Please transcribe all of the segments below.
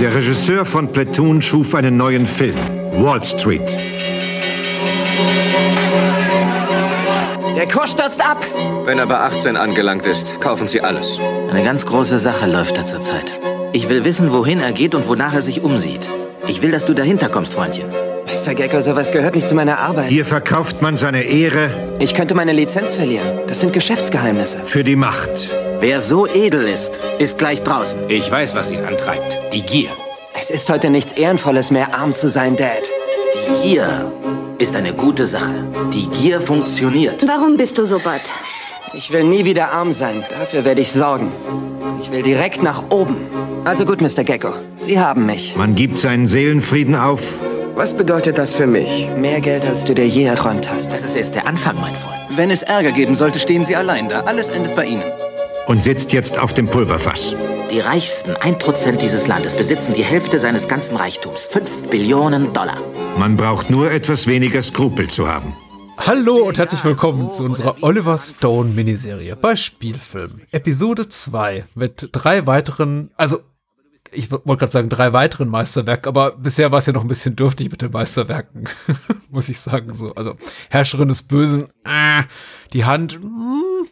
Der Regisseur von Platoon schuf einen neuen Film, Wall Street. Der Kurs stürzt ab. Wenn er bei 18 angelangt ist, kaufen Sie alles. Eine ganz große Sache läuft da zurzeit. Ich will wissen, wohin er geht und wonach er sich umsieht. Ich will, dass du dahinter kommst, Freundchen. Mr. Gecko, sowas gehört nicht zu meiner Arbeit. Hier verkauft man seine Ehre Ich könnte meine Lizenz verlieren. Das sind Geschäftsgeheimnisse. für die Macht. Wer so edel ist, ist gleich draußen. Ich weiß, was ihn antreibt. Die Gier. Es ist heute nichts Ehrenvolles mehr, arm zu sein, Dad. Die Gier ist eine gute Sache. Die Gier funktioniert. Warum bist du so bad? Ich will nie wieder arm sein. Dafür werde ich sorgen. Ich will direkt nach oben. Also gut, Mr. Gecko. Sie haben mich. Man gibt seinen Seelenfrieden auf. Was bedeutet das für mich? Mehr Geld, als du dir je erträumt hast. Das ist erst der Anfang, mein Freund. Wenn es Ärger geben sollte, stehen Sie allein da. Alles endet bei Ihnen. und sitzt jetzt auf dem Pulverfass. Die reichsten 1% dieses Landes besitzen die Hälfte seines ganzen Reichtums. 5 Billionen Dollar. Man braucht nur etwas weniger Skrupel zu haben. Hallo und herzlich willkommen zu unserer Oliver Stone Miniserie bei Spielfilm. Episode 2 mit drei weiteren, also ich wollte gerade sagen drei weiteren Meisterwerken, aber bisher war es ja noch ein bisschen dürftig mit den Meisterwerken, muss ich sagen so. Also Herrscherin des Bösen, äh, die Hand, hm,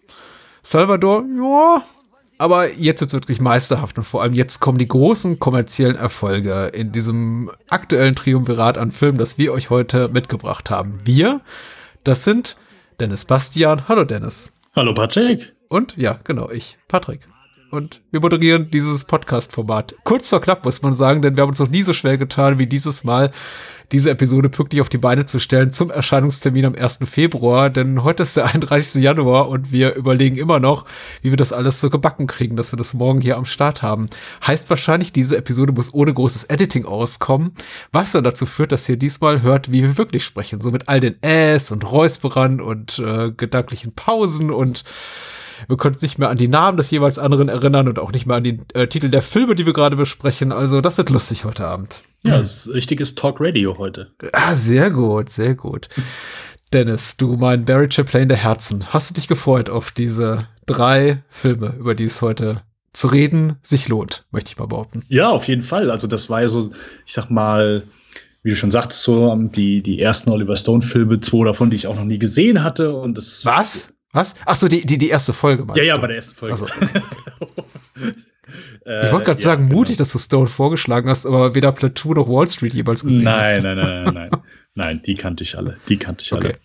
Salvador, ja. Aber jetzt ist wirklich meisterhaft und vor allem jetzt kommen die großen kommerziellen Erfolge in diesem aktuellen Triumvirat an Filmen, das wir euch heute mitgebracht haben. Wir, das sind Dennis Bastian. Hallo Dennis. Hallo Patrick. Und ja, genau, ich, Patrick. Und wir moderieren dieses Podcast-Format. Kurz vor knapp, muss man sagen, denn wir haben uns noch nie so schwer getan, wie dieses Mal, diese Episode pünktlich auf die Beine zu stellen zum Erscheinungstermin am 1. Februar. Denn heute ist der 31. Januar und wir überlegen immer noch, wie wir das alles so gebacken kriegen, dass wir das morgen hier am Start haben. Heißt wahrscheinlich, diese Episode muss ohne großes Editing auskommen, was dann dazu führt, dass ihr diesmal hört, wie wir wirklich sprechen. So mit all den Äs und Räusperern und äh, gedanklichen Pausen und wir können uns nicht mehr an die Namen des jeweils anderen erinnern und auch nicht mehr an die äh, Titel der Filme, die wir gerade besprechen. Also das wird lustig heute Abend. Ja, es ist richtiges Talk Radio heute. Ah, sehr gut, sehr gut. Dennis, du mein Barry Chaplin der Herzen, hast du dich gefreut auf diese drei Filme, über die es heute zu reden sich lohnt, möchte ich mal behaupten. Ja, auf jeden Fall. Also das war ja so, ich sag mal, wie du schon sagst, so ähm, die, die ersten Oliver Stone-Filme, zwei davon, die ich auch noch nie gesehen hatte. Und das Was? Was? Ach so, die, die, die erste Folge meinst Ja, ja, du? bei der ersten Folge. Also, Äh, ich wollte gerade ja, sagen, genau. mutig, dass du Stone vorgeschlagen hast, aber weder Platoon noch Wall Street jeweils gesehen Nein, hast. nein, nein, nein, nein. Nein, die kannte ich alle. Die kannte ich alle. Okay.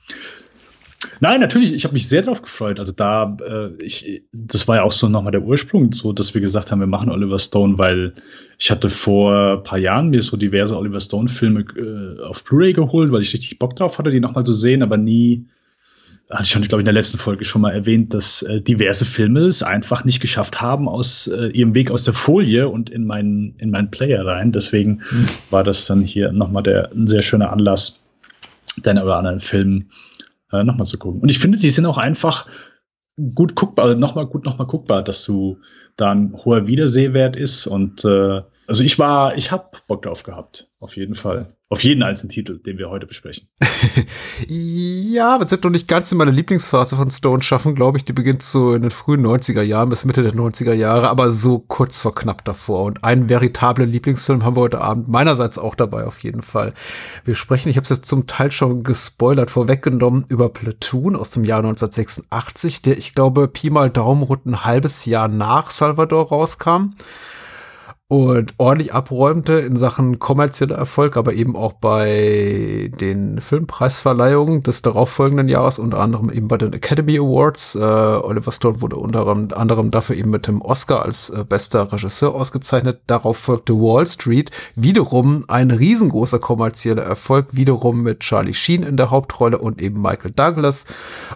Nein, natürlich, ich habe mich sehr drauf gefreut. Also da, äh, ich, das war ja auch so nochmal der Ursprung, so dass wir gesagt haben, wir machen Oliver Stone, weil ich hatte vor ein paar Jahren mir so diverse Oliver Stone-Filme äh, auf Blu-ray geholt, weil ich richtig Bock drauf hatte, die nochmal zu sehen, aber nie, hatte ich schon, glaube ich, in der letzten Folge schon mal erwähnt, dass äh, diverse Filme es einfach nicht geschafft haben aus äh, ihrem Weg aus der Folie und in meinen, in meinen Player rein. Deswegen war das dann hier nochmal der, ein sehr schöner Anlass, den oder anderen Film äh, nochmal zu gucken. Und ich finde, sie sind auch einfach gut guckbar, also nochmal gut nochmal guckbar, dass du da ein hoher Wiedersehwert ist. Und äh, also ich war, ich habe Bock drauf gehabt, auf jeden Fall. Auf jeden einzelnen Titel, den wir heute besprechen. Ja, wir sind noch nicht ganz in meiner Lieblingsphase von Stone schaffen, glaube ich. Die beginnt so in den frühen 90er Jahren bis Mitte der 90er Jahre, aber so kurz vor knapp davor. Und einen veritablen Lieblingsfilm haben wir heute Abend meinerseits auch dabei, auf jeden Fall. Wir sprechen, ich habe es jetzt zum Teil schon gespoilert, vorweggenommen, über Platoon aus dem Jahr 1986, der, ich glaube, Pi mal Daumen rund ein halbes Jahr nach Salvador rauskam und ordentlich abräumte in Sachen kommerzieller Erfolg, aber eben auch bei den Filmpreisverleihungen des darauffolgenden Jahres, unter anderem eben bei den Academy Awards. Äh, Oliver Stone wurde unter anderem dafür eben mit dem Oscar als äh, bester Regisseur ausgezeichnet. Darauf folgte Wall Street, wiederum ein riesengroßer kommerzieller Erfolg, wiederum mit Charlie Sheen in der Hauptrolle und eben Michael Douglas.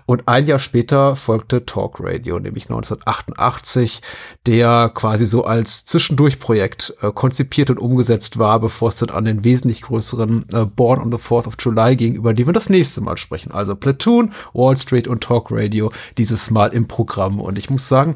Und ein Jahr später folgte Talk Radio, nämlich 1988, der quasi so als Zwischendurchprojekt äh, konzipiert und umgesetzt war, bevor es dann an den wesentlich größeren äh, Born on the 4th of July ging, über die wir das nächste Mal sprechen. Also Platoon, Wall Street und Talk Radio dieses Mal im Programm. Und ich muss sagen,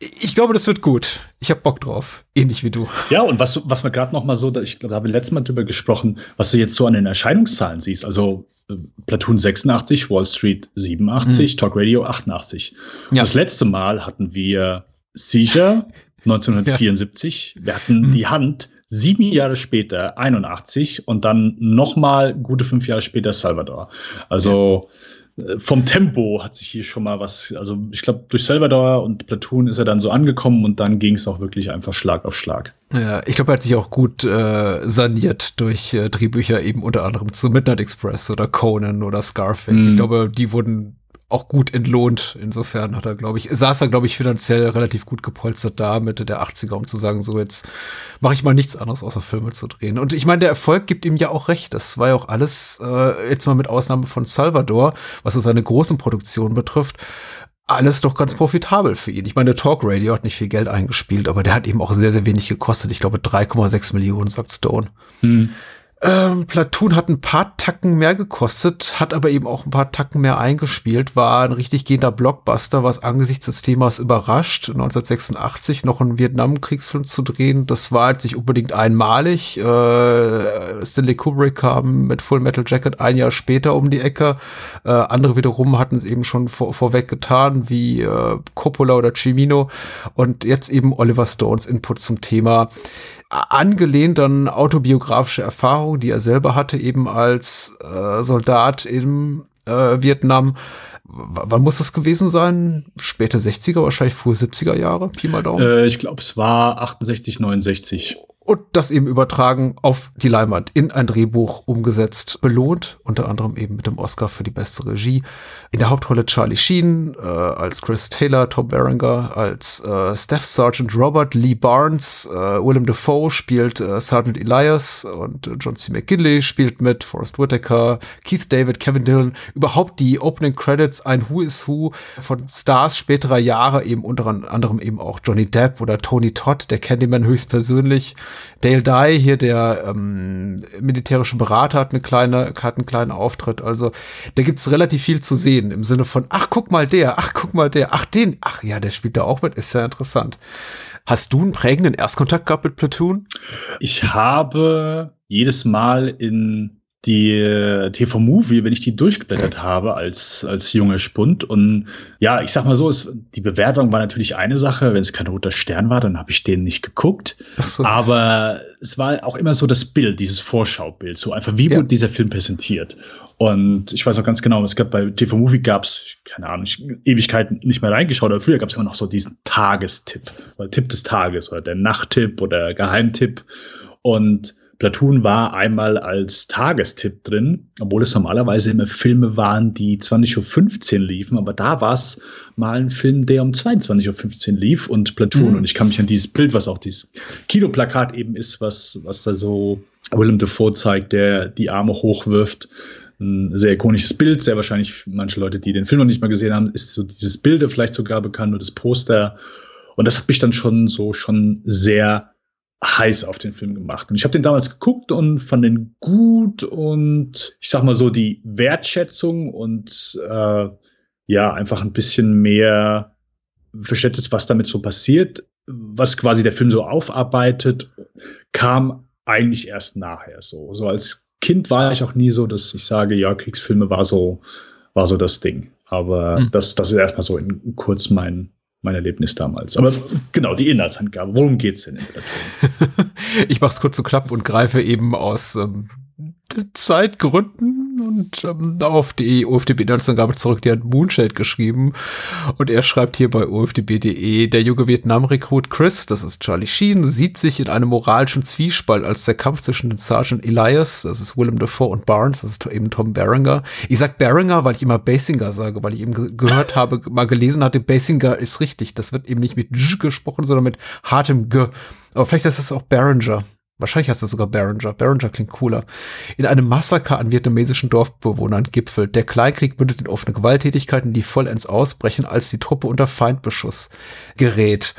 ich glaube, das wird gut. Ich habe Bock drauf. Ähnlich wie du. Ja, und was, was wir gerade noch mal so, ich glaube, da haben wir letztes Mal drüber gesprochen, was du jetzt so an den Erscheinungszahlen siehst. Also äh, Platoon 86, Wall Street 87, Talk Radio 88. Und Ja. Das letzte Mal hatten wir Seizure 1974. Ja. Wir hatten mhm. die Hand sieben Jahre später, 81, und dann nochmal gute fünf Jahre später Salvador. Also ja. Äh, vom Tempo hat sich hier schon mal was, also ich glaube, durch Salvador und Platoon ist er dann so angekommen und dann ging es auch wirklich einfach Schlag auf Schlag. Ja, ich glaube, er hat sich auch gut äh, saniert durch äh, Drehbücher eben unter anderem zu Midnight Express oder Conan oder Scarface. Mhm. Ich glaube, die wurden auch gut entlohnt. Insofern hat er, glaube ich, saß er, glaube ich, finanziell relativ gut gepolstert da, Mitte der 80er, um zu sagen, so jetzt mache ich mal nichts anderes, außer Filme zu drehen. Und ich meine, der Erfolg gibt ihm ja auch recht. Das war ja auch alles, äh, jetzt mal mit Ausnahme von Salvador, was so seine großen Produktionen betrifft, alles doch ganz profitabel für ihn. Ich meine, der Talk Radio hat nicht viel Geld eingespielt, aber der hat eben auch sehr, sehr wenig gekostet. Ich glaube 3,6 Millionen, sagt Stone. Hm. Ähm, Platoon hat ein paar Tacken mehr gekostet, hat aber eben auch ein paar Tacken mehr eingespielt, war ein richtig gehender Blockbuster, was angesichts des Themas überrascht, 1986 noch einen Vietnamkriegsfilm zu drehen. Das war jetzt nicht unbedingt einmalig. Äh, Stanley Kubrick kam mit Full Metal Jacket ein Jahr später um die Ecke. Äh, andere wiederum hatten es eben schon vor, vorweg getan, wie äh, Coppola oder Cimino. Und jetzt eben Oliver Stones Input zum Thema angelehnt an autobiografische Erfahrungen, die er selber hatte, eben als äh, Soldat im äh, Vietnam. W wann muss das gewesen sein? Späte 60er, wahrscheinlich frühe 70er Jahre, Pi mal Daumen? Äh, ich glaube, es war 68, 69 und das eben übertragen auf die Leinwand in ein Drehbuch umgesetzt, belohnt, unter anderem eben mit dem Oscar für die beste Regie. In der Hauptrolle Charlie Sheen, äh, als Chris Taylor, Tom Berenger, als äh, Staff Sergeant Robert Lee Barnes, äh, Willem Dafoe spielt äh, Sergeant Elias und John C. McGinley spielt mit, Forrest Whitaker, Keith David, Kevin Dillon, überhaupt die Opening Credits, ein Who is Who von Stars späterer Jahre, eben unter anderem eben auch Johnny Depp oder Tony Todd, der Candyman höchstpersönlich. Dale Dye, hier der ähm, militärische Berater, hat, eine kleine, hat einen kleinen Auftritt. Also da gibt's relativ viel zu sehen im Sinne von, ach, guck mal der, ach, guck mal der, ach, den, ach ja, der spielt da auch mit, ist ja interessant. Hast du einen prägenden Erstkontakt gehabt mit Platoon? Ich habe jedes Mal in die TV-Movie, wenn ich die durchgeblättert habe als, als junger Spund. Und ja, ich sag mal so, es, die Bewertung war natürlich eine Sache. Wenn es kein roter Stern war, dann habe ich den nicht geguckt. So. Aber es war auch immer so das Bild, dieses Vorschaubild. So einfach, wie ja. wurde dieser Film präsentiert? Und ich weiß auch ganz genau, es gab bei TV-Movie gab es, keine Ahnung, Ewigkeiten nicht mehr reingeschaut, aber früher gab es immer noch so diesen Tagestipp oder Tipp des Tages oder der Nachttipp oder Geheimtipp. Und Platoon war einmal als Tagestipp drin, obwohl es normalerweise immer Filme waren, die 20.15 Uhr liefen, aber da war es mal ein Film, der um 22.15 Uhr lief und Platoon. Mhm. Und ich kann mich an dieses Bild, was auch dieses Kinoplakat eben ist, was, was da so Willem Dafoe zeigt, der die Arme hochwirft. Ein sehr ikonisches Bild, sehr wahrscheinlich manche Leute, die den Film noch nicht mal gesehen haben, ist so dieses Bild vielleicht sogar bekannt oder das Poster. Und das hat mich dann schon so schon sehr heiß auf den Film gemacht. Und ich habe den damals geguckt und fand den gut und ich sag mal so, die Wertschätzung und äh, ja, einfach ein bisschen mehr Verständnis, was damit so passiert, was quasi der Film so aufarbeitet, kam eigentlich erst nachher so. So als Kind war ich auch nie so, dass ich sage, ja, Kriegsfilme war so, war so das Ding. Aber hm. das, das ist erstmal so in, kurz mein, mein Erlebnis damals. Aber genau, die Inhaltsangabe. Worum geht's denn ich mach's kurz zu so knapp und greife eben aus ähm, Zeitgründen und ähm, auf die OFDB-Inhaltsangabe zurück, die hat Moonshade geschrieben und er schreibt hier bei OFDB.de, der junge Vietnam-Rekrut Chris, das ist Charlie Sheen, sieht sich in einem moralischen Zwiespalt, als der Kampf zwischen den Sergeant Elias, das ist Willem Dafoe und Barnes, das ist eben Tom Berenger. Ich sag Berenger, weil ich immer Basinger sage, weil ich eben ge gehört habe, mal gelesen hatte, Basinger ist richtig, das wird eben nicht mit J gesprochen, sondern mit hartem G. Aber vielleicht ist es auch Berenger. Wahrscheinlich heißt es sogar Behringer. Behringer klingt cooler. In einem Massaker an vietnamesischen Dorfbewohnern gipfelt. Der Kleinkrieg mündet in offene Gewalttätigkeiten, die vollends ausbrechen, als die Truppe unter Feindbeschuss gerät.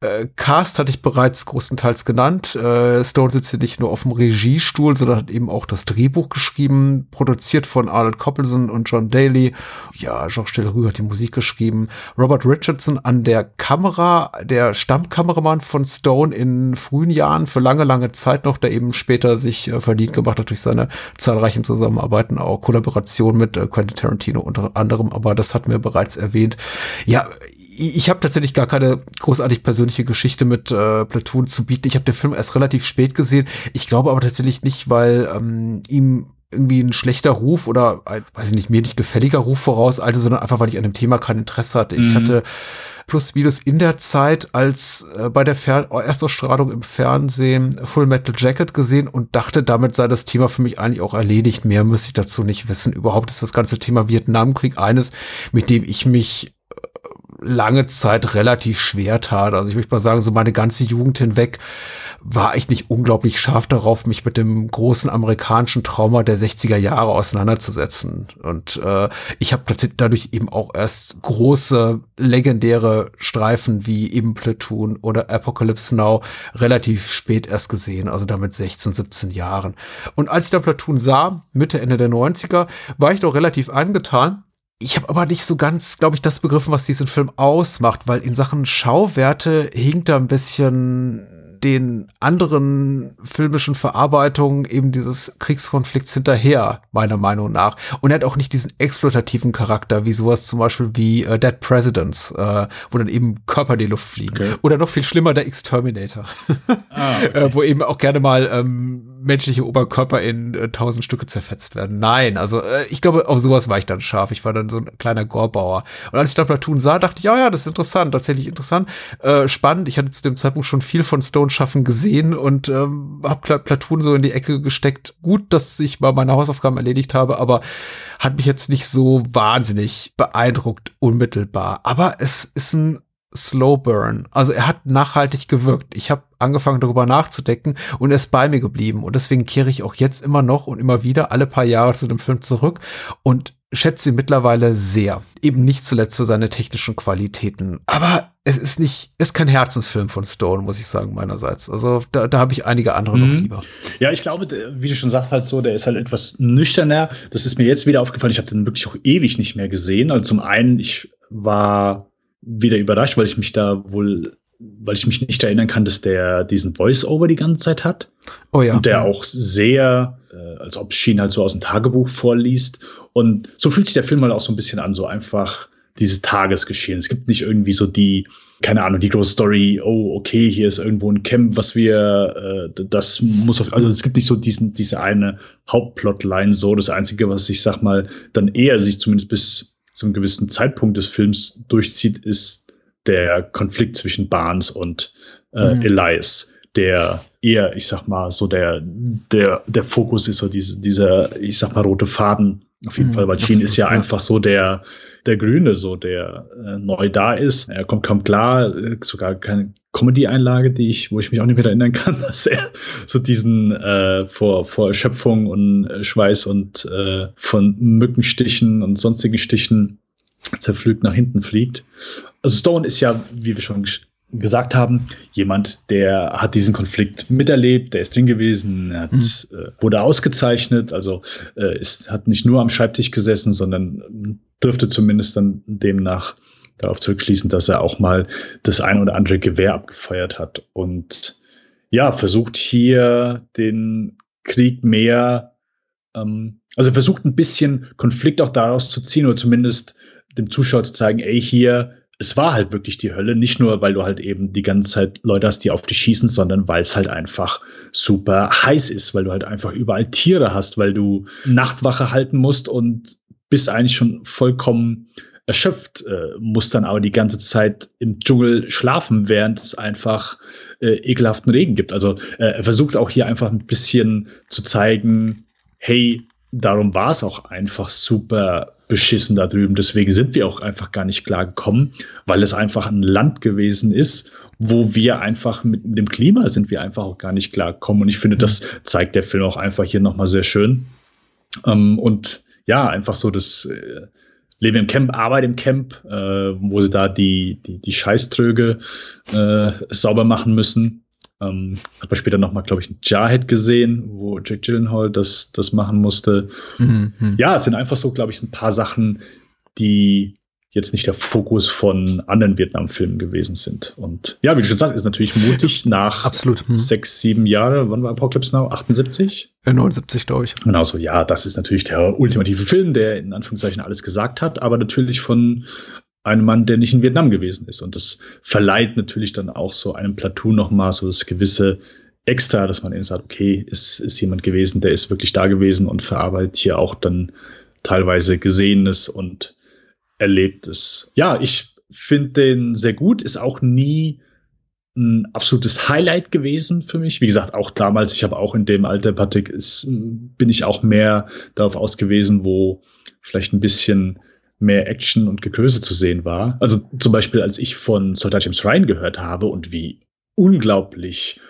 Äh, Cast hatte ich bereits größtenteils genannt. Äh, Stone sitzt hier nicht nur auf dem Regiestuhl, sondern hat eben auch das Drehbuch geschrieben, produziert von Arnold Coppelson und John Daly. Ja, Georges Delerue hat die Musik geschrieben. Robert Richardson an der Kamera, der Stammkameramann von Stone in frühen Jahren für lange, lange Zeit noch, der eben später sich äh, verdient gemacht hat durch seine zahlreichen Zusammenarbeiten, auch Kollaboration mit äh, Quentin Tarantino unter anderem, aber das hatten wir bereits erwähnt. Ja, ich habe tatsächlich gar keine großartig persönliche Geschichte mit äh, Platoon zu bieten. Ich habe den Film erst relativ spät gesehen. Ich glaube aber tatsächlich nicht, weil ähm, ihm irgendwie ein schlechter Ruf oder ein, weiß ich nicht, mir nicht gefälliger Ruf voraus, also, sondern einfach, weil ich an dem Thema kein Interesse hatte. Ich mhm. hatte plus minus in der Zeit als äh, bei der Fer Erstausstrahlung im Fernsehen Full Metal Jacket gesehen und dachte, damit sei das Thema für mich eigentlich auch erledigt. Mehr müsste ich dazu nicht wissen. Überhaupt ist das ganze Thema Vietnamkrieg eines, mit dem ich mich lange Zeit relativ schwer tat. Also ich möchte mal sagen, so meine ganze Jugend hinweg war ich nicht unglaublich scharf darauf, mich mit dem großen amerikanischen Trauma der 60er Jahre auseinanderzusetzen. Und äh, ich habe dadurch eben auch erst große, legendäre Streifen wie eben Platoon oder Apocalypse Now relativ spät erst gesehen, also damit 16, 17 Jahren. Und als ich dann Platoon sah, Mitte, Ende der 90er, war ich doch relativ angetan ich habe aber nicht so ganz, glaube ich, das begriffen, was diesen Film ausmacht, weil in Sachen Schauwerte hinkt er ein bisschen den anderen filmischen Verarbeitungen eben dieses Kriegskonflikts hinterher, meiner Meinung nach. Und er hat auch nicht diesen exploitativen Charakter, wie sowas zum Beispiel wie äh, Dead Presidents, äh, wo dann eben Körper in die Luft fliegen. Okay. Oder noch viel schlimmer, der Exterminator. Ah, okay. äh, wo eben auch gerne mal ähm, menschliche Oberkörper in äh, tausend Stücke zerfetzt werden. Nein, also äh, ich glaube, auf sowas war ich dann scharf. Ich war dann so ein kleiner Gorbauer. Und als ich dann Platoon sah, dachte ich, ja, ja, das ist interessant, tatsächlich interessant, äh, spannend. Ich hatte zu dem Zeitpunkt schon viel von Stone Schaffen gesehen und ähm, habe Platoon so in die Ecke gesteckt. Gut, dass ich mal meine Hausaufgaben erledigt habe, aber hat mich jetzt nicht so wahnsinnig beeindruckt unmittelbar. Aber es ist ein Slow Burn. Also er hat nachhaltig gewirkt. Ich habe angefangen darüber nachzudenken und er ist bei mir geblieben. Und deswegen kehre ich auch jetzt immer noch und immer wieder alle paar Jahre zu dem Film zurück und schätze ihn mittlerweile sehr. Eben nicht zuletzt für seine technischen Qualitäten. Aber es ist nicht, ist kein Herzensfilm von Stone, muss ich sagen, meinerseits. Also da, da habe ich einige andere mhm. noch lieber. Ja, ich glaube, wie du schon sagst, halt so, der ist halt etwas nüchterner. Das ist mir jetzt wieder aufgefallen. Ich habe den wirklich auch ewig nicht mehr gesehen. Also zum einen, ich war wieder überrascht, weil ich mich da wohl, weil ich mich nicht erinnern kann, dass der diesen Voice-Over die ganze Zeit hat. Oh ja. Und der auch sehr, äh, als ob Sheen halt so aus dem Tagebuch vorliest. Und so fühlt sich der Film halt auch so ein bisschen an, so einfach dieses Tagesgeschehen. Es gibt nicht irgendwie so die, keine Ahnung, die große Story, oh, okay, hier ist irgendwo ein Camp, was wir, äh, das muss auf, also es gibt nicht so diesen, diese eine Hauptplotline so. Das Einzige, was ich sag mal, dann eher sich zumindest bis zu einem gewissen Zeitpunkt des Films durchzieht, ist der Konflikt zwischen Barnes und äh, mhm. Elias, der eher, ich sag mal, so der, der, der Fokus ist so diese, dieser, ich sag mal, rote Faden auf jeden mhm, Fall, weil Sheen ist ja, ja, einfach so der, der Grüne, so der äh, neu da ist. Er kommt kaum klar, äh, sogar keine Comedy-Einlage, die ich, wo ich mich auch nicht mehr erinnern kann, dass er so diesen äh, vor, vor Erschöpfung und äh, Schweiß und äh, von Mückenstichen und sonstigen Stichen zerpflügt nach hinten fliegt. Also Stone ist ja, wie wir schon gesagt haben, jemand, der hat diesen Konflikt miterlebt, der ist drin gewesen, hat, mhm. äh, wurde ausgezeichnet, also äh, ist, hat nicht nur am Schreibtisch gesessen, sondern dürfte zumindest dann demnach darauf zurückschließen, dass er auch mal das ein oder andere Gewehr abgefeuert hat. Und ja, versucht hier den Krieg mehr, ähm, also versucht ein bisschen Konflikt auch daraus zu ziehen oder zumindest dem Zuschauer zu zeigen, ey, hier es war halt wirklich die Hölle, nicht nur, weil du halt eben die ganze Zeit Leute hast, die auf dich schießen, sondern weil es halt einfach super heiß ist, weil du halt einfach überall Tiere hast, weil du Nachtwache halten musst und bist eigentlich schon vollkommen erschöpft, äh, musst dann aber die ganze Zeit im Dschungel schlafen, während es einfach äh, ekelhaften Regen gibt. Also äh, er versucht auch hier einfach ein bisschen zu zeigen, hey, darum war es auch einfach super beschissen da drüben. Deswegen sind wir auch einfach gar nicht klar gekommen, weil es einfach ein Land gewesen ist, wo wir einfach mit dem Klima sind wir einfach auch gar nicht klar gekommen. Und ich finde, das mhm. zeigt der Film auch einfach hier nochmal sehr schön. Ähm, und ja, einfach so das äh, Leben im Camp, Arbeit im Camp, äh, wo sie da die, die, die Scheißtröge äh, sauber machen müssen. Ähm, hat man später nochmal, glaube ich, ein Jarhead gesehen, wo Jack Gyllenhaal das, das machen musste. Mhm, mhm. Ja, es sind einfach so, glaube ich, ein paar Sachen, die jetzt nicht der Fokus von anderen Vietnam-Filmen gewesen sind. Und ja, wie du schon sagst, ist natürlich mutig nach Absolut. Hm. sechs, sieben Jahre. Wann war Apocalypse Now? 78? 79, glaube ich. Genau so, ja, das ist natürlich der ultimative Film, der in Anführungszeichen alles gesagt hat, aber natürlich von einem Mann, der nicht in Vietnam gewesen ist. Und das verleiht natürlich dann auch so einem Platoon nochmal so das gewisse Extra, dass man eben sagt, okay, ist, ist jemand gewesen, der ist wirklich da gewesen und verarbeitet hier auch dann teilweise Gesehenes und Erlebtes. Ja, ich finde den sehr gut, ist auch nie ein absolutes Highlight gewesen für mich. Wie gesagt, auch damals, ich habe auch in dem Alter, Patrick, ist, bin ich auch mehr darauf ausgewiesen, wo vielleicht ein bisschen mehr Action und Geköse zu sehen war. Also zum Beispiel, als ich von Soldat James Ryan gehört habe und wie unglaublich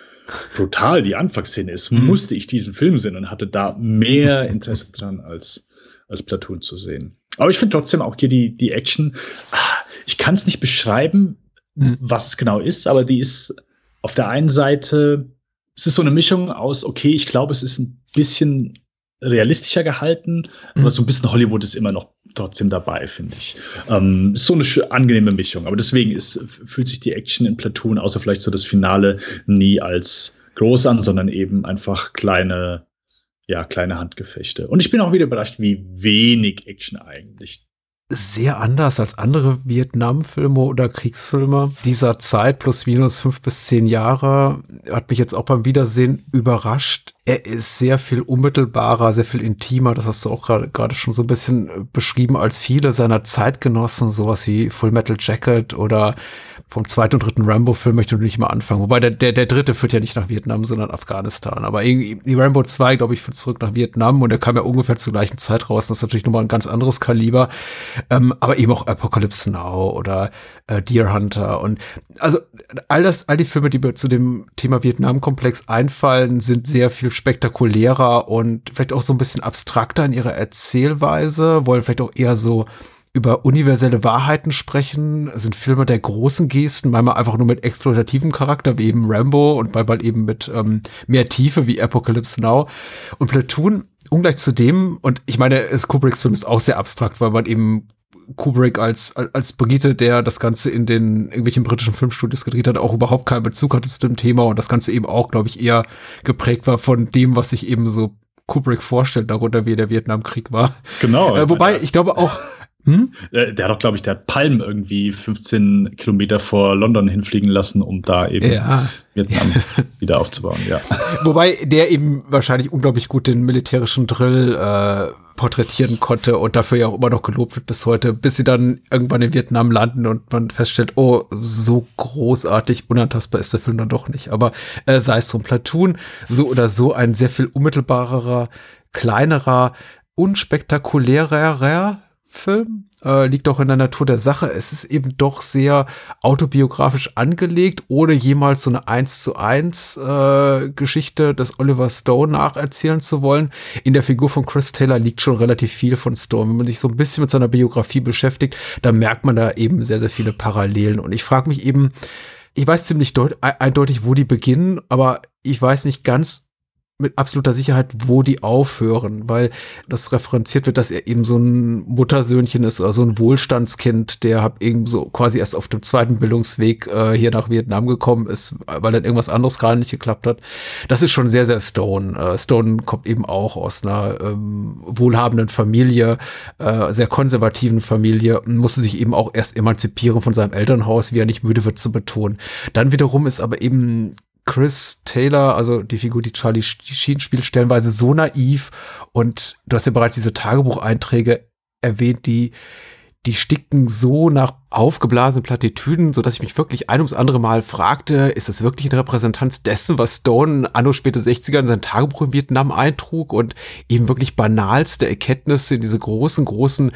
brutal die Anfangsszene ist, mhm. musste ich diesen Film sehen und hatte da mehr Interesse dran als, als Platoon zu sehen. Aber ich finde trotzdem auch hier die, die Action, ah, ich kann es nicht beschreiben, mhm. was es genau ist, aber die ist auf der einen Seite, es ist so eine Mischung aus, okay, ich glaube, es ist ein bisschen realistischer gehalten, mhm. aber so ein bisschen Hollywood ist immer noch trotzdem dabei, finde ich. Ähm, ist so eine angenehme Mischung. Aber deswegen ist, fühlt sich die Action in Platoon, außer vielleicht so das Finale, nie als groß an, sondern eben einfach kleine, ja, kleine Handgefechte. Und ich bin auch wieder überrascht, wie wenig Action eigentlich sehr anders als andere Vietnam-Filme oder Kriegsfilme dieser Zeit, plus minus fünf bis zehn Jahre, hat mich jetzt auch beim Wiedersehen überrascht. Er ist sehr viel unmittelbarer, sehr viel intimer. Das hast du auch gerade schon so ein bisschen äh, beschrieben als viele seiner Zeitgenossen, sowas wie Full Metal Jacket oder vom zweiten und dritten Rambo-Film möchte ich nicht mal anfangen. Wobei der, der, der dritte führt ja nicht nach Vietnam, sondern Afghanistan. Aber irgendwie, die Rambo 2, glaube ich, führt zurück nach Vietnam und der kam ja ungefähr zur gleichen Zeit raus. Das ist natürlich nochmal ein ganz anderes Kaliber. Ähm, aber eben auch Apocalypse Now oder äh, Deer Hunter. Und also all das, all die Filme, die mir zu dem Thema Vietnam-Komplex einfallen, sind sehr viel spektakulärer und vielleicht auch so ein bisschen abstrakter in ihrer Erzählweise, wollen vielleicht auch eher so über universelle Wahrheiten sprechen, sind Filme der großen Gesten, manchmal einfach nur mit exploitativem Charakter, wie eben Rambo und manchmal eben mit ähm, mehr Tiefe, wie Apocalypse Now. Und Platoon, ungleich zu dem, und ich meine, Kubricks Film ist auch sehr abstrakt, weil man eben Kubrick als, als Brigitte, der das Ganze in den irgendwelchen britischen Filmstudios gedreht hat, auch überhaupt keinen Bezug hatte zu dem Thema und das Ganze eben auch, glaube ich, eher geprägt war von dem, was sich eben so Kubrick vorstellt, darunter wie der Vietnamkrieg war. Genau. Äh, wobei, ich glaube auch, hm? Äh, der hat doch, glaube ich, der hat Palm irgendwie 15 Kilometer vor London hinfliegen lassen, um da eben ja. Vietnam wieder aufzubauen, ja. Wobei der eben wahrscheinlich unglaublich gut den militärischen Drill äh, porträtieren konnte und dafür ja auch immer noch gelobt wird bis heute, bis sie dann irgendwann in Vietnam landen und man feststellt, oh, so großartig, unantastbar ist der Film dann doch nicht. Aber äh, sei es drum, Platoon, so oder so ein sehr viel unmittelbarerer, kleinerer, unspektakulärer Film. Äh, liegt auch in der Natur der Sache. Es ist eben doch sehr autobiografisch angelegt, ohne jemals so eine 1 zu 1 äh, Geschichte des Oliver Stone nacherzählen zu wollen. In der Figur von Chris Taylor liegt schon relativ viel von Stone. Wenn man sich so ein bisschen mit seiner Biografie beschäftigt, dann merkt man da eben sehr, sehr viele Parallelen. Und ich frage mich eben, ich weiß ziemlich eindeutig, wo die beginnen, aber ich weiß nicht ganz, mit absoluter Sicherheit, wo die aufhören, weil das referenziert wird, dass er eben so ein Muttersöhnchen ist oder so ein Wohlstandskind, der hab eben so quasi erst auf dem zweiten Bildungsweg äh, hier nach Vietnam gekommen ist, weil dann irgendwas anderes gerade nicht geklappt hat. Das ist schon sehr, sehr Stone. Äh, Stone kommt eben auch aus einer ähm, wohlhabenden Familie, äh, sehr konservativen Familie und musste sich eben auch erst emanzipieren von seinem Elternhaus, wie er nicht müde wird zu betonen. Dann wiederum ist aber eben Chris Taylor, also die Figur, die Charlie Sheen spielt, stellenweise so naiv und du hast ja bereits diese Tagebucheinträge erwähnt, die die stickten so nach aufgeblasenen Plattitüden, so dass ich mich wirklich ein ums andere Mal fragte, ist es wirklich eine Repräsentanz dessen, was Stone anno späte 60er in sein Tagebuch in Vietnam eintrug und eben wirklich banalste Erkenntnisse in diese großen, großen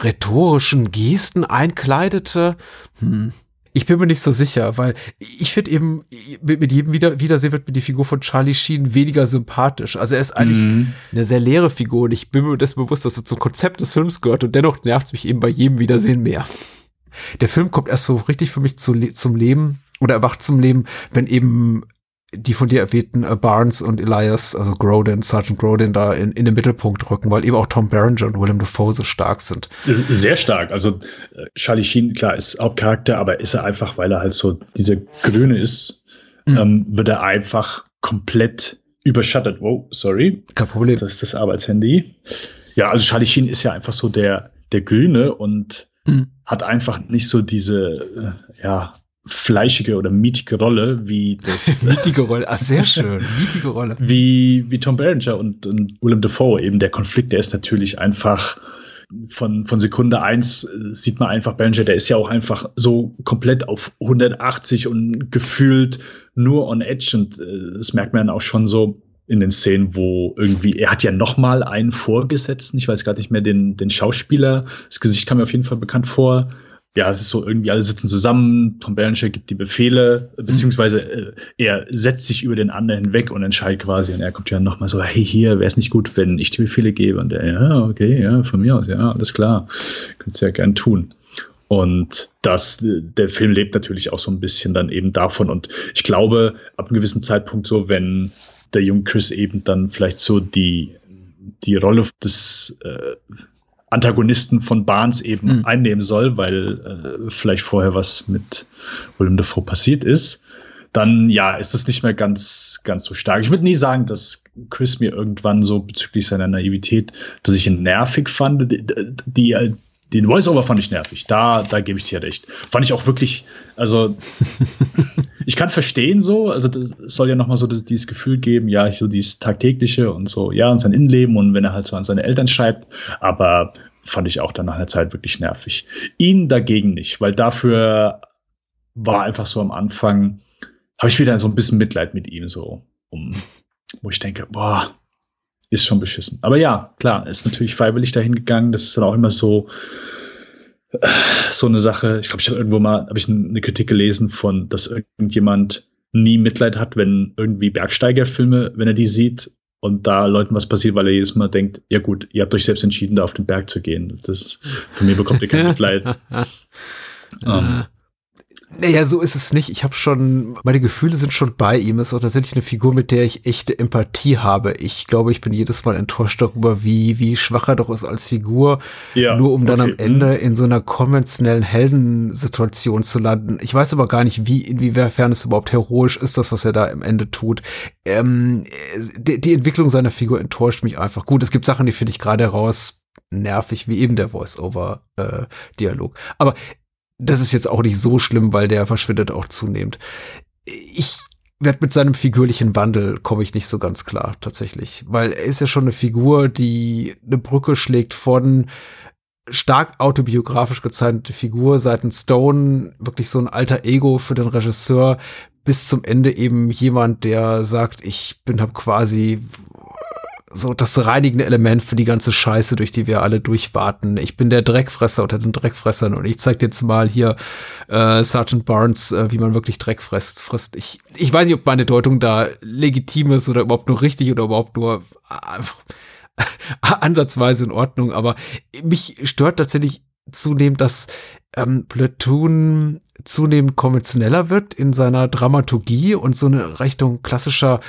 rhetorischen Gesten einkleidete? Hm. Ich bin mir nicht so sicher, weil ich finde eben, mit jedem Wieder Wiedersehen wird mir die Figur von Charlie Sheen weniger sympathisch. Also er ist eigentlich mhm. eine sehr leere Figur und ich bin mir dessen bewusst, dass er zum Konzept des Films gehört und dennoch nervt es mich eben bei jedem Wiedersehen mehr. Der Film kommt erst so richtig für mich zu, zum Leben oder erwacht zum Leben, wenn eben die von dir erwähnten äh, Barnes und Elias, also Grodin, Sergeant Grodin, da in, in den Mittelpunkt rücken, weil eben auch Tom Berenger und Willem Dafoe so stark sind. Sehr stark. Also äh, Charlie Sheen, klar, ist Hauptcharakter, aber ist er einfach, weil er halt so dieser Grüne ist, mhm. ähm, wird er einfach komplett überschattet. Wow, sorry. Kein Problem. Das ist das Arbeitshandy. Ja, also Charlie Sheen ist ja einfach so der, der Grüne und mhm. hat einfach nicht so diese, äh, ja, fleischige oder mietige Rolle wie das. mietige Rolle, ah, sehr schön, mietige Rolle. Wie, wie Tom Berenger und, und Willem Dafoe. Eben der Konflikt, der ist natürlich einfach von, von Sekunde eins äh, sieht man einfach, Berenger, der ist ja auch einfach so komplett auf 180 und gefühlt nur on edge und äh, das merkt man dann auch schon so in den Szenen, wo irgendwie, er hat ja noch mal einen Vorgesetzten, ich weiß gar nicht mehr den, den Schauspieler, das Gesicht kam mir auf jeden Fall bekannt vor, ja, es ist so irgendwie, alle sitzen zusammen, Tom Berenger gibt die Befehle, beziehungsweise äh, er setzt sich über den anderen hinweg und entscheidet quasi. Und er kommt ja nochmal so, hey, hier, wäre es nicht gut, wenn ich die Befehle gebe? Und er, ja, okay, ja, von mir aus, ja, alles klar. Könntest ja gern tun. Und das, der Film lebt natürlich auch so ein bisschen dann eben davon. Und ich glaube, ab einem gewissen Zeitpunkt so, wenn der junge Chris eben dann vielleicht so die, die Rolle des äh, Antagonisten von Barnes eben mhm. einnehmen soll, weil äh, vielleicht vorher was mit Willem Dafoe passiert ist, dann ja, ist das nicht mehr ganz, ganz so stark. Ich würde nie sagen, dass Chris mir irgendwann so bezüglich seiner Naivität, dass ich ihn nervig fand. Die, die, den Voice-Over fand ich nervig. Da, da gebe ich dir recht. Fand ich auch wirklich, also ich kann verstehen so, also das soll ja nochmal so dieses Gefühl geben, ja, so dieses tagtägliche und so, ja, und sein Innenleben und wenn er halt so an seine Eltern schreibt, aber fand ich auch dann nach einer Zeit wirklich nervig. Ihn dagegen nicht, weil dafür war einfach so am Anfang, habe ich wieder so ein bisschen Mitleid mit ihm, so, um, wo ich denke, boah, ist schon beschissen. Aber ja, klar, ist natürlich freiwillig dahin gegangen. Das ist dann auch immer so so eine Sache. Ich glaube, ich habe irgendwo mal habe ich eine Kritik gelesen von, dass irgendjemand nie Mitleid hat, wenn irgendwie Bergsteigerfilme, wenn er die sieht und da Leuten was passiert, weil er jedes Mal denkt, ja gut, ihr habt euch selbst entschieden, da auf den Berg zu gehen. Das von mir bekommt ihr kein Mitleid. um, ähm, naja, so ist es nicht. Ich habe schon, meine Gefühle sind schon bei ihm. Es ist auch tatsächlich eine Figur, mit der ich echte Empathie habe. Ich glaube, ich bin jedes Mal enttäuscht darüber, wie, wie schwach er doch ist als Figur. Ja, nur um dann okay. am Ende in so einer konventionellen Heldensituation zu landen. Ich weiß aber gar nicht, wie, inwiefern es überhaupt heroisch ist, das, was er da im Ende tut. Ähm, die, die Entwicklung seiner Figur enttäuscht mich einfach. Gut, es gibt Sachen, die finde ich gerade heraus nervig, wie eben der Voice-Over-Dialog. Äh, Aber das ist jetzt auch nicht so schlimm, weil der verschwindet auch zunehmend. Ich werde mit seinem figürlichen Wandel komme ich nicht so ganz klar tatsächlich, weil er ist ja schon eine Figur, die eine Brücke schlägt von stark autobiografisch gezeichnete Figur seitens Stone, wirklich so ein alter Ego für den Regisseur, bis zum Ende eben jemand, der sagt, ich bin hab quasi so das reinigende Element für die ganze Scheiße, durch die wir alle durchwarten. Ich bin der Dreckfresser unter den Dreckfressern und ich zeig dir jetzt mal hier äh, Sergeant Barnes, äh, wie man wirklich Dreck frisst. frisst. Ich, ich weiß nicht, ob meine Deutung da legitim ist oder überhaupt nur richtig oder überhaupt nur äh, ansatzweise in Ordnung, aber mich stört tatsächlich zunehmend, dass ähm, Platoon zunehmend konventioneller wird in seiner Dramaturgie und so eine Richtung klassischer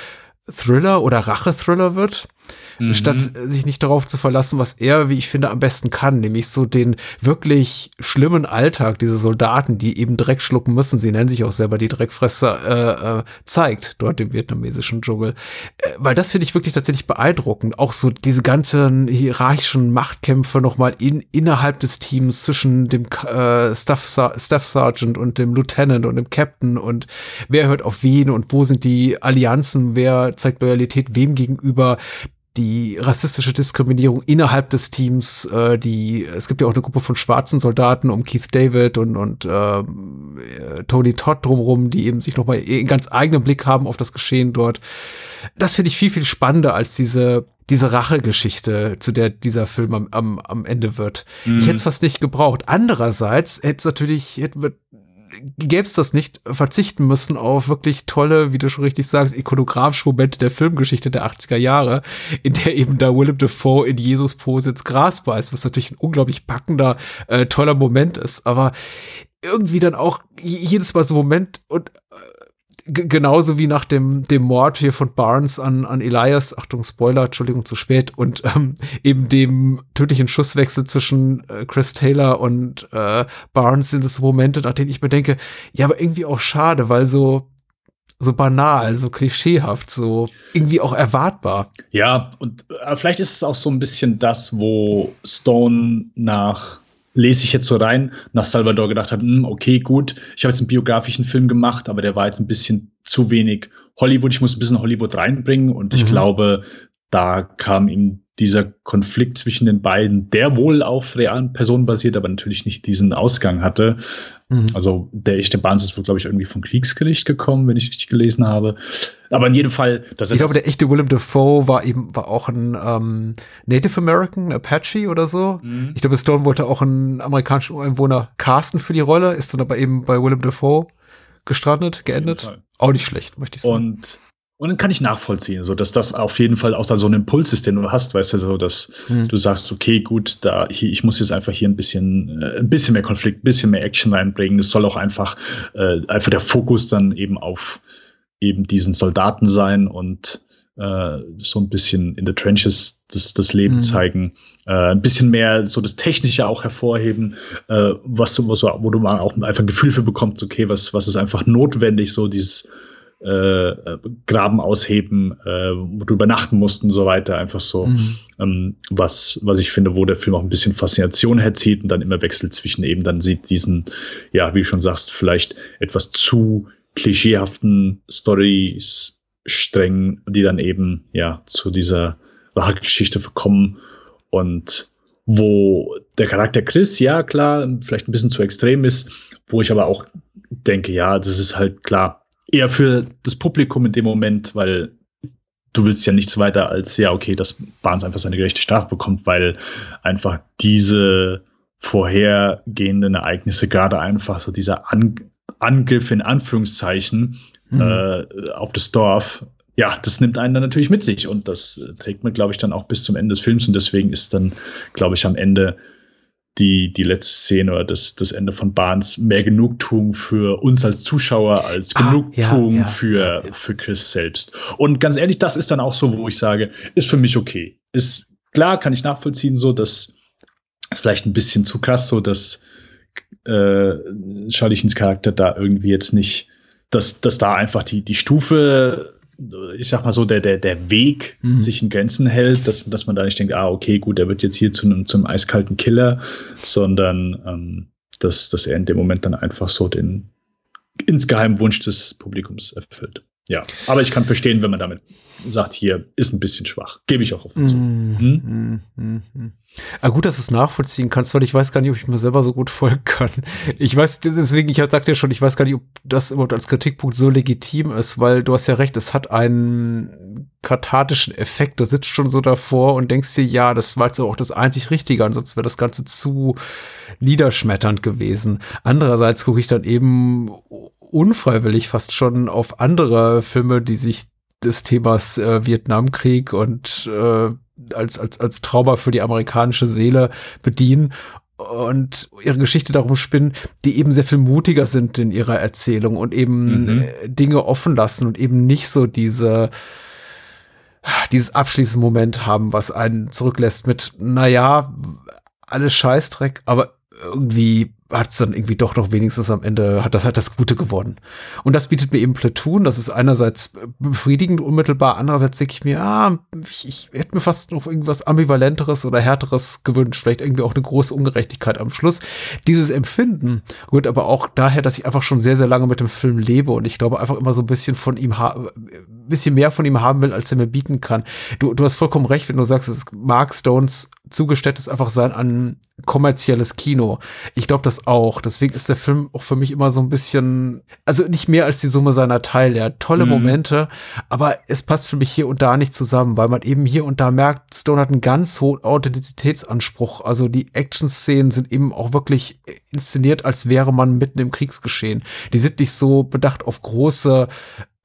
Thriller oder Rache-Thriller wird mhm. statt sich nicht darauf zu verlassen, was er, wie ich finde, am besten kann, nämlich so den wirklich schlimmen Alltag dieser Soldaten, die eben Dreck schlucken müssen, sie nennen sich auch selber die Dreckfresser, äh, äh, zeigt dort im vietnamesischen Dschungel. Äh, weil das finde ich wirklich tatsächlich beeindruckend. Auch so diese ganzen hierarchischen Machtkämpfe nochmal in, innerhalb des Teams zwischen dem äh, Staff, Staff Sergeant und dem Lieutenant und dem Captain und wer hört auf wen und wo sind die Allianzen, wer zeigt Loyalität wem gegenüber die rassistische Diskriminierung innerhalb des Teams, äh, die es gibt ja auch eine Gruppe von schwarzen Soldaten um Keith David und und äh, Tony Todd drumherum, die eben sich nochmal einen ganz eigenen Blick haben auf das Geschehen dort. Das finde ich viel viel spannender als diese diese Rachegeschichte, zu der dieser Film am, am, am Ende wird. Mhm. Ich hätte es fast nicht gebraucht. Andererseits hätte es natürlich, hätte, gäbe es das nicht, verzichten müssen auf wirklich tolle, wie du schon richtig sagst, ikonografische Momente der Filmgeschichte der 80er Jahre, in der eben da Willem Dafoe in Jesus Pose ins Gras beißt, was natürlich ein unglaublich packender, äh, toller Moment ist, aber irgendwie dann auch jedes Mal so ein Moment und äh, genauso wie nach dem, dem Mord hier von Barnes an, an Elias, Achtung, Spoiler, Entschuldigung, zu spät, und ähm, eben dem tödlichen Schusswechsel zwischen äh, Chris Taylor und äh, Barnes sind es Momente, nach denen ich mir denke, ja, aber irgendwie auch schade, weil so, so banal, so klischeehaft, so irgendwie auch erwartbar. Ja, und äh, vielleicht ist es auch so ein bisschen das, wo Stone nach lese ich jetzt so rein, nach Salvador gedacht habe, hm, okay, gut, ich habe jetzt einen biografischen Film gemacht, aber der war jetzt ein bisschen zu wenig Hollywood. Ich muss ein bisschen Hollywood reinbringen und ich Mhm. glaube, da kam ihm dieser Konflikt zwischen den beiden, der wohl auf realen Personen basiert, aber natürlich nicht diesen Ausgang hatte. Mhm. Also der echte Barnes ist wohl, glaube ich, irgendwie vom Kriegsgericht gekommen, wenn ich richtig gelesen habe. Aber in jedem Fall, dass er Ich glaube, das- der echte Willem Dafoe war eben, war auch ein ähm, Native American, Apache oder so. Mhm. Ich glaube, Stone wollte auch einen amerikanischen Ureinwohner casten für die Rolle, ist dann aber eben bei Willem Dafoe gestrandet, geendet. Auch nicht schlecht, möchte ich sagen. Und, und dann kann ich nachvollziehen, so dass das auf jeden Fall auch da so ein Impuls ist, den du hast, weißt du, so dass Hm. du sagst, okay, gut, da hier, ich muss jetzt einfach hier ein bisschen, äh, ein bisschen mehr Konflikt, ein bisschen mehr Action reinbringen. Es soll auch einfach, äh, einfach der Fokus dann eben auf eben diesen Soldaten sein und äh, so ein bisschen in the trenches das, das Leben Mhm. zeigen, äh, ein bisschen mehr so das Technische auch hervorheben, äh, was du- wo du mal auch einfach ein Gefühl für bekommst, okay, was, was ist einfach notwendig, so dieses äh, Graben ausheben, äh, wo du übernachten musst und so weiter, einfach so, Mhm. ähm, was, was ich finde, wo der Film auch ein bisschen Faszination herzieht und dann immer wechselt zwischen eben, dann sieht diesen, ja, wie du schon sagst, vielleicht etwas zu klischeehaften Stories streng, die dann eben, ja, zu dieser wahre Geschichte verkommen und wo der Charakter Chris, ja klar, vielleicht ein bisschen zu extrem ist, wo ich aber auch denke, ja, das ist halt klar, eher für das Publikum in dem Moment, weil du willst ja nichts weiter als, ja, okay, dass Barnes einfach seine gerechte Strafe bekommt, weil einfach diese vorhergehenden Ereignisse, gerade einfach so dieser An Angriff in Anführungszeichen Mhm. äh, auf das Dorf, ja, das nimmt einen dann natürlich mit sich und das trägt man, glaube ich, dann auch bis zum Ende des Films und deswegen ist dann, glaube ich, am Ende die, die letzte Szene oder das, das Ende von Barnes mehr Genugtuung für uns als Zuschauer als Ah, Genugtuung ja, ja, für, ja. für Chris selbst. Und ganz ehrlich, das ist dann auch so, wo ich sage, ist für mich okay. Ist klar, kann ich nachvollziehen, so, dass ist vielleicht ein bisschen zu krass, so dass äh, Charlies Charakter da irgendwie jetzt nicht, dass, dass da einfach die, die Stufe, ich sag mal so, der, der, der Weg Mhm. sich in Grenzen hält, dass, dass man da nicht denkt, ah, okay, gut, er wird jetzt hier zu einem, zum eiskalten Killer, sondern ähm, dass, dass er in dem Moment dann einfach so den insgeheim Wunsch des Publikums erfüllt. Ja, aber ich kann verstehen, wenn man damit sagt, hier ist ein bisschen schwach. Gebe ich auch offen zu. Mhm. Hm? Mhm. Mhm. Ah, gut, dass du es nachvollziehen kannst, weil ich weiß gar nicht, ob ich mir selber so gut folgen kann. Ich weiß, deswegen, ich sagte ja schon, ich weiß gar nicht, ob das überhaupt als Kritikpunkt so legitim ist, weil du hast ja recht, es hat einen kathartischen Effekt. Du sitzt schon so davor und denkst dir, ja, das war jetzt auch das einzig Richtige, ansonsten wäre das Ganze zu niederschmetternd gewesen. Andererseits gucke ich dann eben unfreiwillig fast schon auf andere Filme, die sich des Themas äh, Vietnamkrieg und äh, als, als, als Trauma für die amerikanische Seele bedienen und ihre Geschichte darum spinnen, die eben sehr viel mutiger sind in ihrer Erzählung und eben Mhm. äh, Dinge offen lassen und eben nicht so diese dieses abschließende Moment haben, was einen zurücklässt mit, naja, alles Scheißdreck, aber irgendwie hat es dann irgendwie doch noch wenigstens am Ende, hat das hat das Gute gewonnen. Und das bietet mir eben Platoon, das ist einerseits befriedigend unmittelbar, andererseits denke ich mir, ah, ich, ich hätte mir fast noch irgendwas ambivalenteres oder härteres gewünscht, vielleicht irgendwie auch eine große Ungerechtigkeit am Schluss. Dieses Empfinden rührt aber auch daher, dass ich einfach schon sehr, sehr lange mit dem Film lebe und ich glaube einfach immer so ein bisschen von ihm bisschen mehr von ihm haben will, als er mir bieten kann. Du, du hast vollkommen recht, wenn du sagst, es ist Mark Stones zugeständtes einfach sein an kommerzielles Kino. Ich glaube das auch. Deswegen ist der Film auch für mich immer so ein bisschen, also nicht mehr als die Summe seiner Teile. Er hat tolle Mhm. Momente, aber es passt für mich hier und da nicht zusammen, weil man eben hier und da merkt, Stone hat einen ganz hohen Authentizitätsanspruch. Also die Action-Szenen sind eben auch wirklich inszeniert, als wäre man mitten im Kriegsgeschehen. Die sind nicht so bedacht auf große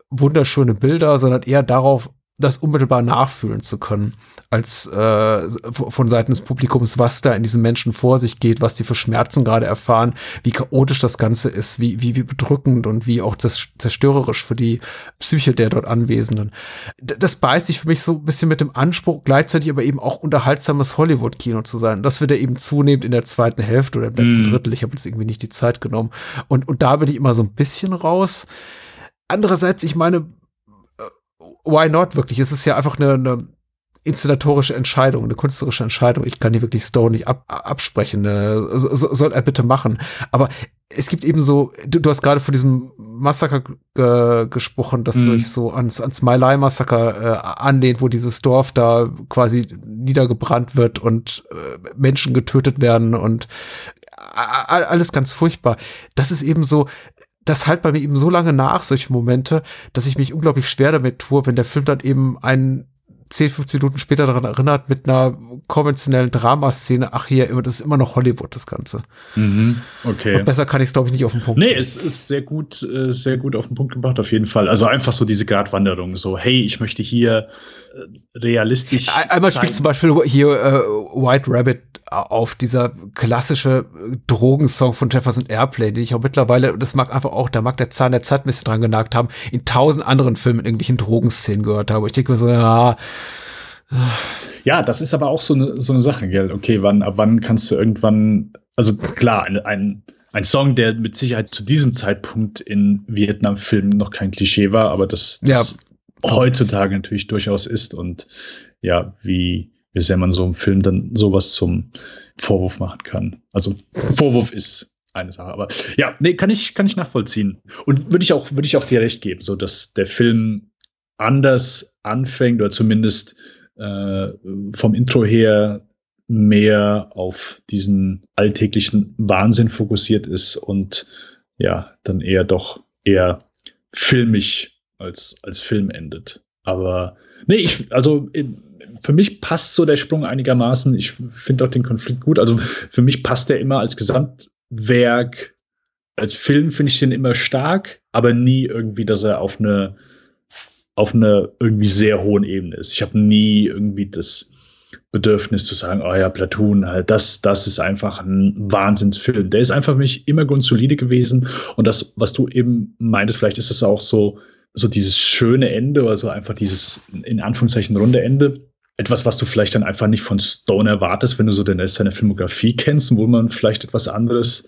wunderschöne Bilder, sondern eher darauf, das unmittelbar nachfühlen zu können, als äh, von Seiten des Publikums, was da in diesen Menschen vor sich geht, was die für Schmerzen gerade erfahren, wie chaotisch das Ganze ist, wie, wie, wie bedrückend und wie auch zerstörerisch für die Psyche der dort Anwesenden. D das beißt sich für mich so ein bisschen mit dem Anspruch, gleichzeitig aber eben auch unterhaltsames Hollywood-Kino zu sein. Das wird ja eben zunehmend in der zweiten Hälfte oder im letzten Mhm. Drittel. Ich habe jetzt irgendwie nicht die Zeit genommen. Und, und da bin ich immer so ein bisschen raus. Andererseits, ich meine, äh, why not wirklich? Es ist ja einfach eine, eine inszenatorische Entscheidung, eine künstlerische Entscheidung. Ich kann hier wirklich Stone nicht ab, absprechen. Äh, so, soll er bitte machen. Aber es gibt eben so, du, du hast gerade von diesem Massaker äh, gesprochen, das mhm. sich so ans, ans My Lai Massaker äh, anlehnt, wo dieses Dorf da quasi niedergebrannt wird und äh, Menschen getötet werden und alles ganz furchtbar. Das ist eben so, das halt bei mir eben so lange nach, solche Momente, dass ich mich unglaublich schwer damit tue, wenn der Film dann eben einen 10, 15 Minuten später daran erinnert, mit einer konventionellen Dramaszene, ach hier, das ist immer noch Hollywood, das Ganze. Mhm, okay. Und besser kann ich es, glaube ich, nicht auf den Punkt Nee, es ist sehr gut, äh, sehr gut auf den Punkt gebracht, auf jeden Fall. Also einfach so diese Gratwanderung, so, hey, ich möchte hier realistisch. Einmal spielt zum Beispiel hier äh, White Rabbit auf dieser klassische Drogensong von Jefferson Airplane, den ich auch mittlerweile, das mag einfach auch, da mag der Zahn der Zeit ein bisschen dran genagt haben, in tausend anderen Filmen in irgendwelchen Drogenszenen gehört habe. Ich denke mir so, ja, ja, das ist aber auch so eine, so eine Sache, gell? Okay, wann, ab wann kannst du irgendwann, also klar, ein, ein, ein Song, der mit Sicherheit zu diesem Zeitpunkt in Vietnam-Filmen noch kein Klischee war, aber das, das ja. Heutzutage natürlich durchaus ist und ja, wie, wie sehr man so einem Film dann sowas zum Vorwurf machen kann. Also Vorwurf ist eine Sache, aber ja, nee, kann ich, kann ich nachvollziehen. Und würde ich auch, würde ich auch dir recht geben, so dass der Film anders anfängt oder zumindest äh, vom Intro her mehr auf diesen alltäglichen Wahnsinn fokussiert ist und ja, dann eher doch eher filmisch als, als Film endet. Aber nee, ich, also für mich passt so der Sprung einigermaßen. Ich finde auch den Konflikt gut. Also für mich passt der immer als Gesamtwerk. Als Film finde ich den immer stark, aber nie irgendwie, dass er auf eine auf einer irgendwie sehr hohen Ebene ist. Ich habe nie irgendwie das Bedürfnis zu sagen, oh ja, Platoon, halt, das, das ist einfach ein Wahnsinnsfilm. Der ist einfach für mich immer grundsolide gewesen. Und das, was du eben meintest, vielleicht ist es auch so, so dieses schöne Ende oder so einfach dieses, in Anführungszeichen, runde Ende. Etwas, was du vielleicht dann einfach nicht von Stone erwartest, wenn du so den Rest seiner Filmografie kennst, wo man vielleicht etwas anderes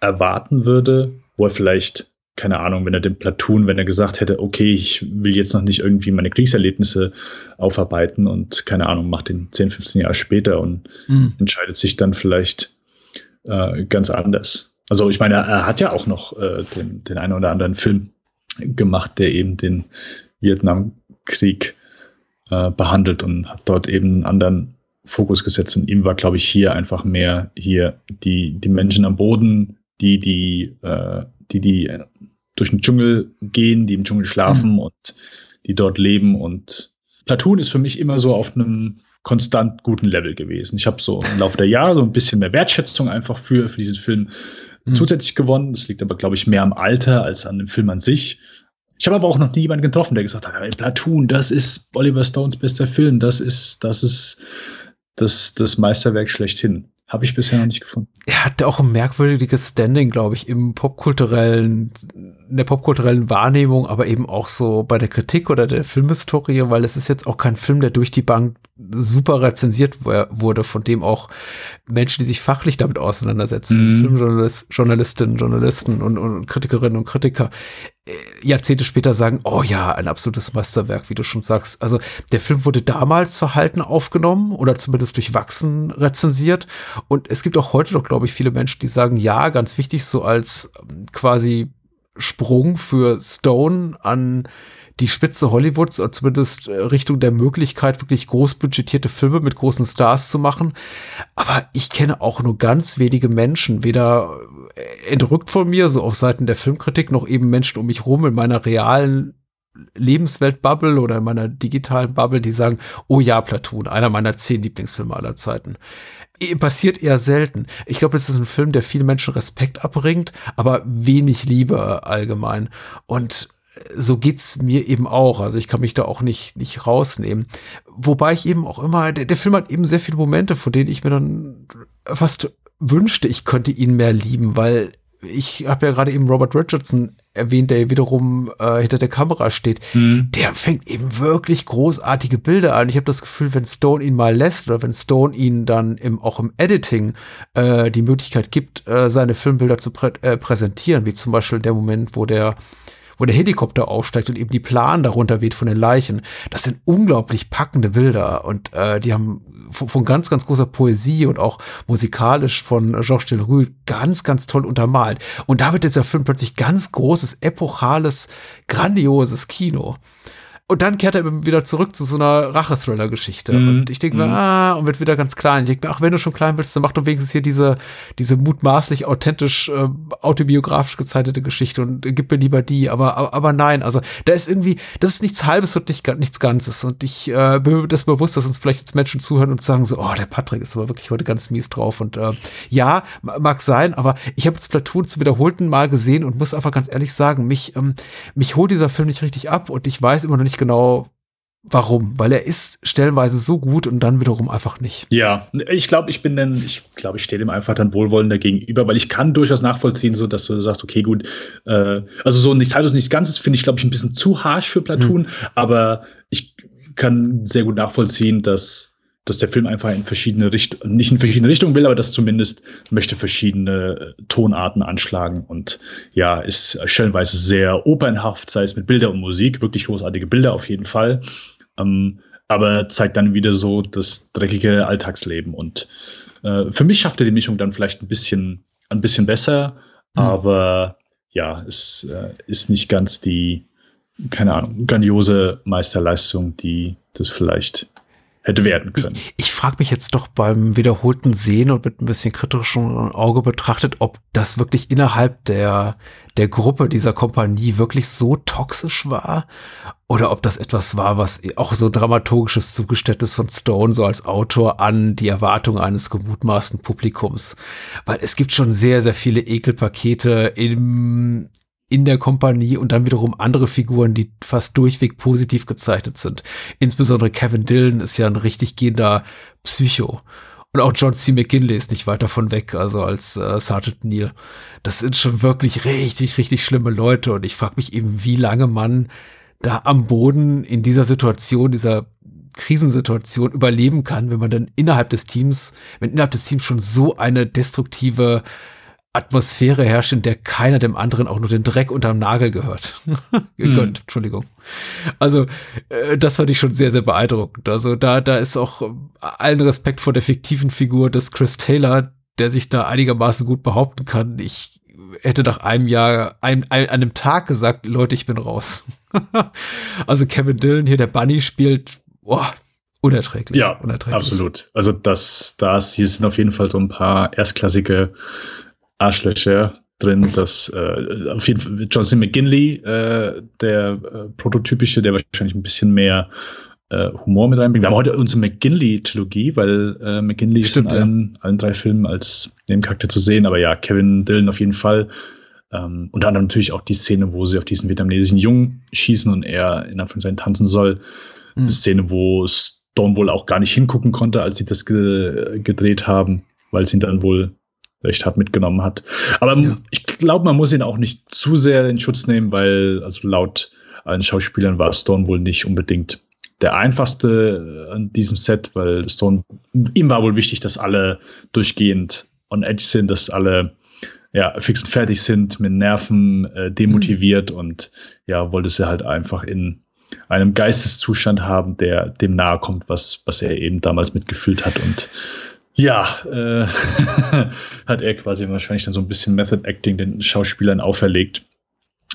erwarten würde, wo er vielleicht keine Ahnung, wenn er den Platoon, wenn er gesagt hätte, okay, ich will jetzt noch nicht irgendwie meine Kriegserlebnisse aufarbeiten und keine Ahnung, macht den 10, 15 Jahre später und mhm. entscheidet sich dann vielleicht äh, ganz anders. Also ich meine, er, er hat ja auch noch äh, den, den einen oder anderen Film gemacht, der eben den Vietnamkrieg äh, behandelt und hat dort eben einen anderen Fokus gesetzt. Und ihm war, glaube ich, hier einfach mehr hier die, die Menschen am Boden, die, die, äh, die, die durch den Dschungel gehen, die im Dschungel schlafen mhm. und die dort leben. Und Platoon ist für mich immer so auf einem konstant guten Level gewesen. Ich habe so im Laufe der Jahre so ein bisschen mehr Wertschätzung einfach für, für diesen Film mhm. zusätzlich gewonnen. Das liegt aber, glaube ich, mehr am Alter als an dem Film an sich. Ich habe aber auch noch nie jemanden getroffen, der gesagt hat, hey, Platoon, das ist Oliver Stones bester Film, das ist, das ist das, das Meisterwerk schlechthin. Habe ich bisher noch nicht gefunden. Er hat auch ein merkwürdiges Standing, glaube ich, im popkulturellen, in der popkulturellen Wahrnehmung, aber eben auch so bei der Kritik oder der Filmhistorie, weil es ist jetzt auch kein Film, der durch die Bank super rezensiert wurde, von dem auch Menschen, die sich fachlich damit auseinandersetzen, mhm. Filmjournalistinnen, Journalisten und, und Kritikerinnen und Kritiker, Jahrzehnte später sagen, oh ja, ein absolutes Meisterwerk, wie du schon sagst. Also der Film wurde damals verhalten aufgenommen oder zumindest durchwachsen rezensiert. Und es gibt auch heute noch, glaube ich, viele Menschen, die sagen, ja, ganz wichtig, so als ähm, quasi Sprung für Stone an die Spitze Hollywoods, oder zumindest äh, Richtung der Möglichkeit, wirklich großbudgetierte Filme mit großen Stars zu machen. Aber ich kenne auch nur ganz wenige Menschen, weder äh, entrückt von mir, so auf Seiten der Filmkritik, noch eben Menschen um mich rum in meiner realen Lebenswelt-Bubble oder in meiner digitalen Bubble, die sagen, oh ja, Platoon, einer meiner zehn Lieblingsfilme aller Zeiten. Passiert eher selten. Ich glaube, es ist ein Film, der vielen Menschen Respekt abbringt, aber wenig Liebe allgemein. Und so geht's mir eben auch. Also ich kann mich da auch nicht, nicht rausnehmen. Wobei ich eben auch immer, der, der Film hat eben sehr viele Momente, von denen ich mir dann fast wünschte, ich könnte ihn mehr lieben, weil ich habe ja gerade eben Robert Richardson erwähnt, der wiederum äh, hinter der Kamera steht. Mhm. Der fängt eben wirklich großartige Bilder an. Ich habe das Gefühl, wenn Stone ihn mal lässt oder wenn Stone ihn dann im, auch im Editing äh, die Möglichkeit gibt, äh, seine Filmbilder zu prä äh, präsentieren, wie zum Beispiel der Moment, wo der wo der Helikopter aufsteigt und eben die Plan darunter weht von den Leichen. Das sind unglaublich packende Bilder und äh, die haben von, von ganz, ganz großer Poesie und auch musikalisch von Georges Delrue ganz, ganz toll untermalt. Und da wird dieser Film plötzlich ganz großes, epochales, grandioses Kino. Und dann kehrt er wieder zurück zu so einer Rache-Thriller-Geschichte. Mm, und ich denke mir, mhm. ah, und wird wieder ganz klein. Ich denke mir, ach, wenn du schon klein willst, dann mach doch wenigstens hier diese, diese mutmaßlich authentisch äh, autobiografisch gezeichnete Geschichte und gib mir lieber die. Aber, aber, aber nein, also da ist irgendwie, das ist nichts Halbes und nicht, nichts Ganzes. Und ich äh, bin mir das bewusst, dass uns vielleicht jetzt Menschen zuhören und sagen so, oh, der Patrick ist aber wirklich heute ganz mies drauf. Und äh, ja, mag sein, aber ich habe jetzt Platoon zu wiederholten Mal gesehen und muss einfach ganz ehrlich sagen, mich, ähm, mich holt dieser Film nicht richtig ab und ich weiß immer noch nicht nicht genau, warum, weil er ist stellenweise so gut und dann wiederum einfach nicht. Ja, ich glaube, ich bin dann, ich glaube, ich stehe dem einfach dann wohlwollender gegenüber, weil ich kann durchaus nachvollziehen, so dass du sagst, okay, gut, äh, also so nichts halbes, nichts Ganzes finde ich, glaube ich, ein bisschen zu harsh für Platoon, hm. aber ich kann sehr gut nachvollziehen, dass dass der Film einfach in verschiedene Richtungen, nicht in verschiedene Richtungen will, aber das zumindest möchte verschiedene Tonarten anschlagen und ja, ist stellenweise sehr opernhaft, sei es mit Bilder und Musik, wirklich großartige Bilder auf jeden Fall. Ähm, aber zeigt dann wieder so das dreckige Alltagsleben und äh, für mich schafft er die Mischung dann vielleicht ein bisschen, ein bisschen besser, mhm. aber ja, es äh, ist nicht ganz die, keine Ahnung, grandiose Meisterleistung, die das vielleicht hätte werden können. Ich, ich frage mich jetzt doch beim wiederholten Sehen und mit ein bisschen kritischem Auge betrachtet, ob das wirklich innerhalb der, der Gruppe dieser Kompanie wirklich so toxisch war oder ob das etwas war, was auch so dramaturgisches Zugeständnis von Stone so als Autor an die Erwartung eines gemutmaßten Publikums. Weil es gibt schon sehr, sehr viele Ekelpakete im, in der Kompanie und dann wiederum andere Figuren, die fast durchweg positiv gezeichnet sind. Insbesondere Kevin Dillon ist ja ein richtig gehender Psycho. Und auch John C. McKinley ist nicht weit davon weg, also als äh, Sergeant Neil. Das sind schon wirklich richtig, richtig schlimme Leute. Und ich frage mich eben, wie lange man da am Boden in dieser Situation, dieser Krisensituation überleben kann, wenn man dann innerhalb des Teams, wenn innerhalb des Teams schon so eine destruktive Atmosphäre herrscht, in der keiner dem anderen auch nur den Dreck unterm Nagel gehört. Gegönnt, hm. Entschuldigung. Also, äh, das fand ich schon sehr, sehr beeindruckend. Also, da, da ist auch äh, allen Respekt vor der fiktiven Figur des Chris Taylor, der sich da einigermaßen gut behaupten kann. Ich hätte nach einem Jahr, einem, einem Tag gesagt, Leute, ich bin raus. also, Kevin Dillon hier, der Bunny spielt, boah, unerträglich. Ja, unerträglich. absolut. Also, das, das, hier sind auf jeden Fall so ein paar erstklassige Arschlöcher drin, dass äh, auf jeden Fall John C. McGinley, äh, der äh, prototypische, der wahrscheinlich ein bisschen mehr äh, Humor mit reinbringt. Wir haben heute unsere McGinley-Trilogie, weil äh, McGinley Stimmt, ist in allen, ja. allen drei Filmen als Nebencharakter zu sehen, aber ja, Kevin Dillon auf jeden Fall. Ähm, unter anderem natürlich auch die Szene, wo sie auf diesen vietnamesischen Jungen schießen und er in Anführungszeichen tanzen soll. Mhm. Eine Szene, wo Stone wohl auch gar nicht hingucken konnte, als sie das ge gedreht haben, weil sie ihn dann wohl recht hart mitgenommen hat. Aber ja. ich glaube, man muss ihn auch nicht zu sehr in Schutz nehmen, weil, also laut allen Schauspielern war Stone wohl nicht unbedingt der einfachste an diesem Set, weil Stone, ihm war wohl wichtig, dass alle durchgehend on edge sind, dass alle ja, fix und fertig sind, mit Nerven äh, demotiviert mhm. und ja, wollte sie halt einfach in einem Geisteszustand haben, der dem nahe kommt, was, was er eben damals mitgefühlt hat und ja, äh, hat er quasi wahrscheinlich dann so ein bisschen Method Acting den Schauspielern auferlegt.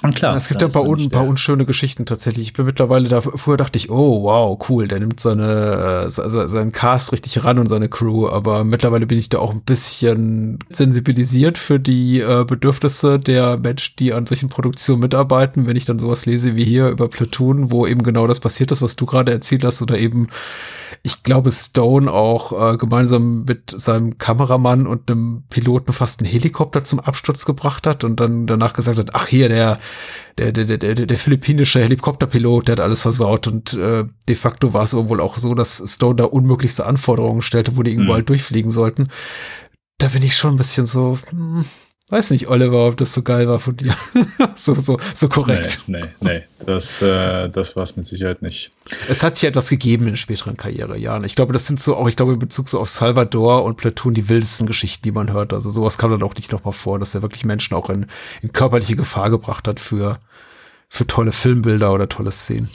Und klar. Es gibt ja ein paar, un, paar unschöne Geschichten tatsächlich. Ich bin mittlerweile da, vorher dachte ich, oh wow, cool, der nimmt seine, äh, seinen Cast richtig ran und seine Crew, aber mittlerweile bin ich da auch ein bisschen sensibilisiert für die äh, Bedürfnisse der Menschen, die an solchen Produktionen mitarbeiten, wenn ich dann sowas lese wie hier über Platoon, wo eben genau das passiert ist, was du gerade erzählt hast, oder eben ich glaube, Stone auch äh, gemeinsam mit seinem Kameramann und einem Piloten fast einen Helikopter zum Absturz gebracht hat und dann danach gesagt hat, ach hier, der, der, der, der, der, philippinische Helikopterpilot, der hat alles versaut und äh, de facto war es wohl auch so, dass Stone da unmöglichste Anforderungen stellte, wo die irgendwo mhm. halt durchfliegen sollten. Da bin ich schon ein bisschen so, hm, Weiß nicht, Oliver, ob das so geil war von dir. so, so, so korrekt. Nee, nee, nee. Das, äh, das war es mit Sicherheit nicht. Es hat sich etwas gegeben in späteren Karrierejahren. Ich glaube, das sind so auch, ich glaube, in Bezug so auf Salvador und Platoon die wildesten Geschichten, die man hört. Also sowas kam dann auch nicht nochmal vor, dass er wirklich Menschen auch in, in körperliche Gefahr gebracht hat für, für tolle Filmbilder oder tolle Szenen.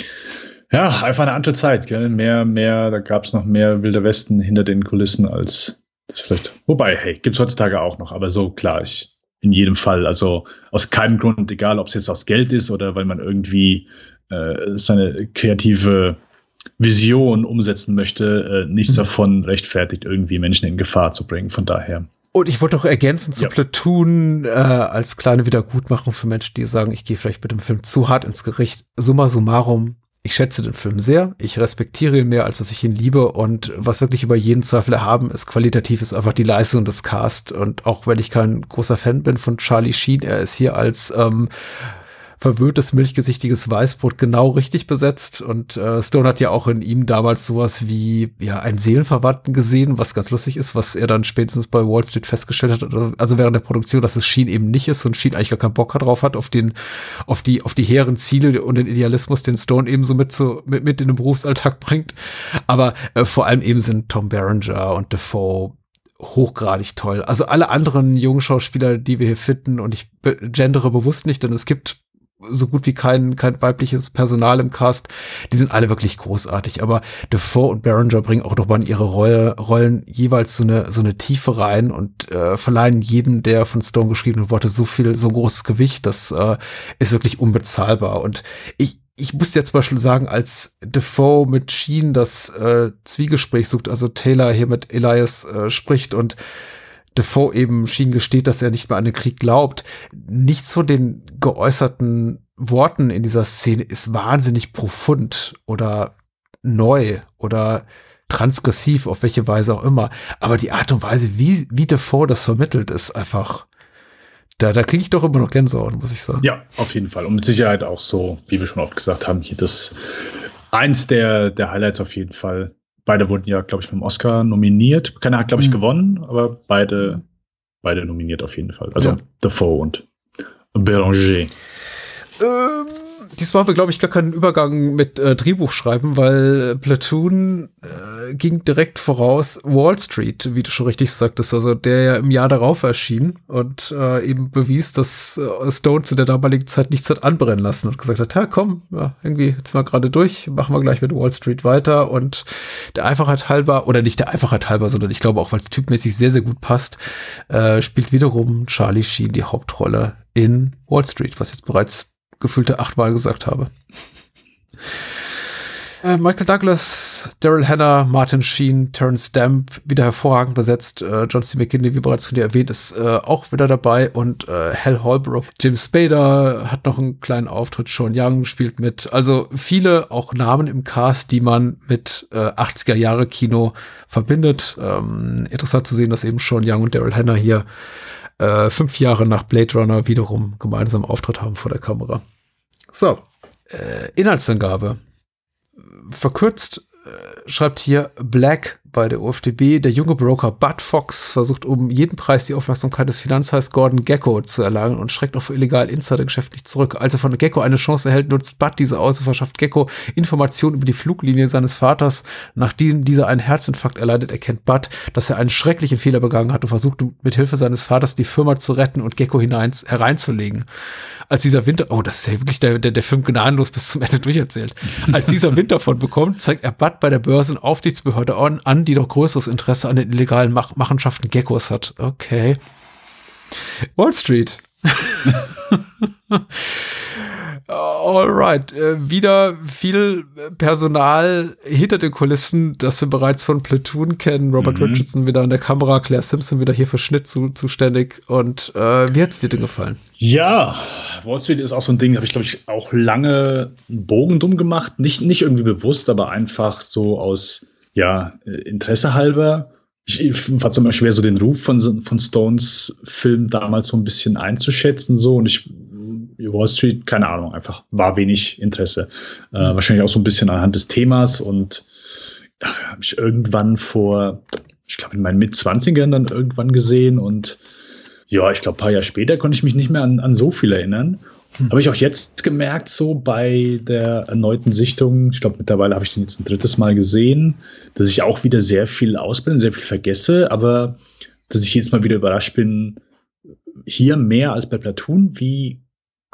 Ja, einfach eine andere Zeit, gell? Mehr, mehr, da gab es noch mehr Wilder Westen hinter den Kulissen als das vielleicht. Wobei, hey, gibt's heutzutage auch noch, aber so klar, ich in jedem Fall. Also aus keinem Grund, egal ob es jetzt aus Geld ist oder weil man irgendwie äh, seine kreative Vision umsetzen möchte, äh, nichts mhm. davon rechtfertigt, irgendwie Menschen in Gefahr zu bringen. Von daher. Und ich wollte noch ergänzen zu ja. Platoon äh, als kleine Wiedergutmachung für Menschen, die sagen, ich gehe vielleicht mit dem Film zu hart ins Gericht. Summa summarum, ich schätze den Film sehr, ich respektiere ihn mehr, als dass ich ihn liebe. Und was wirklich über jeden Zweifel erhaben ist, qualitativ ist einfach die Leistung des Cast. Und auch wenn ich kein großer Fan bin von Charlie Sheen, er ist hier als ähm, verwöhntes, milchgesichtiges Weißbrot genau richtig besetzt. Und äh, Stone hat ja auch in ihm damals sowas wie ja einen Seelenverwandten gesehen, was ganz lustig ist, was er dann spätestens bei Wall Street festgestellt hat, also während der Produktion, dass es Sheen eben nicht ist und Sheen eigentlich gar keinen Bock drauf hat auf den, auf die, auf die hehren Ziele und den Idealismus, den Stone eben so mit, so, mit, mit in den Berufsalltag bringt. Aber äh, vor allem eben sind Tom Berenger und Defoe hochgradig toll. Also alle anderen jungen Schauspieler, die wir hier finden, und ich gendere bewusst nicht, denn es gibt so gut wie kein, kein weibliches Personal im Cast. Die sind alle wirklich großartig. Aber Defoe und Berenger bringen auch nochmal in ihre Rolle, Rollen jeweils so eine, so eine Tiefe rein und äh, verleihen jedem der von Stone geschriebenen Worte so viel, so ein großes Gewicht. Das äh, ist wirklich unbezahlbar. Und ich, ich muss ja zum Beispiel sagen, als Defoe mit Sheen das äh, Zwiegespräch sucht, also Taylor hier mit Elias äh, spricht und Defoe eben schien gesteht, dass er nicht mehr an den Krieg glaubt. Nichts von den geäußerten Worten in dieser Szene ist wahnsinnig profund oder neu oder transgressiv, auf welche Weise auch immer. Aber die Art und Weise, wie, wie Defoe das vermittelt, ist einfach, da, da kriege ich doch immer noch Gänsehaut, muss ich sagen. Ja, auf jeden Fall. Und mit Sicherheit auch so, wie wir schon oft gesagt haben, hier das eins der, der Highlights auf jeden Fall beide wurden ja, glaube ich, beim Oscar nominiert. Keiner hat, glaube ich, mhm. gewonnen, aber beide, beide nominiert auf jeden Fall. Also ja. Defoe und Beranger. Ähm, diesmal haben wir, glaube ich, gar keinen Übergang mit äh, Drehbuch schreiben, weil Platoon äh, ging direkt voraus Wall Street, wie du schon richtig sagtest, also der ja im Jahr darauf erschien und äh, eben bewies, dass äh, Stone zu der damaligen Zeit nichts hat anbrennen lassen und gesagt hat, ja komm, ja, irgendwie jetzt mal gerade durch, machen wir gleich mit Wall Street weiter. Und der Einfachheit halber, oder nicht der Einfachheit halber, sondern ich glaube auch, weil es typmäßig sehr, sehr gut passt, äh, spielt wiederum Charlie Sheen die Hauptrolle in Wall Street, was jetzt bereits gefühlte achtmal gesagt habe. Äh, Michael Douglas, Daryl Hannah, Martin Sheen, Terence Stamp, wieder hervorragend besetzt. Äh, John C. McKinney, wie bereits von dir erwähnt, ist äh, auch wieder dabei. Und äh, Hal Holbrook, Jim Spader hat noch einen kleinen Auftritt. Sean Young spielt mit. Also viele auch Namen im Cast, die man mit äh, 80er Jahre Kino verbindet. Ähm, interessant zu sehen, dass eben Sean Young und Daryl Hannah hier äh, fünf Jahre nach Blade Runner wiederum gemeinsam Auftritt haben vor der Kamera. So, äh, Inhaltsangabe. Verkürzt äh, schreibt hier Black bei der UFDB. Der junge Broker Bud Fox versucht um jeden Preis die Aufmerksamkeit des Finanzheiß Gordon Gecko zu erlangen und schreckt auch für illegal Insidergeschäft nicht zurück. Als er von Gecko eine Chance erhält, nutzt Bud diese aus und verschafft Gecko Informationen über die Fluglinie seines Vaters. Nachdem dieser einen Herzinfarkt erleidet, erkennt Bud, dass er einen schrecklichen Fehler begangen hat und versucht mit Hilfe seines Vaters die Firma zu retten und Gecko hinein hereinzulegen als dieser Winter, oh, das ist ja wirklich der, der, der Film gnadenlos bis zum Ende durcherzählt. Als dieser Winter von bekommt, zeigt er Bud bei der Börsenaufsichtsbehörde an, die noch größeres Interesse an den illegalen Mach Machenschaften Geckos hat. Okay. Wall Street. Alright, äh, wieder viel Personal hinter den Kulissen, das wir bereits von Platoon kennen. Robert mhm. Richardson wieder an der Kamera, Claire Simpson wieder hier für Schnitt zu, zuständig. Und äh, wie hat's dir denn gefallen? Ja, Wall Street ist auch so ein Ding, habe ich glaube ich auch lange einen Bogen dumm gemacht. Nicht, nicht irgendwie bewusst, aber einfach so aus ja, Interesse halber. Ich, ich fand es immer schwer, so den Ruf von, von Stones Film damals so ein bisschen einzuschätzen. So und ich Wall Street, keine Ahnung, einfach war wenig Interesse. Äh, mhm. wahrscheinlich auch so ein bisschen anhand des Themas und habe ich irgendwann vor, ich glaube in meinen Mitzwanzigern dann irgendwann gesehen und ja, ich glaube, ein paar Jahre später konnte ich mich nicht mehr an, an so viel erinnern. Hm. Habe ich auch jetzt gemerkt, so bei der erneuten Sichtung, ich glaube, mittlerweile habe ich den jetzt ein drittes Mal gesehen, dass ich auch wieder sehr viel ausbilde, sehr viel vergesse, aber dass ich jetzt mal wieder überrascht bin, hier mehr als bei Platoon, wie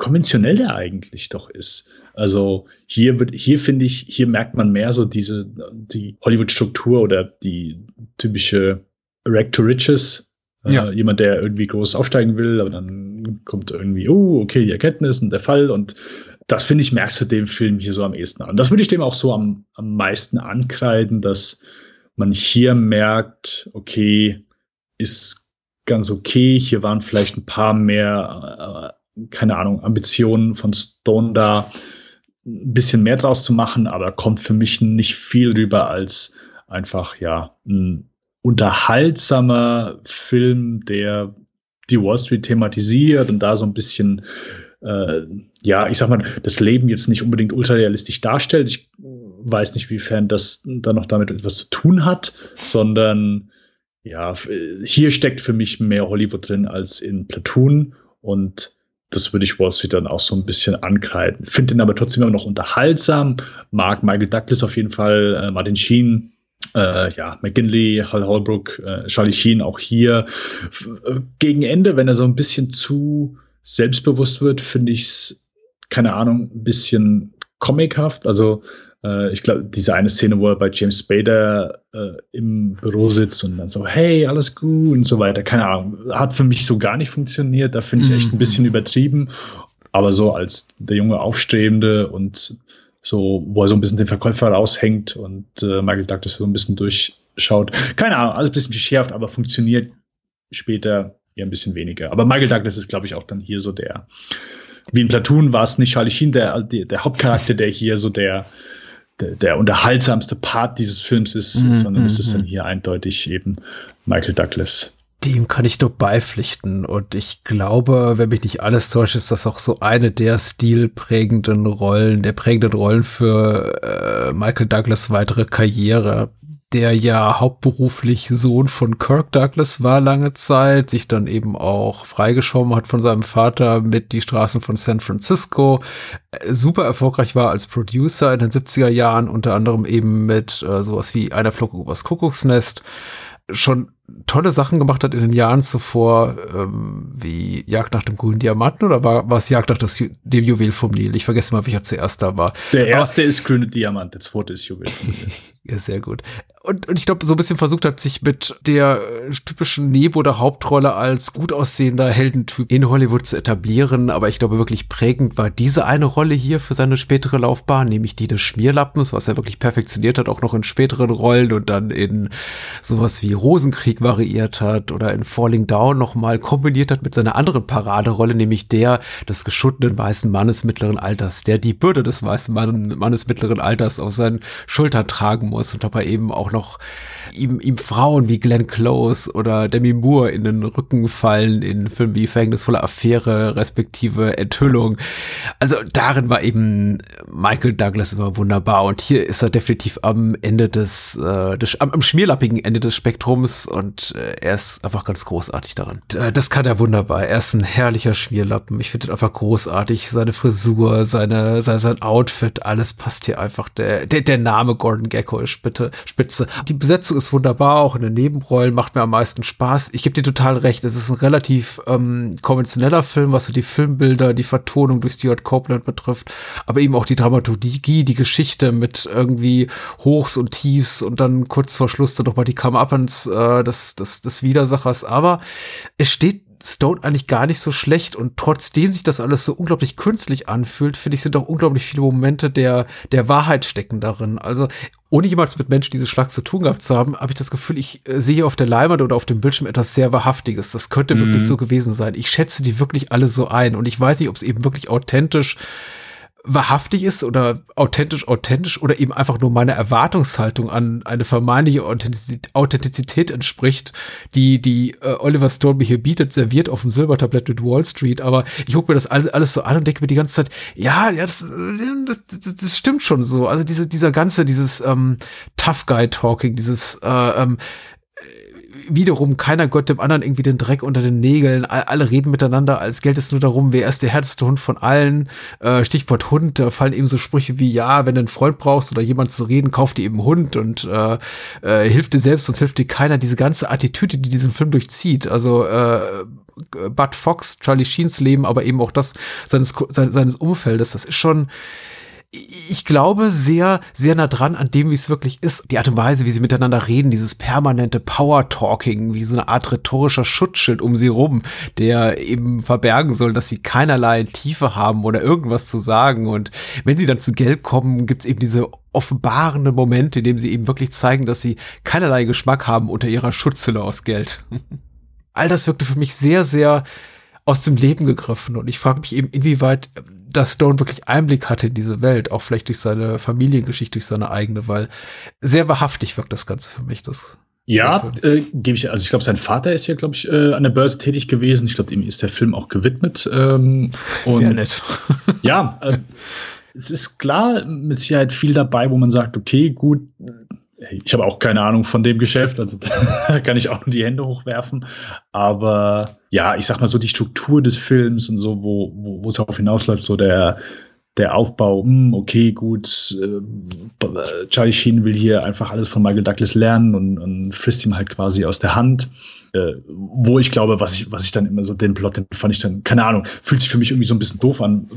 konventionell der eigentlich doch ist. Also hier wird, hier finde ich, hier merkt man mehr so diese, die Hollywood-Struktur oder die typische Rack to Riches. Äh, ja. Äh, jemand, der irgendwie groß aufsteigen will, aber dann kommt irgendwie, oh, okay, die Erkenntnis und der Fall und das finde ich, merkst du dem Film hier so am ehesten an. Das würde ich dem auch so am, am meisten ankreiden, dass man hier merkt, okay, ist ganz okay, hier waren vielleicht ein paar mehr, äh, keine Ahnung, Ambitionen von Stone da, ein bisschen mehr draus zu machen, aber kommt für mich nicht viel rüber als einfach, ja, ein unterhaltsamer Film, der die Wall Street thematisiert und da so ein bisschen äh, ja, ich sag mal, das Leben jetzt nicht unbedingt ultrarealistisch darstellt. Ich weiß nicht, wiefern das da noch damit etwas zu tun hat, sondern ja, hier steckt für mich mehr Hollywood drin als in Platoon und das würde ich Wall Street dann auch so ein bisschen ankreiden. Finde ihn aber trotzdem immer noch unterhaltsam. Mag Michael Douglas auf jeden Fall, äh, Martin Sheen, äh, ja, McGinley, Hal Holbrook, äh, Charlie Sheen auch hier. Gegen Ende, wenn er so ein bisschen zu selbstbewusst wird, finde ich es, keine Ahnung, ein bisschen comichaft. Also äh, ich glaube, diese eine Szene, wo er bei James Spader äh, im Büro sitzt und dann so, hey, alles gut und so weiter, keine Ahnung, hat für mich so gar nicht funktioniert. Da finde ich echt ein mhm. bisschen übertrieben. Aber so als der junge Aufstrebende und so, wo er so ein bisschen den Verkäufer raushängt und äh, Michael Douglas so ein bisschen durchschaut. Keine Ahnung, alles ein bisschen geschärft, aber funktioniert später eher ein bisschen weniger. Aber Michael Douglas ist, glaube ich, auch dann hier so der, wie in Platoon war es nicht Charlie Sheen, der, der, der Hauptcharakter, der hier so der, der, der unterhaltsamste Part dieses Films ist, mm, sondern mm, es ist dann mhm. hier eindeutig eben Michael Douglas. Dem kann ich nur beipflichten. Und ich glaube, wenn mich nicht alles täuscht, ist das auch so eine der stilprägenden Rollen, der prägenden Rollen für äh, Michael Douglas weitere Karriere der ja hauptberuflich Sohn von Kirk Douglas war lange Zeit, sich dann eben auch freigeschoben hat von seinem Vater mit die Straßen von San Francisco, äh, super erfolgreich war als Producer in den 70er Jahren, unter anderem eben mit äh, sowas wie Einer Flug übers Kuckucksnest, schon tolle Sachen gemacht hat in den Jahren zuvor, ähm, wie Jagd nach dem grünen Diamanten oder war, war es Jagd nach das, dem Juwel vom Nil? Ich vergesse mal, welcher zuerst da war. Der erste Aber, ist grüne Diamant, der zweite ist Juwel vom Nil. ja, sehr gut. Und, und ich glaube, so ein bisschen versucht hat, sich mit der äh, typischen Nebo der Hauptrolle als gut aussehender Heldentyp in Hollywood zu etablieren. Aber ich glaube, wirklich prägend war diese eine Rolle hier für seine spätere Laufbahn, nämlich die des Schmierlappens, was er wirklich perfektioniert hat, auch noch in späteren Rollen und dann in sowas wie Rosenkrieg variiert hat oder in Falling Down nochmal kombiniert hat mit seiner anderen Paraderolle, nämlich der des geschuttenen weißen Mannes mittleren Alters, der die Bürde des weißen Mannes mittleren Alters auf seinen Schultern tragen muss und dabei eben auch noch ihm, ihm Frauen wie Glenn Close oder Demi Moore in den Rücken fallen in Filmen wie Verhängnisvolle Affäre respektive Enthüllung. Also darin war eben Michael Douglas immer wunderbar und hier ist er definitiv am Ende des, äh, des am, am schmierlappigen Ende des Spektrums und äh, er ist einfach ganz großartig daran. Äh, das kann er wunderbar. Er ist ein herrlicher Schmierlappen. Ich finde ihn einfach großartig. Seine Frisur, seine, sein, sein Outfit, alles passt hier einfach. Der, der, der Name Gordon Gecko ist bitte spitze. Die Besetzung ist wunderbar, auch in den Nebenrollen macht mir am meisten Spaß. Ich gebe dir total recht, es ist ein relativ ähm, konventioneller Film, was so die Filmbilder, die Vertonung durch Stuart Copeland betrifft, aber eben auch die Dramaturgie, die Geschichte mit irgendwie Hochs und Tiefs und dann kurz vor Schluss dann nochmal die Come-Uppens äh, des, des, des Widersachers. Aber es steht Stone eigentlich gar nicht so schlecht und trotzdem sich das alles so unglaublich künstlich anfühlt, finde ich, sind auch unglaublich viele Momente der, der Wahrheit stecken darin. Also, ohne jemals mit Menschen diese Schlag zu tun gehabt zu haben, habe ich das Gefühl, ich äh, sehe auf der Leinwand oder auf dem Bildschirm etwas sehr Wahrhaftiges. Das könnte mhm. wirklich so gewesen sein. Ich schätze die wirklich alle so ein und ich weiß nicht, ob es eben wirklich authentisch wahrhaftig ist oder authentisch authentisch oder eben einfach nur meiner Erwartungshaltung an eine vermeintliche Authentizität entspricht, die die äh, Oliver Stone mir hier bietet, serviert auf dem Silbertablett mit Wall Street. Aber ich gucke mir das alles, alles so an und denke mir die ganze Zeit, ja, ja, das, das, das, stimmt schon so. Also diese, dieser ganze, dieses ähm, Tough Guy Talking, dieses äh, ähm, wiederum keiner gott dem anderen irgendwie den Dreck unter den Nägeln. Alle reden miteinander, als gilt es nur darum, wer ist der härteste Hund von allen. Äh, Stichwort Hund, da fallen eben so Sprüche wie, ja, wenn du einen Freund brauchst oder jemand zu reden, kauf dir eben Hund und äh, äh, hilft dir selbst, sonst hilft dir keiner. Diese ganze Attitüde, die diesen Film durchzieht. Also äh, Bud Fox, Charlie Sheens Leben, aber eben auch das seines, seines Umfeldes. Das ist schon, ich glaube, sehr, sehr nah dran an dem, wie es wirklich ist. Die Art und Weise, wie sie miteinander reden, dieses permanente Power-Talking, wie so eine Art rhetorischer Schutzschild um sie rum, der eben verbergen soll, dass sie keinerlei Tiefe haben oder irgendwas zu sagen. Und wenn sie dann zu Geld kommen, gibt es eben diese offenbarenden Momente, in denen sie eben wirklich zeigen, dass sie keinerlei Geschmack haben unter ihrer Schutzhülle aus Geld. All das wirkte für mich sehr, sehr aus dem Leben gegriffen. Und ich frage mich eben, inwieweit dass Stone wirklich Einblick hatte in diese Welt, auch vielleicht durch seine Familiengeschichte, durch seine eigene, weil sehr wahrhaftig wirkt das Ganze für mich. Das ja, äh, gebe ich. Also ich glaube, sein Vater ist ja, glaube ich, äh, an der Börse tätig gewesen. Ich glaube, ihm ist der Film auch gewidmet. Ähm, Sehr nett. ja, äh, es ist klar mit Sicherheit viel dabei, wo man sagt, okay, gut, ich habe auch keine Ahnung von dem Geschäft, also da kann ich auch nur die Hände hochwerfen. Aber ja, ich sag mal so die Struktur des Films und so, wo, wo, wo es darauf hinausläuft, so der, der Aufbau, mh, hm, okay, gut, äh, Charlie Sheen will hier einfach alles von Michael Douglas lernen und, und frisst ihm halt quasi aus der Hand äh, wo ich glaube, was ich, was ich dann immer so den Plot, den fand ich dann, keine Ahnung, fühlt sich für mich irgendwie so ein bisschen doof an,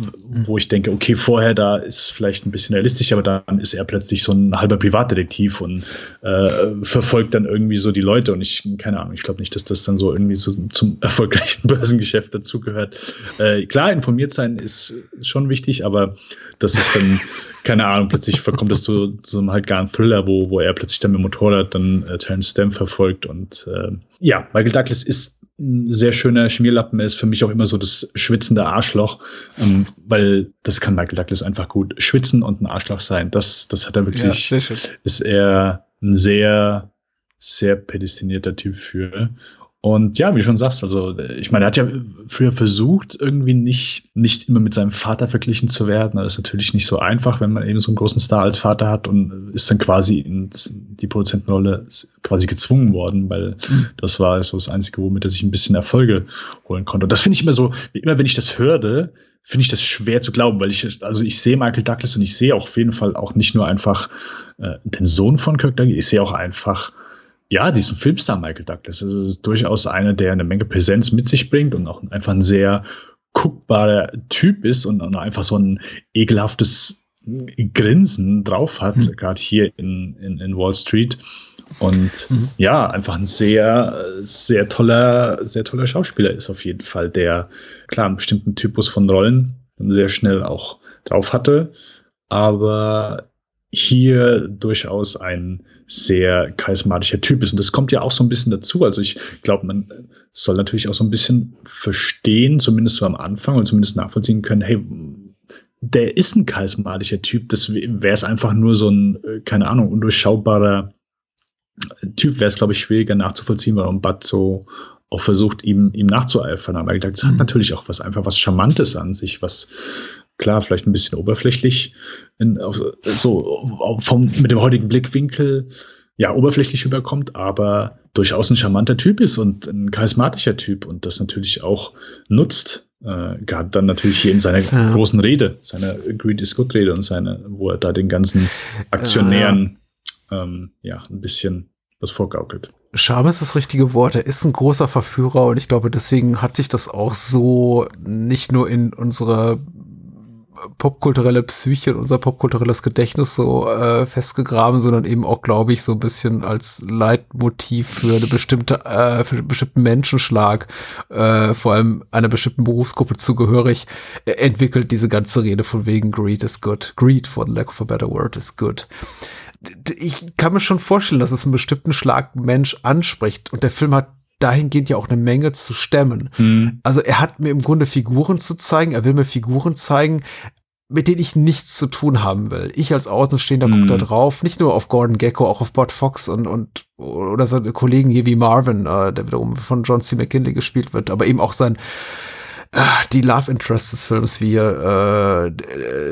wo ich denke, okay, vorher da ist vielleicht ein bisschen realistisch, aber dann ist er plötzlich so ein halber Privatdetektiv und äh, verfolgt dann irgendwie so die Leute und ich, keine Ahnung, ich glaube nicht, dass das dann so irgendwie so zum erfolgreichen Börsengeschäft dazugehört. Äh, klar, informiert sein ist schon wichtig, aber das ist dann keine Ahnung, plötzlich verkommt es zu, zu einem halt gar ein Thriller, wo, wo er plötzlich dann mit dem Motorrad dann äh, Terence Stamp verfolgt. Und äh, ja, Michael Douglas ist ein sehr schöner Schmierlappen. Er ist für mich auch immer so das schwitzende Arschloch, ähm, weil das kann Michael Douglas einfach gut schwitzen und ein Arschloch sein. Das, das hat er wirklich, ja, ist er ein sehr, sehr prädestinierter Typ für. Und ja, wie du schon sagst, also ich meine, er hat ja früher versucht, irgendwie nicht, nicht immer mit seinem Vater verglichen zu werden. Das ist natürlich nicht so einfach, wenn man eben so einen großen Star als Vater hat und ist dann quasi in die Produzentenrolle quasi gezwungen worden, weil mhm. das war so das Einzige, womit er sich ein bisschen Erfolge holen konnte. Und das finde ich immer so, immer wenn ich das hörte, finde ich das schwer zu glauben, weil ich, also ich sehe Michael Douglas und ich sehe auch auf jeden Fall auch nicht nur einfach äh, den Sohn von Kirk Douglas, ich sehe auch einfach ja, diesen Filmstar Michael Douglas. Das ist durchaus einer, der eine Menge Präsenz mit sich bringt und auch einfach ein sehr guckbarer Typ ist und, und einfach so ein ekelhaftes Grinsen drauf hat, mhm. gerade hier in, in, in Wall Street. Und mhm. ja, einfach ein sehr, sehr toller, sehr toller Schauspieler ist auf jeden Fall, der klar einen bestimmten Typus von Rollen sehr schnell auch drauf hatte, aber hier durchaus ein sehr charismatischer Typ ist. Und das kommt ja auch so ein bisschen dazu. Also ich glaube, man soll natürlich auch so ein bisschen verstehen, zumindest so am Anfang und zumindest nachvollziehen können, hey, der ist ein charismatischer Typ. Das wäre es einfach nur so ein, keine Ahnung, undurchschaubarer Typ, wäre es, glaube ich, schwieriger nachzuvollziehen, warum Bud so auch versucht, ihm, ihm nachzueifern. Aber ich glaube, das hat mhm. natürlich auch was, einfach was Charmantes an sich, was, klar, vielleicht ein bisschen oberflächlich, in, auf, so vom, mit dem heutigen Blickwinkel ja oberflächlich überkommt, aber durchaus ein charmanter Typ ist und ein charismatischer Typ und das natürlich auch nutzt. Äh, gerade dann natürlich hier in seiner ja. großen Rede, seiner Greed is Good Rede und seine, wo er da den ganzen Aktionären ja, ähm, ja ein bisschen was vorgaukelt. Charme ist das richtige Wort. Er ist ein großer Verführer und ich glaube, deswegen hat sich das auch so nicht nur in unserer popkulturelle Psyche, unser popkulturelles Gedächtnis so äh, festgegraben, sondern eben auch, glaube ich, so ein bisschen als Leitmotiv für eine bestimmte, äh, für einen bestimmten Menschenschlag, äh, vor allem einer bestimmten Berufsgruppe zugehörig, äh, entwickelt diese ganze Rede von wegen Greed is good. Greed, for the lack of a better word, is good ich kann mir schon vorstellen, dass es einen bestimmten Schlag Mensch anspricht. Und der Film hat dahingehend ja auch eine Menge zu stemmen. Mhm. Also er hat mir im Grunde Figuren zu zeigen, er will mir Figuren zeigen, mit denen ich nichts zu tun haben will. Ich als Außenstehender mhm. gucke da drauf, nicht nur auf Gordon Gecko, auch auf Bud Fox und, und oder seine Kollegen hier wie Marvin, äh, der wiederum von John C. McKinley gespielt wird, aber eben auch sein äh, die Love Interest des Films wie äh,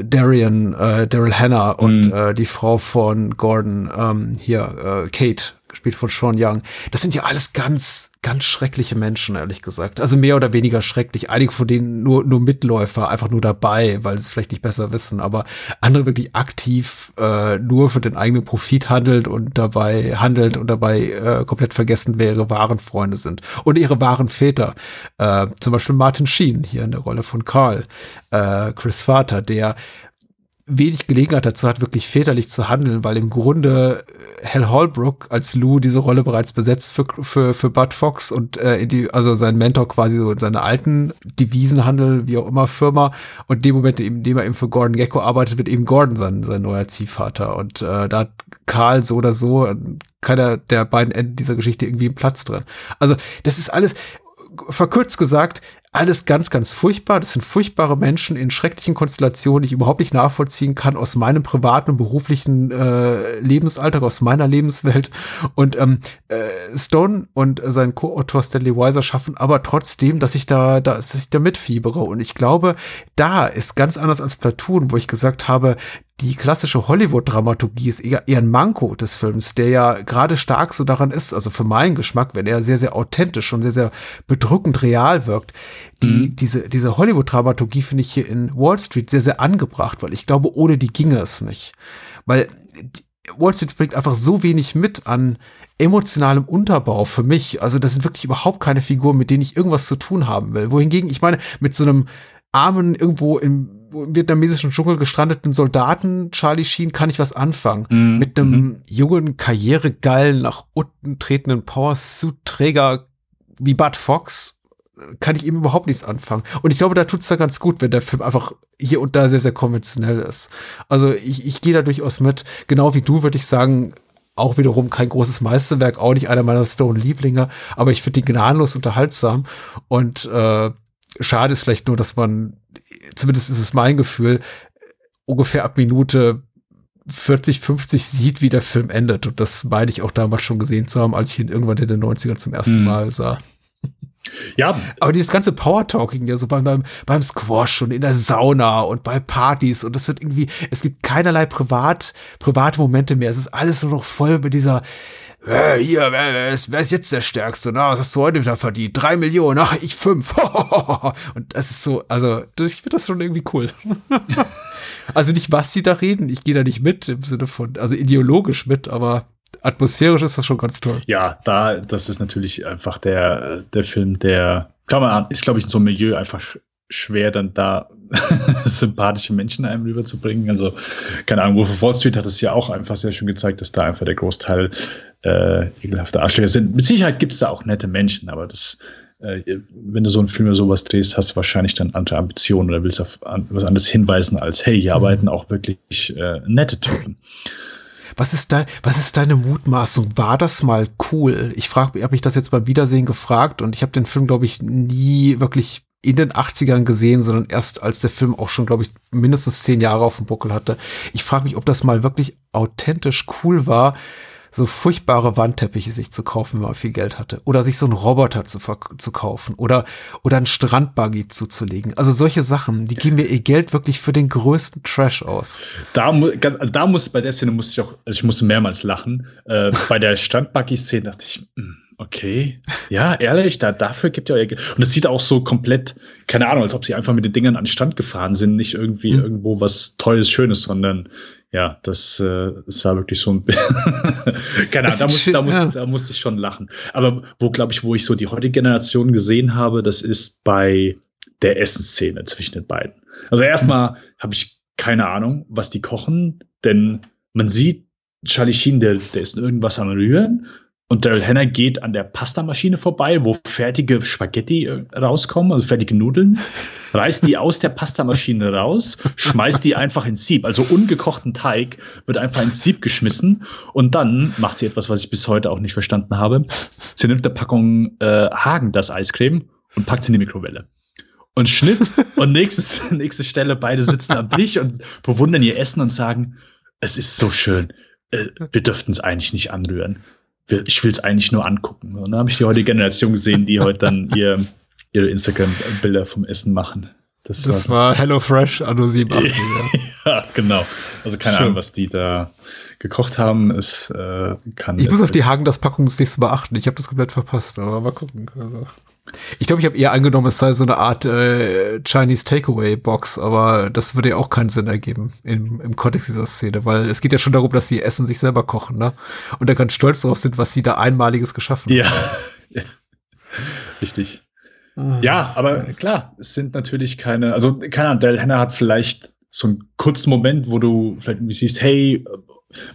Darian, äh, Daryl Hannah und mhm. äh, die Frau von Gordon, ähm, hier, äh, Kate, gespielt von Sean Young. Das sind ja alles ganz, ganz schreckliche Menschen, ehrlich gesagt. Also mehr oder weniger schrecklich. Einige von denen nur, nur Mitläufer, einfach nur dabei, weil sie es vielleicht nicht besser wissen. Aber andere wirklich aktiv äh, nur für den eigenen Profit handelt und dabei handelt und dabei äh, komplett vergessen, wer ihre wahren Freunde sind. Und ihre wahren Väter. Äh, zum Beispiel Martin Sheen hier in der Rolle von Carl, äh, Chris Vater, der wenig Gelegenheit dazu hat, wirklich väterlich zu handeln, weil im Grunde äh, Hal Holbrook als Lou diese Rolle bereits besetzt für, für, für Bud Fox und äh, in die, also sein Mentor quasi so in seiner alten Devisenhandel, wie auch immer, Firma. Und dem Moment, in dem er eben für Gordon Gecko arbeitet, wird eben Gordon sein, sein neuer Ziehvater. Und äh, da hat Karl so oder so keiner der beiden Enden dieser Geschichte irgendwie einen Platz drin. Also das ist alles, verkürzt gesagt, alles ganz, ganz furchtbar. Das sind furchtbare Menschen in schrecklichen Konstellationen, die ich überhaupt nicht nachvollziehen kann aus meinem privaten und beruflichen äh, Lebensalter, aus meiner Lebenswelt. Und ähm, äh, Stone und sein Co-Autor Stanley Weiser schaffen aber trotzdem, dass ich da, da, dass ich da mitfiebere. Und ich glaube, da ist ganz anders als Platoon, wo ich gesagt habe, die klassische Hollywood-Dramaturgie ist eher, eher ein Manko des Films, der ja gerade stark so daran ist, also für meinen Geschmack, wenn er sehr, sehr authentisch und sehr, sehr bedrückend real wirkt. Die, mhm. diese, diese Hollywood-Dramaturgie finde ich hier in Wall Street sehr, sehr angebracht, weil ich glaube, ohne die ginge es nicht. Weil Wall Street bringt einfach so wenig mit an emotionalem Unterbau für mich. Also das sind wirklich überhaupt keine Figuren, mit denen ich irgendwas zu tun haben will. Wohingegen, ich meine, mit so einem armen, irgendwo im vietnamesischen Dschungel gestrandeten Soldaten, Charlie Sheen, kann ich was anfangen. Mm, Mit einem mm. jungen, karrieregeilen, nach unten tretenden Power-Suit-Träger wie Bud Fox kann ich eben überhaupt nichts anfangen. Und ich glaube, da tut es da ganz gut, wenn der Film einfach hier und da sehr, sehr konventionell ist. Also ich, ich gehe da durchaus mit. Genau wie du würde ich sagen, auch wiederum kein großes Meisterwerk, auch nicht einer meiner Stone-Lieblinge, aber ich finde ihn gnadenlos unterhaltsam. Und äh, schade ist vielleicht nur, dass man zumindest ist es mein Gefühl, ungefähr ab Minute 40, 50 sieht, wie der Film endet. Und das meine ich auch damals schon gesehen zu haben, als ich ihn irgendwann in den 90ern zum ersten mhm. Mal sah. Ja. Aber dieses ganze Power-Talking ja so beim, beim, beim Squash und in der Sauna und bei Partys und das wird irgendwie, es gibt keinerlei Privat, private Momente mehr. Es ist alles nur noch voll mit dieser, äh, hier, wer, wer, ist, wer ist jetzt der Stärkste? Na, was hast du heute wieder verdient? Drei Millionen, ach, ich fünf. und das ist so, also, ich finde das schon irgendwie cool. also nicht, was sie da reden, ich gehe da nicht mit im Sinne von, also ideologisch mit, aber atmosphärisch ist das schon ganz toll. Ja, da, das ist natürlich einfach der, der Film, der, kann man, ist, glaube ich, in so einem Milieu einfach schwer, dann da sympathische Menschen einem rüberzubringen. Also, keine Ahnung, Wolf of Wall Street hat es ja auch einfach sehr schön gezeigt, dass da einfach der Großteil äh, ekelhafte Arschlöcher sind. Mit Sicherheit gibt es da auch nette Menschen, aber das, äh, wenn du so einen Film oder sowas drehst, hast du wahrscheinlich dann andere Ambitionen oder willst auf an, was anderes hinweisen als, hey, hier mhm. arbeiten auch wirklich äh, nette Typen. Was ist, da, was ist deine Mutmaßung? War das mal cool? Ich frage, habe mich das jetzt beim Wiedersehen gefragt und ich habe den Film, glaube ich, nie wirklich in den 80ern gesehen, sondern erst als der Film auch schon, glaube ich, mindestens zehn Jahre auf dem Buckel hatte. Ich frage mich, ob das mal wirklich authentisch cool war, so furchtbare Wandteppiche sich zu kaufen, wenn man viel Geld hatte. Oder sich so einen Roboter zu, zu kaufen. Oder, oder einen Strandbuggy zuzulegen. Also solche Sachen, die geben mir ihr Geld wirklich für den größten Trash aus. Da, also da muss, bei der Szene musste ich auch, also ich musste mehrmals lachen. Äh, bei der Strandbuggy-Szene dachte ich, mh hm, Okay. Ja, ehrlich, da, dafür gibt ihr euer Geld. Und es sieht auch so komplett, keine Ahnung, als ob sie einfach mit den Dingern an den Stand gefahren sind, nicht irgendwie mhm. irgendwo was Tolles, Schönes, sondern ja, das äh, sah wirklich so ein keine Ahnung, da, muss, da, muss, ja. da musste ich schon lachen. Aber wo, glaube ich, wo ich so die heutige Generation gesehen habe, das ist bei der Essensszene zwischen den beiden. Also erstmal habe ich keine Ahnung, was die kochen, denn man sieht, Charlie Sheen, der, der ist irgendwas am Rühren und Daryl Hannah geht an der Pastamaschine vorbei, wo fertige Spaghetti äh, rauskommen, also fertige Nudeln, reißt die aus der Pastamaschine raus, schmeißt die einfach ins Sieb. Also ungekochten Teig wird einfach ins Sieb geschmissen und dann macht sie etwas, was ich bis heute auch nicht verstanden habe. Sie nimmt eine Packung äh, Hagen, das Eiscreme, und packt sie in die Mikrowelle. Und Schnitt und nächstes, nächste Stelle, beide sitzen am Tisch und bewundern ihr Essen und sagen, es ist so schön. Äh, wir dürften es eigentlich nicht anrühren ich will es eigentlich nur angucken. Und dann habe ich die heutige Generation gesehen, die heute dann ihr, ihre Instagram-Bilder vom Essen machen. Das, das war, war Hello Fresh Anno 87. ja. Ja, genau. Also keine Schön. Ahnung, was die da gekocht haben. Es äh, kann. Ich muss auf die Hagen das Packung das nächste Mal achten. Ich habe das komplett verpasst, aber mal gucken. Also. Ich glaube, ich habe eher angenommen, es sei so eine Art äh, Chinese Takeaway Box, aber das würde ja auch keinen Sinn ergeben im, im Kontext dieser Szene, weil es geht ja schon darum, dass sie Essen sich selber kochen, ne? Und da ganz stolz drauf sind, was sie da einmaliges geschaffen ja. haben. Ja. Richtig. Ah. Ja, aber klar, es sind natürlich keine, also keine Ahnung, Del Hannah hat vielleicht so einen kurzen Moment, wo du vielleicht siehst, hey,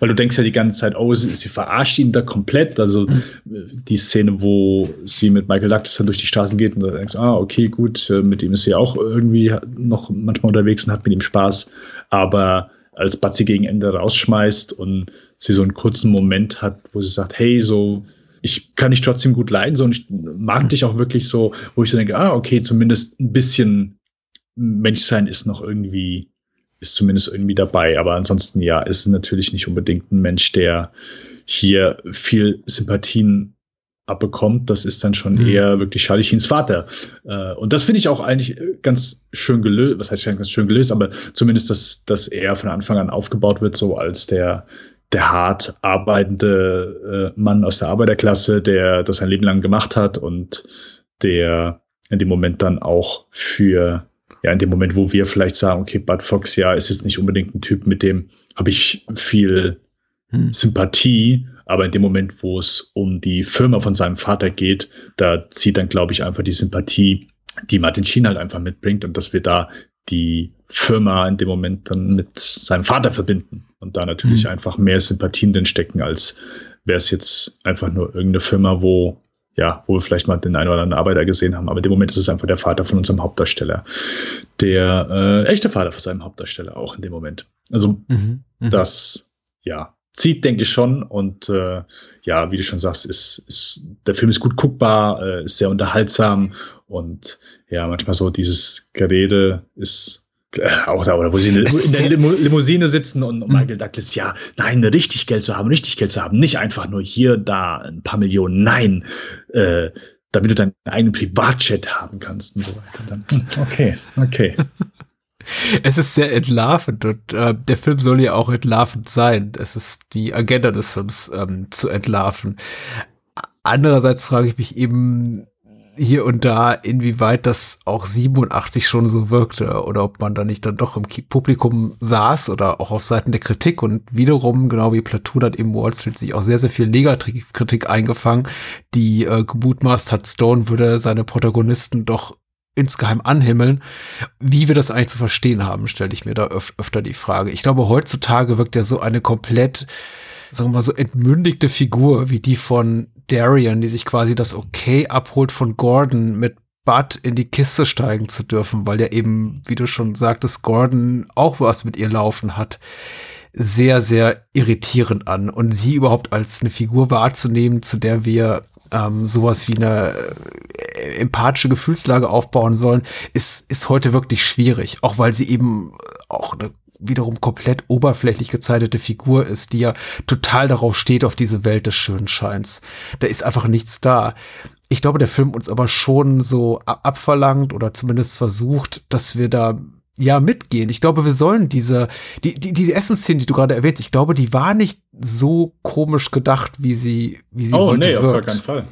weil du denkst ja die ganze Zeit, oh, sie, sie verarscht ihn da komplett. Also die Szene, wo sie mit Michael Douglas dann durch die Straßen geht und du denkst, ah, okay, gut, äh, mit ihm ist sie auch irgendwie noch manchmal unterwegs und hat mit ihm Spaß. Aber als Batzi gegen Ende rausschmeißt und sie so einen kurzen Moment hat, wo sie sagt, hey, so, ich kann dich trotzdem gut leiden, so, und ich mag dich auch wirklich so, wo ich so denke, ah, okay, zumindest ein bisschen Menschsein ist noch irgendwie ist zumindest irgendwie dabei. Aber ansonsten, ja, ist natürlich nicht unbedingt ein Mensch, der hier viel Sympathien abbekommt. Das ist dann schon mhm. eher wirklich Charlie Vater. Äh, und das finde ich auch eigentlich ganz schön gelöst. Was heißt ganz schön gelöst? Aber zumindest, dass, dass er von Anfang an aufgebaut wird, so als der, der hart arbeitende äh, Mann aus der Arbeiterklasse, der das sein Leben lang gemacht hat und der in dem Moment dann auch für ja, in dem Moment, wo wir vielleicht sagen, okay, Bud Fox, ja, ist jetzt nicht unbedingt ein Typ, mit dem habe ich viel hm. Sympathie, aber in dem Moment, wo es um die Firma von seinem Vater geht, da zieht dann, glaube ich, einfach die Sympathie, die Martin Sheen halt einfach mitbringt und dass wir da die Firma in dem Moment dann mit seinem Vater verbinden und da natürlich hm. einfach mehr Sympathien drin stecken, als wäre es jetzt einfach nur irgendeine Firma, wo ja, wo wir vielleicht mal den einen oder anderen Arbeiter gesehen haben. Aber in dem Moment ist es einfach der Vater von unserem Hauptdarsteller. Der äh, echte Vater von seinem Hauptdarsteller auch in dem Moment. Also mhm, mh. das, ja, zieht, denke ich schon. Und äh, ja, wie du schon sagst, ist, ist der Film ist gut guckbar, äh, ist sehr unterhaltsam und ja, manchmal so dieses Gerede ist auch da, oder wo sie in der Limousine sitzen und mhm. Michael Douglas, ja, nein, richtig Geld zu haben, richtig Geld zu haben, nicht einfach nur hier, da, ein paar Millionen, nein, äh, damit du deinen eigenen Privatchat haben kannst und so weiter. Dann, hm, okay, okay. Es ist sehr entlarvend und äh, der Film soll ja auch entlarvend sein. Es ist die Agenda des Films ähm, zu entlarven. Andererseits frage ich mich eben, hier und da, inwieweit das auch 87 schon so wirkte oder ob man da nicht dann doch im Publikum saß oder auch auf Seiten der Kritik und wiederum, genau wie Platoon hat eben Wall Street sich auch sehr, sehr viel Negativkritik eingefangen, die äh, gemutmaßt hat, Stone würde seine Protagonisten doch insgeheim anhimmeln. Wie wir das eigentlich zu verstehen haben, stelle ich mir da öf öfter die Frage. Ich glaube, heutzutage wirkt ja so eine komplett sagen wir mal so entmündigte Figur wie die von Darian, die sich quasi das Okay abholt von Gordon mit Bud in die Kiste steigen zu dürfen, weil ja eben, wie du schon sagtest, Gordon auch was mit ihr laufen hat, sehr, sehr irritierend an. Und sie überhaupt als eine Figur wahrzunehmen, zu der wir ähm, sowas wie eine äh, empathische Gefühlslage aufbauen sollen, ist, ist heute wirklich schwierig. Auch weil sie eben auch eine wiederum komplett oberflächlich gezeichnete Figur ist, die ja total darauf steht, auf diese Welt des schönen Scheins. Da ist einfach nichts da. Ich glaube, der Film uns aber schon so abverlangt oder zumindest versucht, dass wir da ja mitgehen. Ich glaube, wir sollen diese, die, die, diese Essensszene, die du gerade erwähnt, ich glaube, die war nicht so komisch gedacht, wie sie, wie sie oh, heute nee, wirkt. auf gar keinen Fall.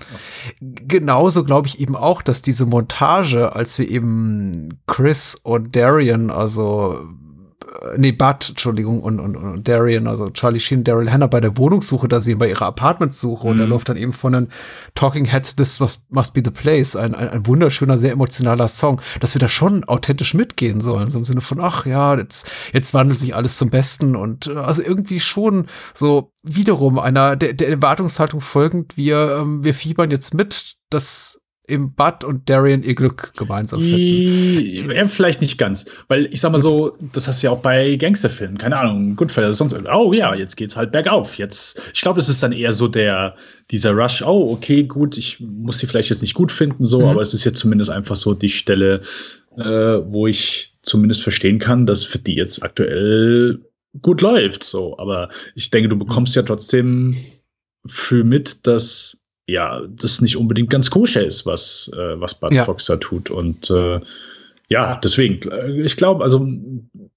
Genauso glaube ich eben auch, dass diese Montage, als wir eben Chris und Darian, also nee, Bud, Entschuldigung, und, und, und Darian, also Charlie Sheen, Daryl Hannah bei der Wohnungssuche da sehen, bei ihrer Apartmentsuche. Mhm. Und da läuft dann eben von den Talking Heads This Must, must Be the Place, ein, ein, ein wunderschöner, sehr emotionaler Song, dass wir da schon authentisch mitgehen sollen. So im Sinne von, ach ja, jetzt, jetzt wandelt sich alles zum Besten und also irgendwie schon so wiederum einer der, der Erwartungshaltung folgend, wir, ähm, wir fiebern jetzt mit, dass im Bud und Darian ihr Glück gemeinsam finden. Ja, vielleicht nicht ganz, weil ich sag mal so, das hast du ja auch bei Gangsterfilmen, keine Ahnung, Goodfellas, sonst irgendwas. Oh ja, jetzt geht's halt bergauf. Jetzt, ich glaube, das ist dann eher so der, dieser Rush, oh, okay, gut, ich muss sie vielleicht jetzt nicht gut finden, so, mhm. aber es ist jetzt zumindest einfach so die Stelle, äh, wo ich zumindest verstehen kann, dass für die jetzt aktuell gut läuft, so. Aber ich denke, du bekommst ja trotzdem für mit, dass ja, das nicht unbedingt ganz koscher ist, was, äh, was Bud ja. Fox da tut. Und äh, ja, deswegen, äh, ich glaube, also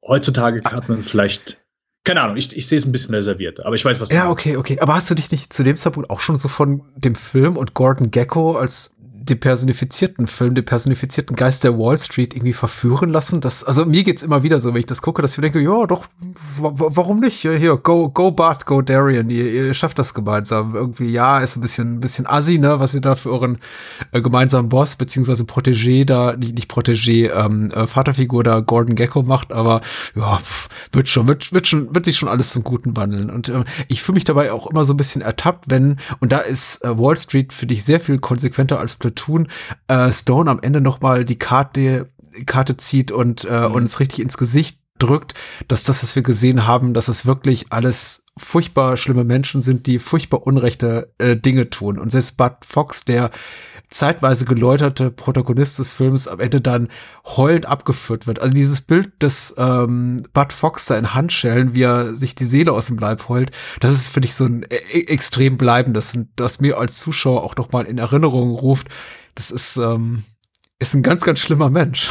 heutzutage hat man vielleicht keine Ahnung, ich, ich sehe es ein bisschen reserviert, aber ich weiß, was du Ja, okay, okay. Aber hast du dich nicht zu dem Zeitpunkt auch schon so von dem Film und Gordon Gecko als den personifizierten Film, den personifizierten Geist der Wall Street irgendwie verführen lassen. Das, also mir geht's immer wieder so, wenn ich das gucke, dass ich denke, ja, doch, warum nicht? Hier, go, go Bart, go Darian, ihr, ihr schafft das gemeinsam. Irgendwie, ja, ist ein bisschen, ein bisschen assi, ne, was ihr da für euren äh, gemeinsamen Boss, beziehungsweise Protégé da, nicht, nicht Protégé, ähm, äh, Vaterfigur da Gordon Gecko macht, aber ja, wird schon, wird, wird schon, wird sich schon alles zum Guten wandeln. Und äh, ich fühle mich dabei auch immer so ein bisschen ertappt, wenn, und da ist äh, Wall Street für dich sehr viel konsequenter als Platoon tun, äh, Stone am Ende noch mal die Karte, Karte zieht und äh, mhm. uns richtig ins Gesicht drückt, dass das, was wir gesehen haben, dass es wirklich alles furchtbar schlimme Menschen sind, die furchtbar unrechte äh, Dinge tun. Und selbst Bud Fox, der zeitweise geläuterte Protagonist des Films am Ende dann heulend abgeführt wird. Also dieses Bild des ähm, Bud Fox da in Handschellen, wie er sich die Seele aus dem Leib heult, das ist, finde ich, so ein e extrem bleibendes, das mir als Zuschauer auch noch mal in Erinnerung ruft. Das ist, ähm, ist ein ganz, ganz schlimmer Mensch.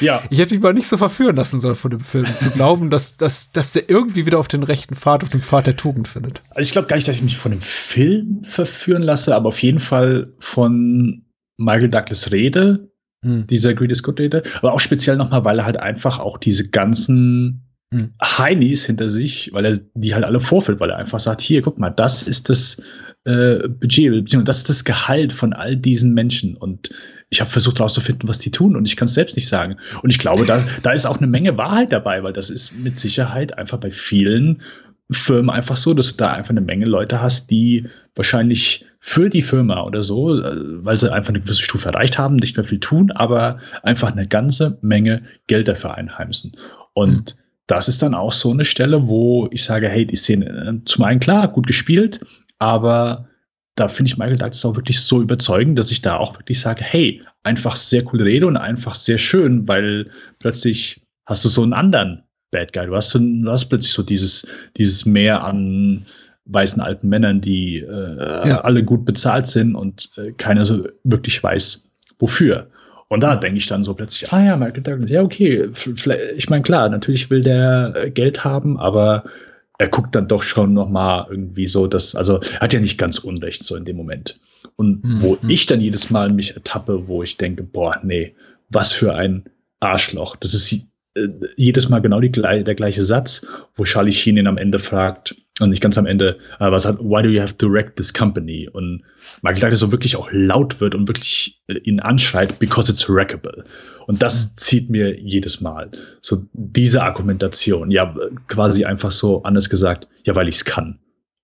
Ja. Ich hätte mich mal nicht so verführen lassen sollen von dem Film, zu glauben, dass, dass, dass der irgendwie wieder auf den rechten Pfad, auf dem Pfad der Tugend findet. Also ich glaube gar nicht, dass ich mich von dem Film verführen lasse, aber auf jeden Fall von Michael Douglas Rede, hm. dieser Greatest Good Rede, aber auch speziell nochmal, weil er halt einfach auch diese ganzen hm. Heinis hinter sich, weil er die halt alle vorführt, weil er einfach sagt, hier, guck mal, das ist das äh, Budget, beziehungsweise das ist das Gehalt von all diesen Menschen und ich habe versucht herauszufinden, was die tun und ich kann es selbst nicht sagen. Und ich glaube, da, da ist auch eine Menge Wahrheit dabei, weil das ist mit Sicherheit einfach bei vielen Firmen einfach so, dass du da einfach eine Menge Leute hast, die wahrscheinlich für die Firma oder so, äh, weil sie einfach eine gewisse Stufe erreicht haben, nicht mehr viel tun, aber einfach eine ganze Menge Geld dafür einheimsen. Und mhm. das ist dann auch so eine Stelle, wo ich sage, hey, die Szene, äh, zum einen klar, gut gespielt, aber da finde ich Michael Douglas auch wirklich so überzeugend, dass ich da auch wirklich sage, hey, einfach sehr coole Rede und einfach sehr schön, weil plötzlich hast du so einen anderen Bad Guy. Du hast, du hast plötzlich so dieses, dieses Meer an weißen alten Männern, die äh, ja. alle gut bezahlt sind und äh, keiner so wirklich weiß, wofür. Und da denke ich dann so plötzlich, ah ja, Michael Douglas, ja, okay, ich meine, klar, natürlich will der äh, Geld haben, aber er guckt dann doch schon noch mal irgendwie so, dass also er hat ja nicht ganz unrecht so in dem Moment. Und mhm. wo ich dann jedes Mal mich ertappe, wo ich denke, boah, nee, was für ein Arschloch. Das ist äh, jedes Mal genau die, der gleiche Satz, wo Charlie Sheen ihn am Ende fragt, und nicht ganz am Ende, äh, was hat, why do you have to wreck this company? Und Michael Douglas so wirklich auch laut wird und wirklich äh, ihn anschreit, because it's wreckable. Und das zieht mir jedes Mal. So diese Argumentation, ja, quasi einfach so anders gesagt, ja, weil ich es kann.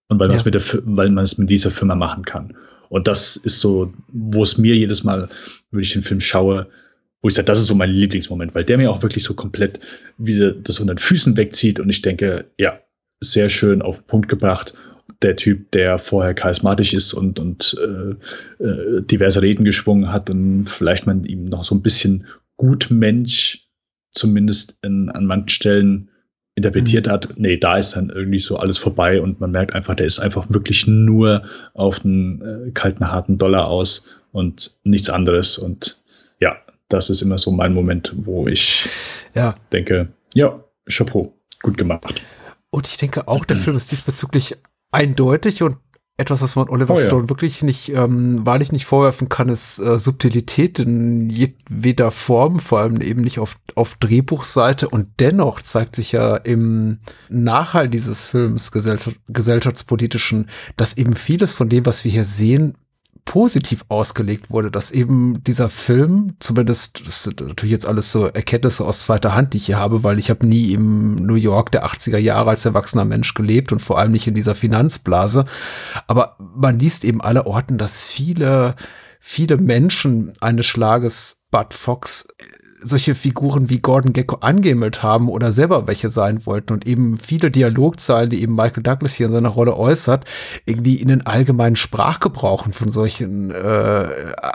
Und weil, ja. mit der, weil man es mit dieser Firma machen kann. Und das ist so, wo es mir jedes Mal, wenn ich den Film schaue, wo ich sage, das ist so mein Lieblingsmoment, weil der mir auch wirklich so komplett wieder das unter den Füßen wegzieht und ich denke, ja, sehr schön auf den Punkt gebracht. Der Typ, der vorher charismatisch ist und, und äh, äh, diverse Reden geschwungen hat und vielleicht man ihm noch so ein bisschen gut Mensch zumindest in, an manchen Stellen interpretiert mhm. hat, nee, da ist dann irgendwie so alles vorbei und man merkt einfach, der ist einfach wirklich nur auf den äh, kalten, harten Dollar aus und nichts anderes. Und ja, das ist immer so mein Moment, wo ich ja. denke, ja, Chapeau, gut gemacht. Und ich denke auch, der Film ist diesbezüglich eindeutig und etwas, was man Oliver oh, Stone ja. wirklich nicht, ähm, wahrlich nicht vorwerfen kann, ist äh, Subtilität in jedweder Form, vor allem eben nicht auf, auf Drehbuchseite. Und dennoch zeigt sich ja im Nachhall dieses Films gesellschaftspolitischen, dass eben vieles von dem, was wir hier sehen, positiv ausgelegt wurde, dass eben dieser Film, zumindest, das sind natürlich jetzt alles so Erkenntnisse aus zweiter Hand, die ich hier habe, weil ich habe nie im New York der 80er Jahre als erwachsener Mensch gelebt und vor allem nicht in dieser Finanzblase. Aber man liest eben alle Orten, dass viele, viele Menschen eines Schlages Bud Fox solche Figuren wie Gordon Gecko angehimmelt haben oder selber welche sein wollten und eben viele Dialogzeilen, die eben Michael Douglas hier in seiner Rolle äußert, irgendwie in den allgemeinen Sprachgebrauchen von solchen äh,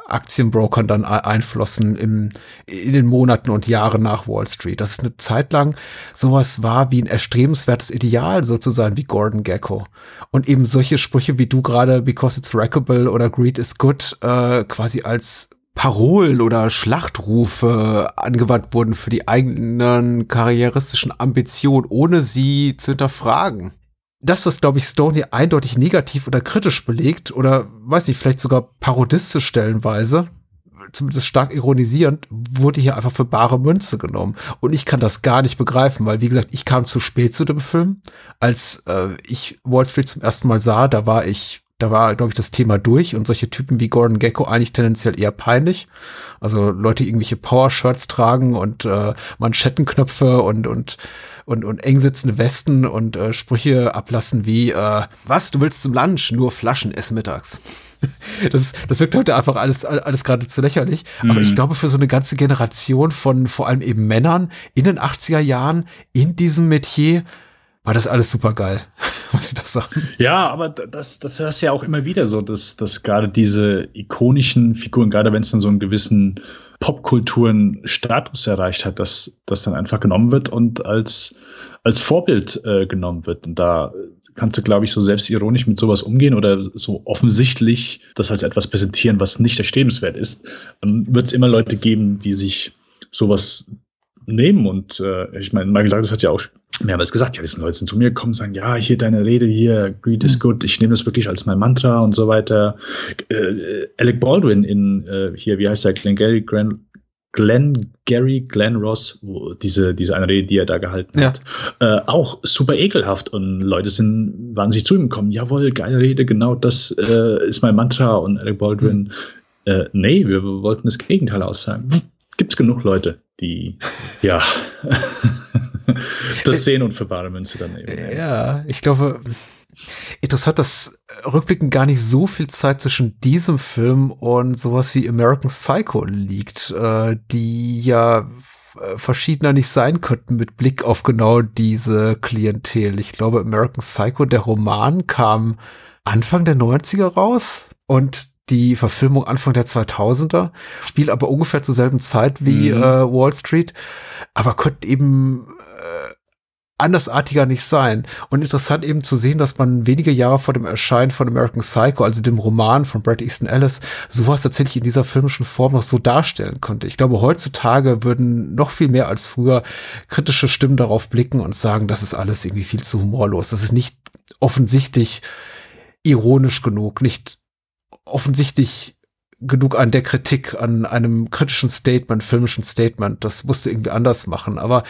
Aktienbrokern dann einflossen im, in den Monaten und Jahren nach Wall Street. Das ist eine Zeit lang sowas war wie ein erstrebenswertes Ideal, so zu sein wie Gordon Gecko. Und eben solche Sprüche wie du gerade, because it's wreckable oder greed is good, äh, quasi als Parolen oder Schlachtrufe angewandt wurden für die eigenen karrieristischen Ambitionen, ohne sie zu hinterfragen. Das, was, glaube ich, Stone hier eindeutig negativ oder kritisch belegt, oder weiß nicht, vielleicht sogar parodistisch stellenweise, zumindest stark ironisierend, wurde hier einfach für bare Münze genommen. Und ich kann das gar nicht begreifen, weil, wie gesagt, ich kam zu spät zu dem Film. Als äh, ich Wall Street zum ersten Mal sah, da war ich da war, glaube ich, das Thema durch und solche Typen wie Gordon Gecko eigentlich tendenziell eher peinlich. Also Leute, die irgendwelche Power-Shirts tragen und äh, Manschettenknöpfe und, und, und, und eng sitzende Westen und äh, Sprüche ablassen wie, äh, was, du willst zum Lunch? Nur Flaschen essen mittags. Das, das wirkt heute einfach alles, alles gerade zu lächerlich. Mhm. Aber ich glaube, für so eine ganze Generation von vor allem eben Männern in den 80er Jahren in diesem Metier war das alles super geil, was sie da sagen. Ja, aber das, das hörst du ja auch immer wieder so, dass, dass gerade diese ikonischen Figuren, gerade wenn es dann so einen gewissen Popkulturen-Status erreicht hat, dass das dann einfach genommen wird und als, als Vorbild äh, genommen wird. Und da kannst du, glaube ich, so selbstironisch mit sowas umgehen oder so offensichtlich das als etwas präsentieren, was nicht erstrebenswert ist, dann wird es immer Leute geben, die sich sowas nehmen. Und äh, ich meine, Michael Douglas hat ja auch mehrmals gesagt, ja, das sind Leute sind zu mir gekommen und sagen, ja, hier deine Rede hier, Greed is mhm. good, ich nehme das wirklich als mein Mantra und so weiter. Äh, Alec Baldwin in äh, hier, wie heißt der, Glenn Gary, Glenn, Gary, Glenn Ross, wo diese, diese eine Rede, die er da gehalten ja. hat, äh, auch super ekelhaft und Leute sind, waren sich zu ihm gekommen, jawohl, geile Rede, genau das äh, ist mein Mantra und Alec Baldwin, mhm. äh, nee, wir wollten das Gegenteil aussagen. Gibt's genug Leute, die, ja, das sehen und für bare Münze dann eben. Ja, ich glaube, interessant, dass rückblickend gar nicht so viel Zeit zwischen diesem Film und sowas wie American Psycho liegt, äh, die ja äh, verschiedener nicht sein könnten mit Blick auf genau diese Klientel. Ich glaube, American Psycho, der Roman kam Anfang der 90er raus und die Verfilmung Anfang der 2000er, spielt aber ungefähr zur selben Zeit wie mhm. äh, Wall Street, aber könnte eben äh, andersartiger nicht sein. Und interessant eben zu sehen, dass man wenige Jahre vor dem Erscheinen von American Psycho, also dem Roman von Brad Easton Ellis, sowas tatsächlich in dieser filmischen Form noch so darstellen konnte. Ich glaube, heutzutage würden noch viel mehr als früher kritische Stimmen darauf blicken und sagen, das ist alles irgendwie viel zu humorlos. Das ist nicht offensichtlich ironisch genug, nicht offensichtlich genug an der Kritik, an einem kritischen Statement, filmischen Statement. Das musste irgendwie anders machen. Aber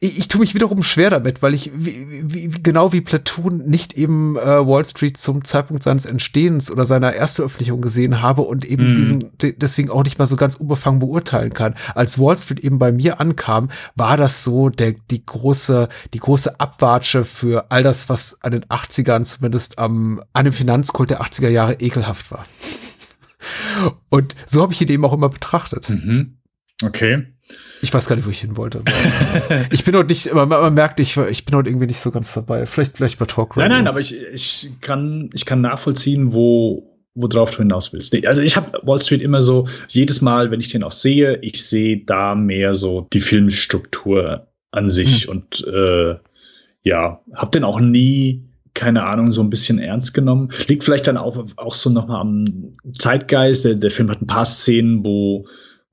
ich, ich tue mich wiederum schwer damit, weil ich wie, wie, genau wie Platoon nicht eben äh, Wall Street zum Zeitpunkt seines Entstehens oder seiner Erstveröffentlichung gesehen habe und eben mm. diesen deswegen auch nicht mal so ganz unbefangen beurteilen kann. Als Wall Street eben bei mir ankam, war das so der die große die große Abwatsche für all das, was an den 80ern zumindest am an dem Finanzkult der 80er Jahre ekelhaft war. Und so habe ich ihn eben auch immer betrachtet. Mhm. Okay. Ich weiß gar nicht, wo ich hin wollte. ich bin heute nicht, man, man merkt, ich, ich bin heute irgendwie nicht so ganz dabei. Vielleicht, vielleicht bei Talk Nein, nein, aber ich, ich, kann, ich kann nachvollziehen, wo, worauf du hinaus willst. Also ich habe Wall Street immer so, jedes Mal, wenn ich den auch sehe, ich sehe da mehr so die Filmstruktur an sich mhm. und äh, ja, habe den auch nie keine Ahnung, so ein bisschen ernst genommen. Liegt vielleicht dann auch, auch so nochmal am Zeitgeist. Der, der Film hat ein paar Szenen, wo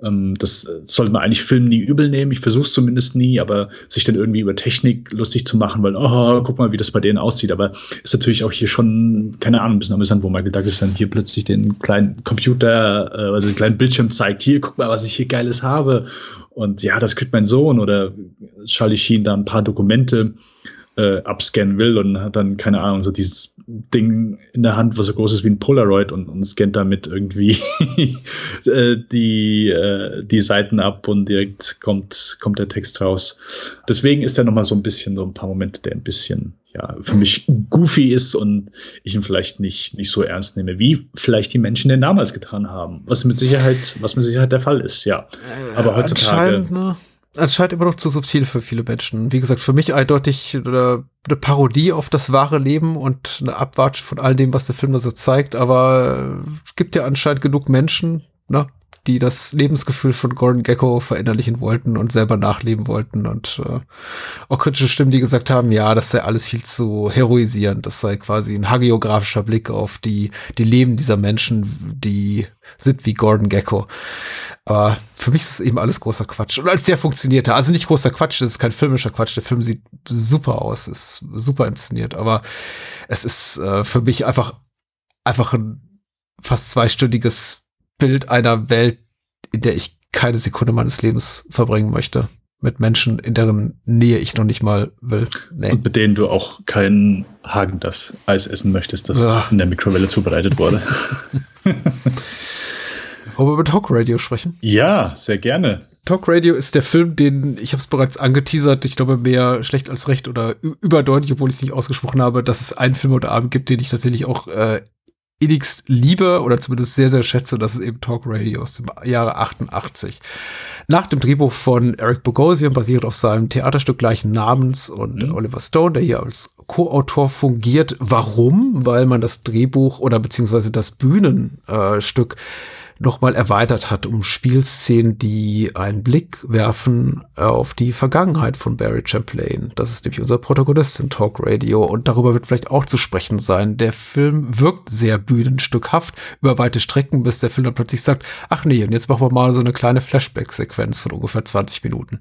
ähm, das sollte man eigentlich Film nie übel nehmen. Ich versuche es zumindest nie, aber sich dann irgendwie über Technik lustig zu machen, weil, oh, guck mal, wie das bei denen aussieht. Aber ist natürlich auch hier schon, keine Ahnung, ein bisschen amüsant, wo Michael Douglas dann hier plötzlich den kleinen Computer, äh, also den kleinen Bildschirm zeigt. Hier, guck mal, was ich hier Geiles habe. Und ja, das kriegt mein Sohn oder Charlie Sheen da ein paar Dokumente äh, abscannen will und hat dann, keine Ahnung, so dieses Ding in der Hand, was so groß ist wie ein Polaroid und, und scannt damit irgendwie äh, die, äh, die Seiten ab und direkt kommt, kommt der Text raus. Deswegen ist er nochmal so ein bisschen, so ein paar Momente, der ein bisschen, ja, für mich goofy ist und ich ihn vielleicht nicht, nicht so ernst nehme, wie vielleicht die Menschen den damals getan haben. Was mit Sicherheit, was mit Sicherheit der Fall ist, ja. Aber heutzutage. Ne? Anscheinend immer noch zu subtil für viele Menschen. Wie gesagt, für mich eindeutig eine, eine Parodie auf das wahre Leben und eine Abwatsch von all dem, was der Film da so zeigt. Aber es gibt ja anscheinend genug Menschen, ne, die das Lebensgefühl von Gordon Gecko verinnerlichen wollten und selber nachleben wollten und äh, auch kritische Stimmen, die gesagt haben, ja, das sei alles viel zu heroisierend, das sei quasi ein hagiografischer Blick auf die, die Leben dieser Menschen, die sind wie Gordon Gecko. Aber für mich ist es eben alles großer Quatsch. Und als der funktionierte, also nicht großer Quatsch, das ist kein filmischer Quatsch, der Film sieht super aus, ist super inszeniert, aber es ist äh, für mich einfach, einfach ein fast zweistündiges Bild einer Welt, in der ich keine Sekunde meines Lebens verbringen möchte. Mit Menschen, in deren Nähe ich noch nicht mal will. Nee. Und mit denen du auch kein Hagen das Eis essen möchtest, das ja. in der Mikrowelle zubereitet wurde. Wollen wir über Talk Radio sprechen? Ja, sehr gerne. Talk Radio ist der Film, den ich habe es bereits angeteasert. Ich glaube mehr schlecht als recht oder überdeutlich, obwohl ich es nicht ausgesprochen habe, dass es einen Film oder Abend gibt, den ich tatsächlich auch äh, innigst liebe oder zumindest sehr, sehr schätze. Das ist eben Talk Radio aus dem Jahre 88. Nach dem Drehbuch von Eric Bogosian, basiert auf seinem Theaterstück gleichen Namens und mhm. Oliver Stone, der hier als Co-Autor fungiert. Warum? Weil man das Drehbuch oder beziehungsweise das Bühnenstück äh, nochmal erweitert hat um Spielszenen, die einen Blick werfen auf die Vergangenheit von Barry Champlain. Das ist nämlich unser Protagonist in Talk Radio und darüber wird vielleicht auch zu sprechen sein. Der Film wirkt sehr bühnenstückhaft über weite Strecken, bis der Film dann plötzlich sagt, ach nee, und jetzt machen wir mal so eine kleine Flashback-Sequenz von ungefähr 20 Minuten.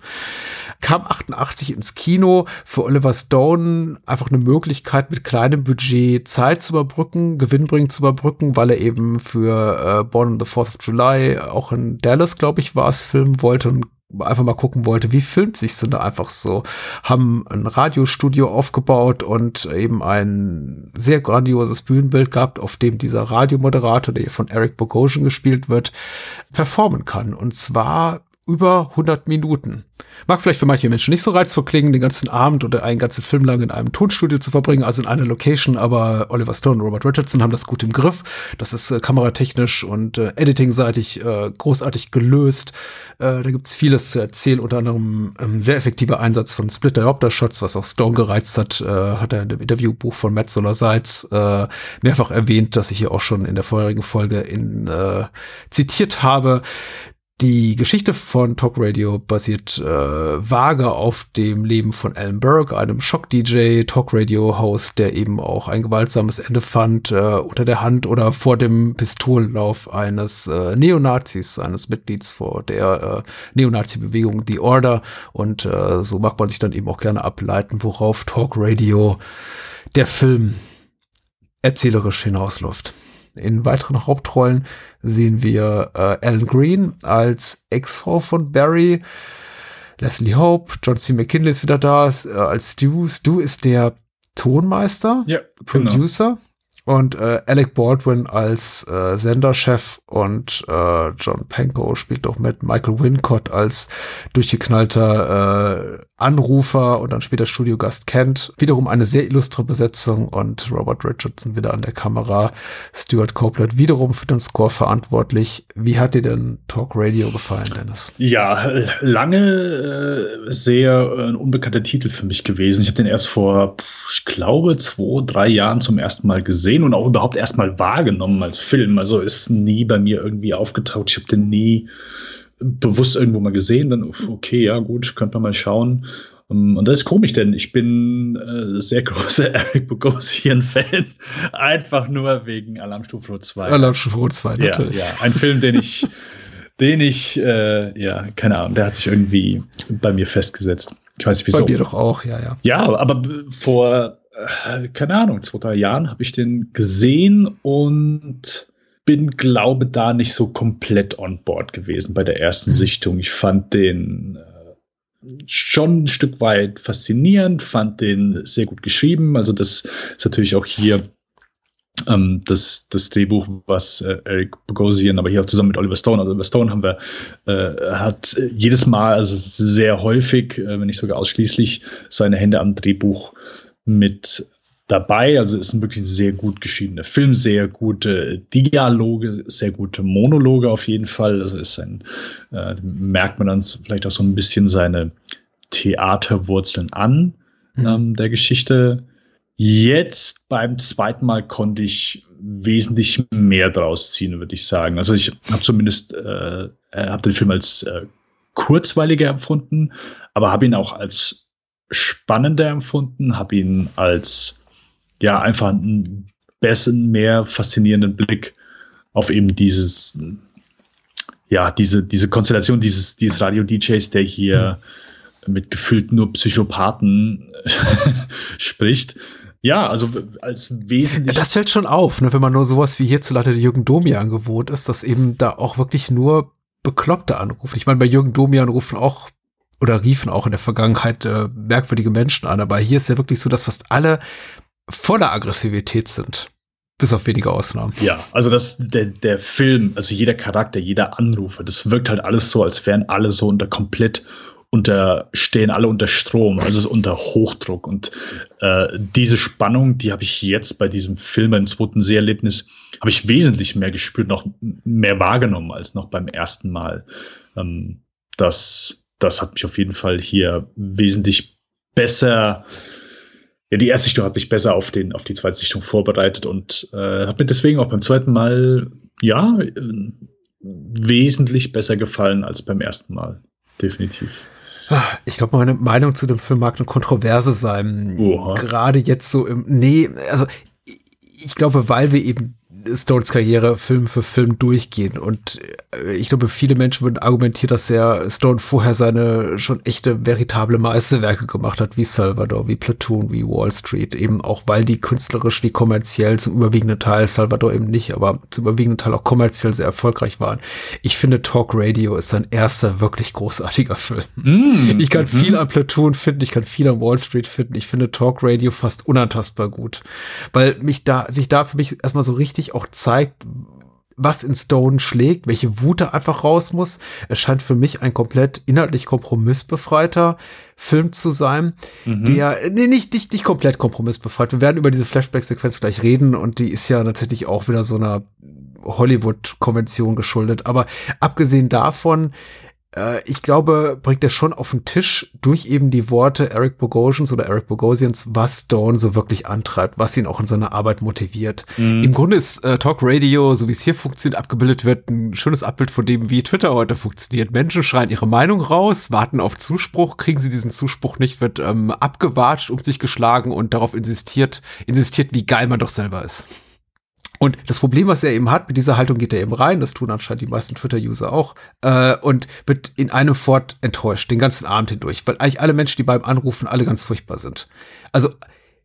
Kam 88 ins Kino, für Oliver Stone einfach eine Möglichkeit mit kleinem Budget Zeit zu überbrücken, gewinnbringend zu überbrücken, weil er eben für äh, Born on the Fourth of July, auch in Dallas, glaube ich, war es, filmen wollte und einfach mal gucken wollte, wie filmt sich's denn da einfach so. Haben ein Radiostudio aufgebaut und eben ein sehr grandioses Bühnenbild gehabt, auf dem dieser Radiomoderator, der von Eric Bogosian gespielt wird, performen kann. Und zwar über 100 Minuten. Mag vielleicht für manche Menschen nicht so reizvoll klingen, den ganzen Abend oder einen ganzen Film lang in einem Tonstudio zu verbringen, also in einer Location, aber Oliver Stone und Robert Richardson haben das gut im Griff. Das ist äh, kameratechnisch und äh, editing-seitig äh, großartig gelöst. Äh, da gibt's vieles zu erzählen, unter anderem ähm, sehr effektiver Einsatz von Splitter-Diopter-Shots, was auch Stone gereizt hat, äh, hat er in dem Interviewbuch von Matt Solar Seitz äh, mehrfach erwähnt, das ich hier auch schon in der vorherigen Folge in, äh, zitiert habe. Die Geschichte von Talk Radio basiert äh, vage auf dem Leben von Alan Burke, einem Shock-DJ, Talk Radio-Host, der eben auch ein gewaltsames Ende fand äh, unter der Hand oder vor dem Pistolenlauf eines äh, Neonazis, eines Mitglieds vor der äh, Neonazi-Bewegung The Order. Und äh, so mag man sich dann eben auch gerne ableiten, worauf Talk Radio der Film erzählerisch hinausläuft. In weiteren Hauptrollen sehen wir äh, Alan Green als Ex-Frau von Barry, Leslie Hope, John C. McKinley ist wieder da äh, als Stu. Stu ist der Tonmeister, ja, genau. Producer. Genau. Und äh, Alec Baldwin als äh, Senderchef und äh, John Pankow spielt auch mit Michael Wincott als durchgeknallter äh, Anrufer und dann später Studiogast Kent. Wiederum eine sehr illustre Besetzung und Robert Richardson wieder an der Kamera. Stuart Copeland wiederum für den Score verantwortlich. Wie hat dir denn Talk Radio gefallen, Dennis? Ja, lange äh, sehr äh, unbekannter Titel für mich gewesen. Ich habe den erst vor, ich glaube, zwei, drei Jahren zum ersten Mal gesehen und auch überhaupt erst mal wahrgenommen als Film. Also ist nie bei mir irgendwie aufgetaucht. Ich habe den nie bewusst irgendwo mal gesehen, dann okay, ja gut, könnte man mal schauen. Ähm, und das ist komisch, denn ich bin äh, sehr großer Eric Bogosian-Fan. Einfach nur wegen Alarmstufe 2. Alarmstufe 2, natürlich. Ja, ja, ein Film, den ich, den ich, äh, ja, keine Ahnung, der hat sich irgendwie bei mir festgesetzt. Ich weiß nicht, wieso. Bei mir doch auch, ja, ja. Ja, aber vor, äh, keine Ahnung, zwei, drei Jahren habe ich den gesehen und bin, glaube da nicht so komplett on board gewesen bei der ersten mhm. Sichtung. Ich fand den äh, schon ein Stück weit faszinierend, fand den sehr gut geschrieben. Also das ist natürlich auch hier ähm, das, das Drehbuch, was äh, Eric Bogosian, aber hier auch zusammen mit Oliver Stone, also Oliver Stone haben wir, äh, hat jedes Mal, also sehr häufig, äh, wenn nicht sogar ausschließlich, seine Hände am Drehbuch mit dabei. Also ist ein wirklich sehr gut geschriebener Film, sehr gute Dialoge, sehr gute Monologe auf jeden Fall. Also ist ein, äh, merkt man dann vielleicht auch so ein bisschen seine Theaterwurzeln an mhm. ähm, der Geschichte. Jetzt beim zweiten Mal konnte ich wesentlich mehr draus ziehen, würde ich sagen. Also ich habe zumindest äh, habe den Film als äh, kurzweiliger empfunden, aber habe ihn auch als spannender empfunden, habe ihn als ja einfach einen besseren, mehr faszinierenden Blick auf eben dieses ja diese diese Konstellation dieses dieses Radio DJs, der hier mhm. mit gefühlt nur Psychopathen spricht. Ja, also als wesentlich. Das fällt schon auf, ne, wenn man nur sowas wie hierzulande Jürgen Domian gewohnt ist, dass eben da auch wirklich nur Bekloppte anrufen. Ich meine, bei Jürgen Domian rufen auch oder riefen auch in der Vergangenheit äh, merkwürdige Menschen an, aber hier ist ja wirklich so, dass fast alle voller Aggressivität sind. Bis auf wenige Ausnahmen. Ja, also das, der, der Film, also jeder Charakter, jeder Anrufer, das wirkt halt alles so, als wären alle so unter komplett unter, stehen alle unter Strom, also unter Hochdruck. Und äh, diese Spannung, die habe ich jetzt bei diesem Film, beim zweiten Seherlebnis, habe ich wesentlich mehr gespürt, noch mehr wahrgenommen als noch beim ersten Mal. Ähm, das, das hat mich auf jeden Fall hier wesentlich besser ja, die erste Sichtung hat mich besser auf, den, auf die zweite Sichtung vorbereitet und äh, hat mir deswegen auch beim zweiten Mal, ja, äh, wesentlich besser gefallen als beim ersten Mal. Definitiv. Ich glaube, meine Meinung zu dem Film mag eine Kontroverse sein. Oha. Gerade jetzt so im, nee, also ich glaube, weil wir eben Stones Karriere Film für Film durchgehen. Und äh, ich glaube, viele Menschen würden argumentieren, dass er Stone vorher seine schon echte, veritable Meisterwerke gemacht hat, wie Salvador, wie Platoon, wie Wall Street. Eben auch, weil die künstlerisch wie kommerziell zum überwiegenden Teil, Salvador eben nicht, aber zum überwiegenden Teil auch kommerziell sehr erfolgreich waren. Ich finde, Talk Radio ist sein erster wirklich großartiger Film. Mm, ich kann mm viel an Platoon finden, ich kann viel an Wall Street finden. Ich finde Talk Radio fast unantastbar gut, weil mich da, sich da für mich erstmal so richtig auch zeigt, was in Stone schlägt, welche Wut da einfach raus muss. Es scheint für mich ein komplett inhaltlich kompromissbefreiter Film zu sein, mhm. der, nee, nicht, nicht, nicht komplett kompromissbefreit. Wir werden über diese Flashback-Sequenz gleich reden und die ist ja tatsächlich auch wieder so einer Hollywood-Konvention geschuldet. Aber abgesehen davon ich glaube, bringt er schon auf den Tisch durch eben die Worte Eric Bogosians oder Eric Bogosians, was Dawn so wirklich antreibt, was ihn auch in seiner Arbeit motiviert. Mhm. Im Grunde ist äh, Talk Radio, so wie es hier funktioniert, abgebildet wird, ein schönes Abbild von dem, wie Twitter heute funktioniert. Menschen schreien ihre Meinung raus, warten auf Zuspruch, kriegen sie diesen Zuspruch nicht, wird ähm, abgewatscht, um sich geschlagen und darauf insistiert, insistiert, wie geil man doch selber ist. Und das Problem, was er eben hat, mit dieser Haltung geht er eben rein, das tun anscheinend die meisten Twitter-User auch, äh, und wird in einem Fort enttäuscht, den ganzen Abend hindurch, weil eigentlich alle Menschen, die beim Anrufen, alle ganz furchtbar sind. Also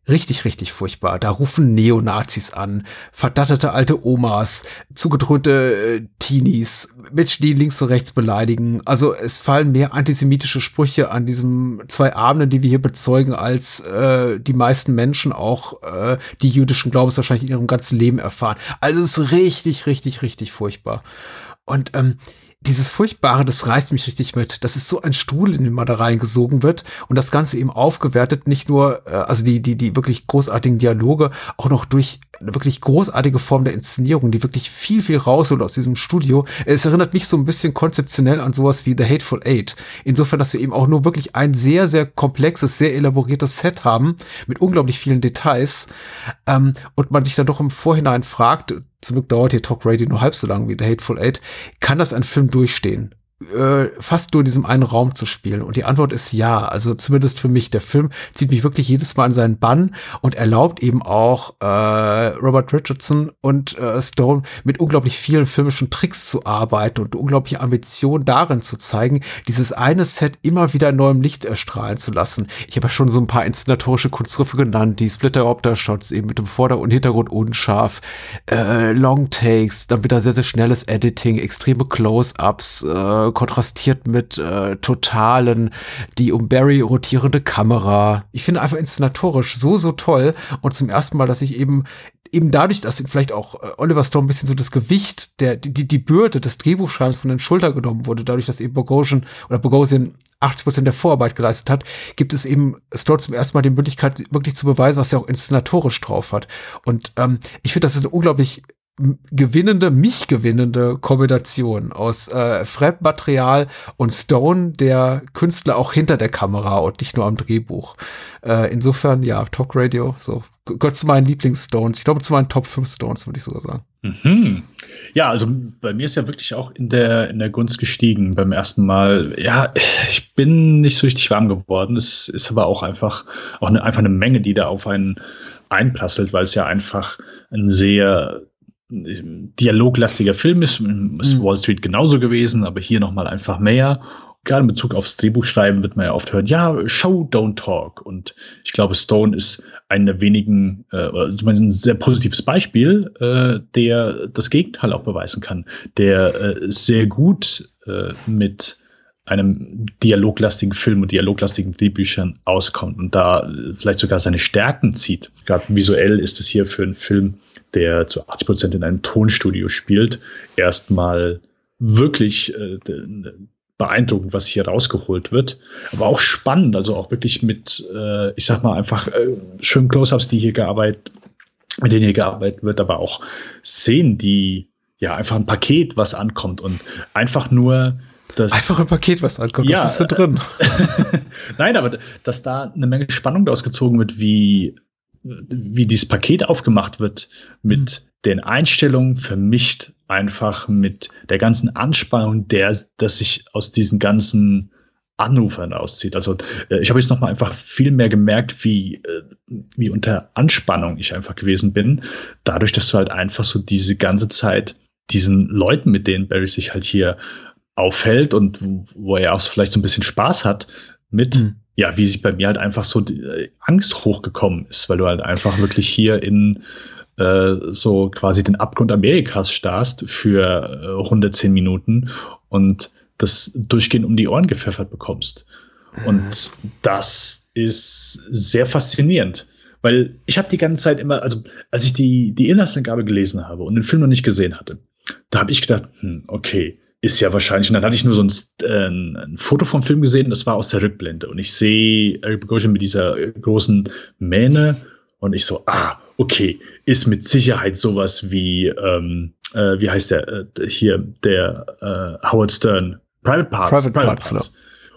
Richtig, richtig furchtbar. Da rufen Neonazis an, verdattete alte Omas, zugedröhnte äh, Teenies, Menschen, die links und rechts beleidigen. Also es fallen mehr antisemitische Sprüche an diesen zwei Abenden, die wir hier bezeugen, als äh, die meisten Menschen auch äh, die jüdischen Glaubens wahrscheinlich in ihrem ganzen Leben erfahren. Also es ist richtig, richtig, richtig furchtbar. Und ähm, dieses Furchtbare, das reißt mich richtig mit. Das ist so ein Stuhl, in den man da reingesogen wird und das Ganze eben aufgewertet, nicht nur, äh, also die, die, die wirklich großartigen Dialoge, auch noch durch wirklich großartige Form der Inszenierung, die wirklich viel, viel rausholt aus diesem Studio. Es erinnert mich so ein bisschen konzeptionell an sowas wie The Hateful Eight. Insofern, dass wir eben auch nur wirklich ein sehr, sehr komplexes, sehr elaboriertes Set haben mit unglaublich vielen Details ähm, und man sich dann doch im Vorhinein fragt, zum Glück dauert hier Talk Radio nur halb so lang wie The Hateful Eight, kann das ein Film durchstehen? Äh, fast nur in diesem einen Raum zu spielen? Und die Antwort ist ja. Also zumindest für mich. Der Film zieht mich wirklich jedes Mal in seinen Bann und erlaubt eben auch äh, Robert Richardson und äh, Stone mit unglaublich vielen filmischen Tricks zu arbeiten und unglaubliche Ambition darin zu zeigen, dieses eine Set immer wieder in neuem Licht erstrahlen zu lassen. Ich habe ja schon so ein paar inszenatorische Kunstgriffe genannt, die Splitter-Opter-Shots eben mit dem Vorder- und Hintergrund unscharf, äh, Long Takes, dann wieder sehr, sehr schnelles Editing, extreme Close-Ups, äh, kontrastiert mit äh, totalen, die um Barry rotierende Kamera. Ich finde einfach inszenatorisch so, so toll. Und zum ersten Mal, dass ich eben eben dadurch, dass ihm vielleicht auch äh, Oliver Stone ein bisschen so das Gewicht, der, die, die Bürde des Drehbuchschreibens von den Schultern genommen wurde, dadurch, dass eben Bogosian oder Bogosian 80 Prozent der Vorarbeit geleistet hat, gibt es eben Stone zum ersten Mal die Möglichkeit, wirklich zu beweisen, was er auch inszenatorisch drauf hat. Und ähm, ich finde, das ist eine unglaublich gewinnende, mich gewinnende Kombination aus äh, Fremdmaterial und Stone, der Künstler auch hinter der Kamera und nicht nur am Drehbuch. Äh, insofern, ja, Talk Radio, so gehört zu meinen Lieblingsstones. Ich glaube, zu meinen Top 5 Stones, würde ich sogar sagen. Mhm. Ja, also bei mir ist ja wirklich auch in der, in der Gunst gestiegen beim ersten Mal. Ja, ich bin nicht so richtig warm geworden. Es ist aber auch einfach, auch eine, einfach eine Menge, die da auf einen einprasselt, weil es ja einfach ein sehr dialoglastiger Film ist. Ist mhm. Wall Street genauso gewesen, aber hier nochmal einfach mehr gerade in Bezug aufs Drehbuchschreiben wird man ja oft hören, ja, Show, don't talk. Und ich glaube, Stone ist einer der wenigen, äh, also ein sehr positives Beispiel, äh, der das Gegenteil auch beweisen kann, der äh, sehr gut äh, mit einem dialoglastigen Film und dialoglastigen Drehbüchern auskommt und da vielleicht sogar seine Stärken zieht. Gerade visuell ist es hier für einen Film, der zu 80 Prozent in einem Tonstudio spielt, erstmal wirklich äh, beeindruckend, was hier rausgeholt wird. Aber auch spannend, also auch wirklich mit, äh, ich sag mal, einfach äh, schönen Close-ups, die hier gearbeitet, mit denen hier gearbeitet wird, aber auch Szenen, die ja einfach ein Paket, was ankommt und einfach nur das. Einfach ein Paket, was ankommt, ja, das ist da drin. Nein, aber dass da eine Menge Spannung daraus gezogen wird, wie, wie dieses Paket aufgemacht wird mit mhm. den Einstellungen vermischt einfach mit der ganzen Anspannung, der, dass sich aus diesen ganzen Anrufern auszieht. Also äh, ich habe jetzt noch mal einfach viel mehr gemerkt, wie, äh, wie unter Anspannung ich einfach gewesen bin, dadurch, dass du halt einfach so diese ganze Zeit diesen Leuten, mit denen Barry sich halt hier aufhält und wo er auch so vielleicht so ein bisschen Spaß hat mit, mhm. ja, wie sich bei mir halt einfach so die äh, Angst hochgekommen ist, weil du halt einfach wirklich hier in äh, so quasi den Abgrund Amerikas starrst für äh, 110 Minuten und das durchgehend um die Ohren gepfeffert bekommst. Und das ist sehr faszinierend, weil ich habe die ganze Zeit immer, also als ich die, die Inhaltsangabe gelesen habe und den Film noch nicht gesehen hatte, da habe ich gedacht, hm, okay, ist ja wahrscheinlich. Und dann hatte ich nur so ein, äh, ein Foto vom Film gesehen, das war aus der Rückblende. Und ich sehe Eric Bogosian mit dieser großen Mähne und ich so, ah, okay, ist mit Sicherheit sowas wie, ähm, äh, wie heißt der, äh, hier, der äh, Howard Stern, Private Parts. Private, Private Parts. Parts.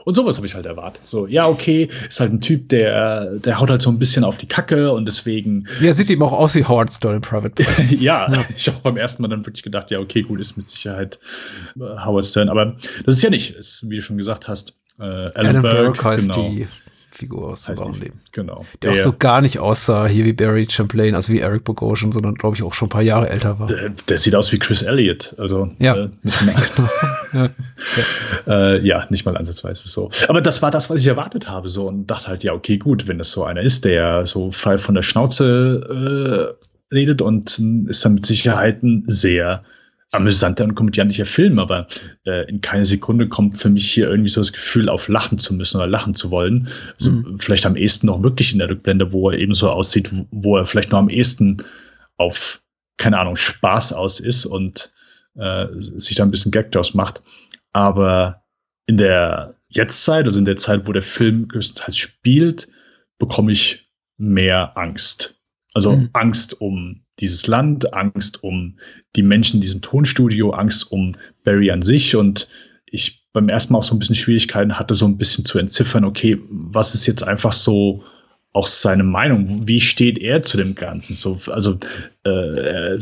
Und sowas habe ich halt erwartet. So, ja, okay, ist halt ein Typ, der, der haut halt so ein bisschen auf die Kacke und deswegen. Ja, sieht ihm auch aus wie Howard Stern in Private Parts. ja, ja, ich habe beim ersten Mal dann wirklich gedacht, ja, okay, gut, ist mit Sicherheit äh, Howard Stern. Aber das ist ja nicht, ist, wie du schon gesagt hast, äh, Alan, Alan Burke, Burke heißt genau. die Figur aus dem wahren Leben. Genau. Der, der, auch so gar nicht aussah, hier wie Barry Champlain, also wie Eric Bogosian, sondern glaube ich auch schon ein paar Jahre älter war. Der, der sieht aus wie Chris Elliott, also ja. Äh, nicht mal, ja. Äh, ja, nicht mal ansatzweise so. Aber das war das, was ich erwartet habe, so und dachte halt, ja, okay, gut, wenn das so einer ist, der so frei von der Schnauze äh, redet und ist dann mit Sicherheit ein sehr amüsanter und komödiantischer Film, aber äh, in keine Sekunde kommt für mich hier irgendwie so das Gefühl, auf lachen zu müssen oder lachen zu wollen. Also mhm. vielleicht am ehesten noch wirklich in der Rückblende, wo er eben so aussieht, wo er vielleicht noch am ehesten auf, keine Ahnung, Spaß aus ist und äh, sich da ein bisschen Gag draus macht. Aber in der Jetztzeit, also in der Zeit, wo der Film größtenteils spielt, bekomme ich mehr Angst. Also mhm. Angst um dieses Land, Angst um die Menschen in diesem Tonstudio, Angst um Barry an sich und ich beim ersten Mal auch so ein bisschen Schwierigkeiten hatte, so ein bisschen zu entziffern, okay, was ist jetzt einfach so auch seine Meinung? Wie steht er zu dem Ganzen? So, also äh,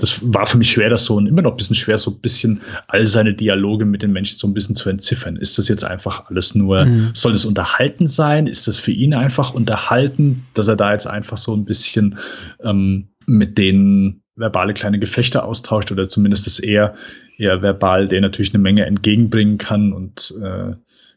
das war für mich schwer, das so und immer noch ein bisschen schwer, so ein bisschen all seine Dialoge mit den Menschen so ein bisschen zu entziffern. Ist das jetzt einfach alles nur, mhm. soll es unterhalten sein? Ist das für ihn einfach unterhalten, dass er da jetzt einfach so ein bisschen ähm, mit denen verbale kleine Gefechte austauscht oder zumindest ist er eher verbal, der natürlich eine Menge entgegenbringen kann und äh,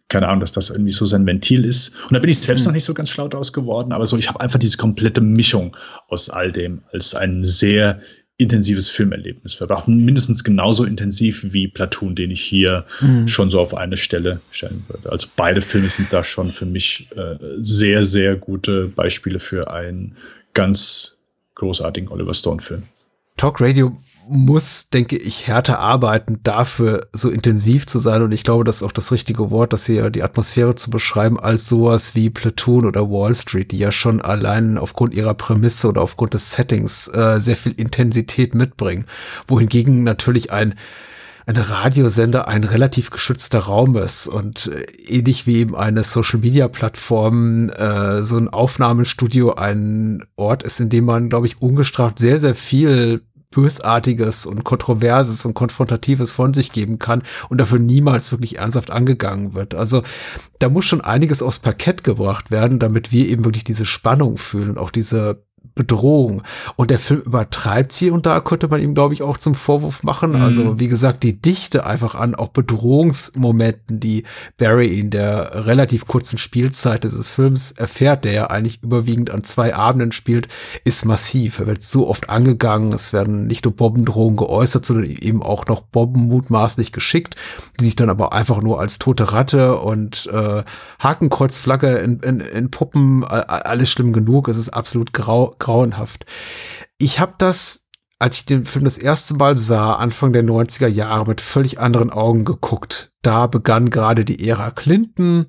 keine Ahnung, dass das irgendwie so sein Ventil ist. Und da bin ich selbst mhm. noch nicht so ganz schlau draus geworden, aber so, ich habe einfach diese komplette Mischung aus all dem als ein sehr intensives Filmerlebnis verbracht. Mindestens genauso intensiv wie Platoon, den ich hier mhm. schon so auf eine Stelle stellen würde. Also beide Filme sind da schon für mich äh, sehr, sehr gute Beispiele für einen ganz großartigen Oliver Stone-Film. Talk Radio muss, denke ich, härter arbeiten, dafür so intensiv zu sein. Und ich glaube, das ist auch das richtige Wort, das hier die Atmosphäre zu beschreiben, als sowas wie Platoon oder Wall Street, die ja schon allein aufgrund ihrer Prämisse oder aufgrund des Settings äh, sehr viel Intensität mitbringen. Wohingegen natürlich ein ein Radiosender ein relativ geschützter Raum ist und äh, ähnlich wie eben eine Social-Media-Plattform äh, so ein Aufnahmestudio ein Ort ist, in dem man, glaube ich, ungestraft sehr, sehr viel Bösartiges und Kontroverses und Konfrontatives von sich geben kann und dafür niemals wirklich ernsthaft angegangen wird. Also da muss schon einiges aufs Parkett gebracht werden, damit wir eben wirklich diese Spannung fühlen, auch diese Bedrohung. Und der Film übertreibt sie und da könnte man ihm, glaube ich, auch zum Vorwurf machen. Mhm. Also, wie gesagt, die Dichte einfach an auch Bedrohungsmomenten, die Barry in der relativ kurzen Spielzeit dieses Films erfährt, der ja eigentlich überwiegend an zwei Abenden spielt, ist massiv. Er wird so oft angegangen. Es werden nicht nur Bombendrohungen geäußert, sondern eben auch noch Bomben mutmaßlich geschickt, die sich dann aber einfach nur als tote Ratte und äh, Hakenkreuzflagge in, in, in Puppen, alles schlimm genug. Es ist absolut grau grauenhaft. Ich habe das, als ich den Film das erste Mal sah, Anfang der 90er Jahre, mit völlig anderen Augen geguckt. Da begann gerade die Ära Clinton.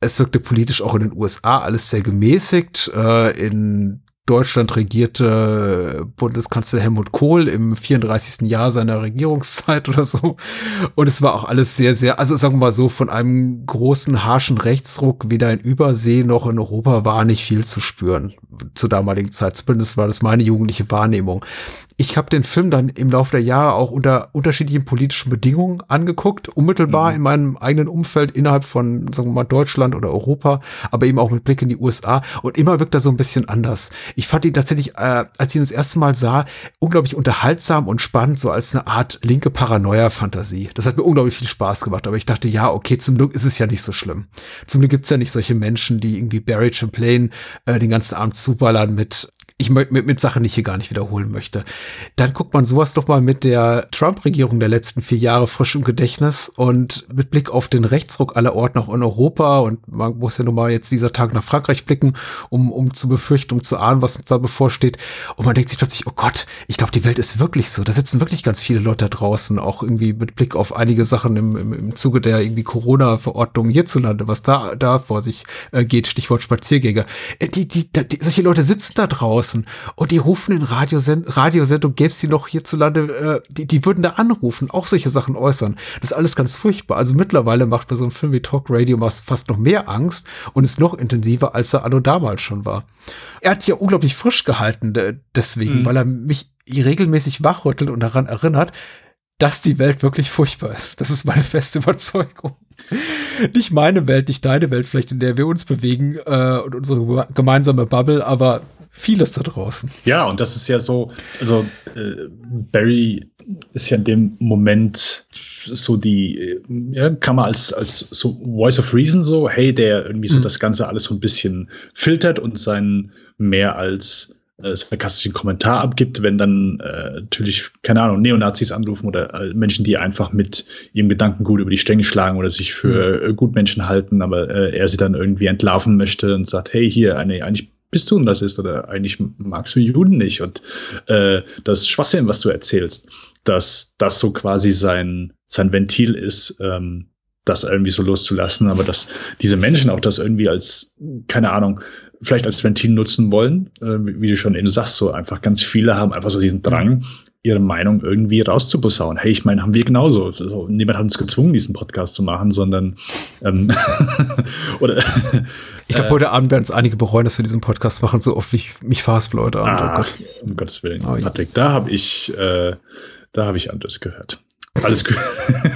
Es wirkte politisch auch in den USA alles sehr gemäßigt. Äh, in Deutschland regierte Bundeskanzler Helmut Kohl im 34. Jahr seiner Regierungszeit oder so. Und es war auch alles sehr, sehr, also sagen wir mal so, von einem großen, harschen Rechtsruck weder in Übersee noch in Europa war nicht viel zu spüren zur damaligen Zeit. Zumindest war das meine jugendliche Wahrnehmung ich habe den Film dann im Laufe der Jahre auch unter unterschiedlichen politischen Bedingungen angeguckt, unmittelbar mhm. in meinem eigenen Umfeld innerhalb von, sagen wir mal, Deutschland oder Europa, aber eben auch mit Blick in die USA und immer wirkt er so ein bisschen anders. Ich fand ihn tatsächlich, äh, als ich ihn das erste Mal sah, unglaublich unterhaltsam und spannend, so als eine Art linke Paranoia-Fantasie. Das hat mir unglaublich viel Spaß gemacht, aber ich dachte, ja, okay, zum Glück ist es ja nicht so schlimm. Zum Glück gibt's ja nicht solche Menschen, die irgendwie Barry Champlain äh, den ganzen Abend zuballern mit ich mit, mit Sachen, die ich hier gar nicht wiederholen möchte. Dann guckt man sowas doch mal mit der Trump-Regierung der letzten vier Jahre frisch im Gedächtnis und mit Blick auf den Rechtsruck aller Orten auch in Europa und man muss ja nun mal jetzt dieser Tag nach Frankreich blicken, um, um zu befürchten, um zu ahnen, was uns da bevorsteht. Und man denkt sich plötzlich, oh Gott, ich glaube, die Welt ist wirklich so. Da sitzen wirklich ganz viele Leute da draußen, auch irgendwie mit Blick auf einige Sachen im, im, im Zuge der irgendwie Corona-Verordnung hierzulande, was da, da vor sich äh, geht, Stichwort Spaziergänger. Äh, die, die, die, solche Leute sitzen da draußen draußen und die rufen in Radiosend Radiosendung, gäbe es die noch hierzulande, äh, die, die würden da anrufen, auch solche Sachen äußern. Das ist alles ganz furchtbar. Also mittlerweile macht mir so ein Film wie Talk Radio fast noch mehr Angst und ist noch intensiver, als er anno damals schon war. Er hat sich ja unglaublich frisch gehalten deswegen, mhm. weil er mich regelmäßig wachrüttelt und daran erinnert, dass die Welt wirklich furchtbar ist. Das ist meine feste Überzeugung. Nicht meine Welt, nicht deine Welt, vielleicht in der wir uns bewegen äh, und unsere gemeinsame Bubble, aber vieles da draußen. Ja, und das ist ja so, also äh, Barry ist ja in dem Moment so die, äh, ja, kann man als, als so Voice of Reason so, hey, der irgendwie so mhm. das Ganze alles so ein bisschen filtert und seinen mehr als äh, sarkastischen Kommentar abgibt, wenn dann äh, natürlich, keine Ahnung, Neonazis anrufen oder äh, Menschen, die einfach mit ihrem Gedankengut über die Stränge schlagen oder sich für mhm. äh, Gutmenschen halten, aber äh, er sie dann irgendwie entlarven möchte und sagt, hey, hier, eine, eigentlich bist du ein Rassist oder eigentlich magst du Juden nicht. Und äh, das Schwachsinn, was du erzählst, dass das so quasi sein, sein Ventil ist, ähm, das irgendwie so loszulassen, aber dass diese Menschen auch das irgendwie als, keine Ahnung, vielleicht als Ventil nutzen wollen, äh, wie du schon eben sagst, so einfach ganz viele haben einfach so diesen Drang, ihre Meinung irgendwie rauszuposaunen. Hey, ich meine, haben wir genauso. Also, niemand hat uns gezwungen, diesen Podcast zu machen, sondern ähm, oder ich glaube, äh, heute Abend werden es einige bereuen, dass wir diesen Podcast machen, so oft wie ich mich fast Leute an. Oh Gott. Um Gottes Willen. Oh, Patrick, da habe ich, äh, da habe ich anderes gehört. Alles gut.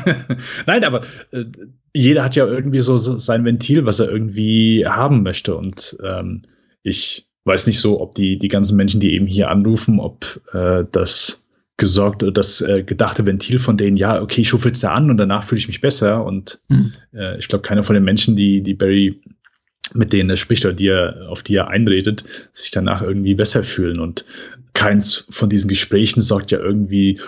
Nein, aber äh, jeder hat ja irgendwie so sein Ventil, was er irgendwie haben möchte. Und ähm, ich weiß nicht so, ob die, die ganzen Menschen, die eben hier anrufen, ob äh, das gesorgt, das äh, gedachte Ventil von denen, ja, okay, ich rufe jetzt da an und danach fühle ich mich besser. Und mhm. äh, ich glaube, keiner von den Menschen, die, die Barry mit denen er spricht oder die er, auf die er einredet, sich danach irgendwie besser fühlen. Und keins von diesen Gesprächen sorgt ja irgendwie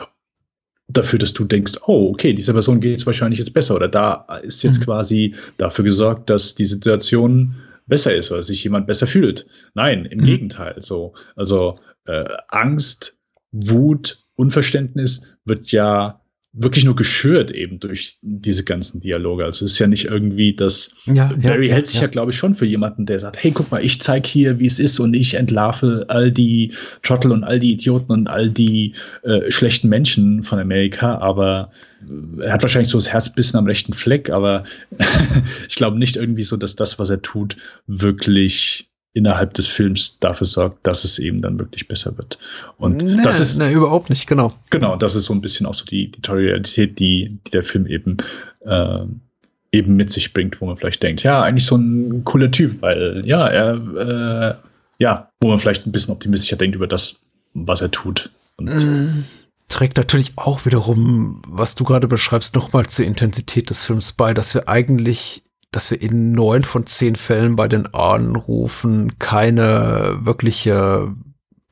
dafür, dass du denkst, oh, okay, dieser Person geht es wahrscheinlich jetzt besser. Oder da ist jetzt mhm. quasi dafür gesorgt, dass die Situation besser ist oder sich jemand besser fühlt. Nein, im mhm. Gegenteil. So, also äh, Angst, Wut, Unverständnis wird ja wirklich nur geschürt eben durch diese ganzen Dialoge. Also es ist ja nicht irgendwie, dass ja, Barry ja, hält sich ja, ja glaube ich, schon für jemanden, der sagt, hey, guck mal, ich zeig hier, wie es ist und ich entlarve all die Trottel und all die Idioten und all die äh, schlechten Menschen von Amerika, aber äh, er hat wahrscheinlich so das Herz ein bisschen am rechten Fleck, aber ich glaube nicht irgendwie so, dass das, was er tut, wirklich innerhalb des Films dafür sorgt, dass es eben dann wirklich besser wird. Und nee, das ist nee, überhaupt nicht, genau. Genau, das ist so ein bisschen auch so die, die Realität, die, die der Film eben äh, eben mit sich bringt, wo man vielleicht denkt, ja, eigentlich so ein cooler Typ, weil ja, er äh, ja, wo man vielleicht ein bisschen optimistischer denkt über das, was er tut. Und mm trägt natürlich auch wiederum, was du gerade beschreibst, nochmal zur Intensität des Films bei, dass wir eigentlich dass wir in neun von zehn Fällen bei den Anrufen keine wirkliche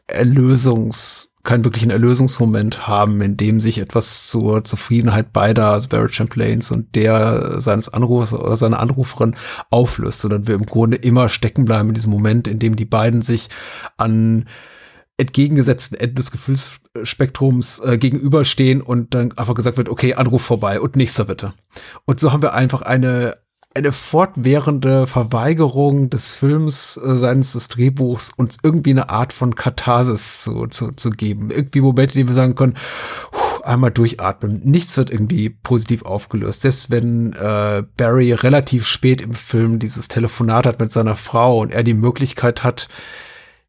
Erlösungs, keinen wirklichen Erlösungsmoment haben, in dem sich etwas zur Zufriedenheit beider, also Barrett Champlains und der seines Anrufers oder seiner Anruferin auflöst, sondern wir im Grunde immer stecken bleiben in diesem Moment, in dem die beiden sich an entgegengesetzten Enden des Gefühlsspektrums äh, gegenüberstehen und dann einfach gesagt wird, okay, Anruf vorbei und nächster bitte. Und so haben wir einfach eine eine fortwährende Verweigerung des Films äh, seines des Drehbuchs uns irgendwie eine Art von Katharsis zu, zu, zu geben. Irgendwie Momente, die wir sagen können, einmal durchatmen. Nichts wird irgendwie positiv aufgelöst. Selbst wenn äh, Barry relativ spät im Film dieses Telefonat hat mit seiner Frau und er die Möglichkeit hat,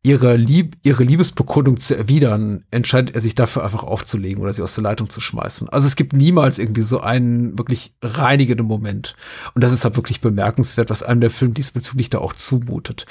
ihre, Lieb ihre Liebesbekundung zu erwidern, entscheidet er sich dafür einfach aufzulegen oder sie aus der Leitung zu schmeißen. Also es gibt niemals irgendwie so einen wirklich reinigenden Moment. Und das ist halt wirklich bemerkenswert, was einem der Film diesbezüglich da auch zumutet.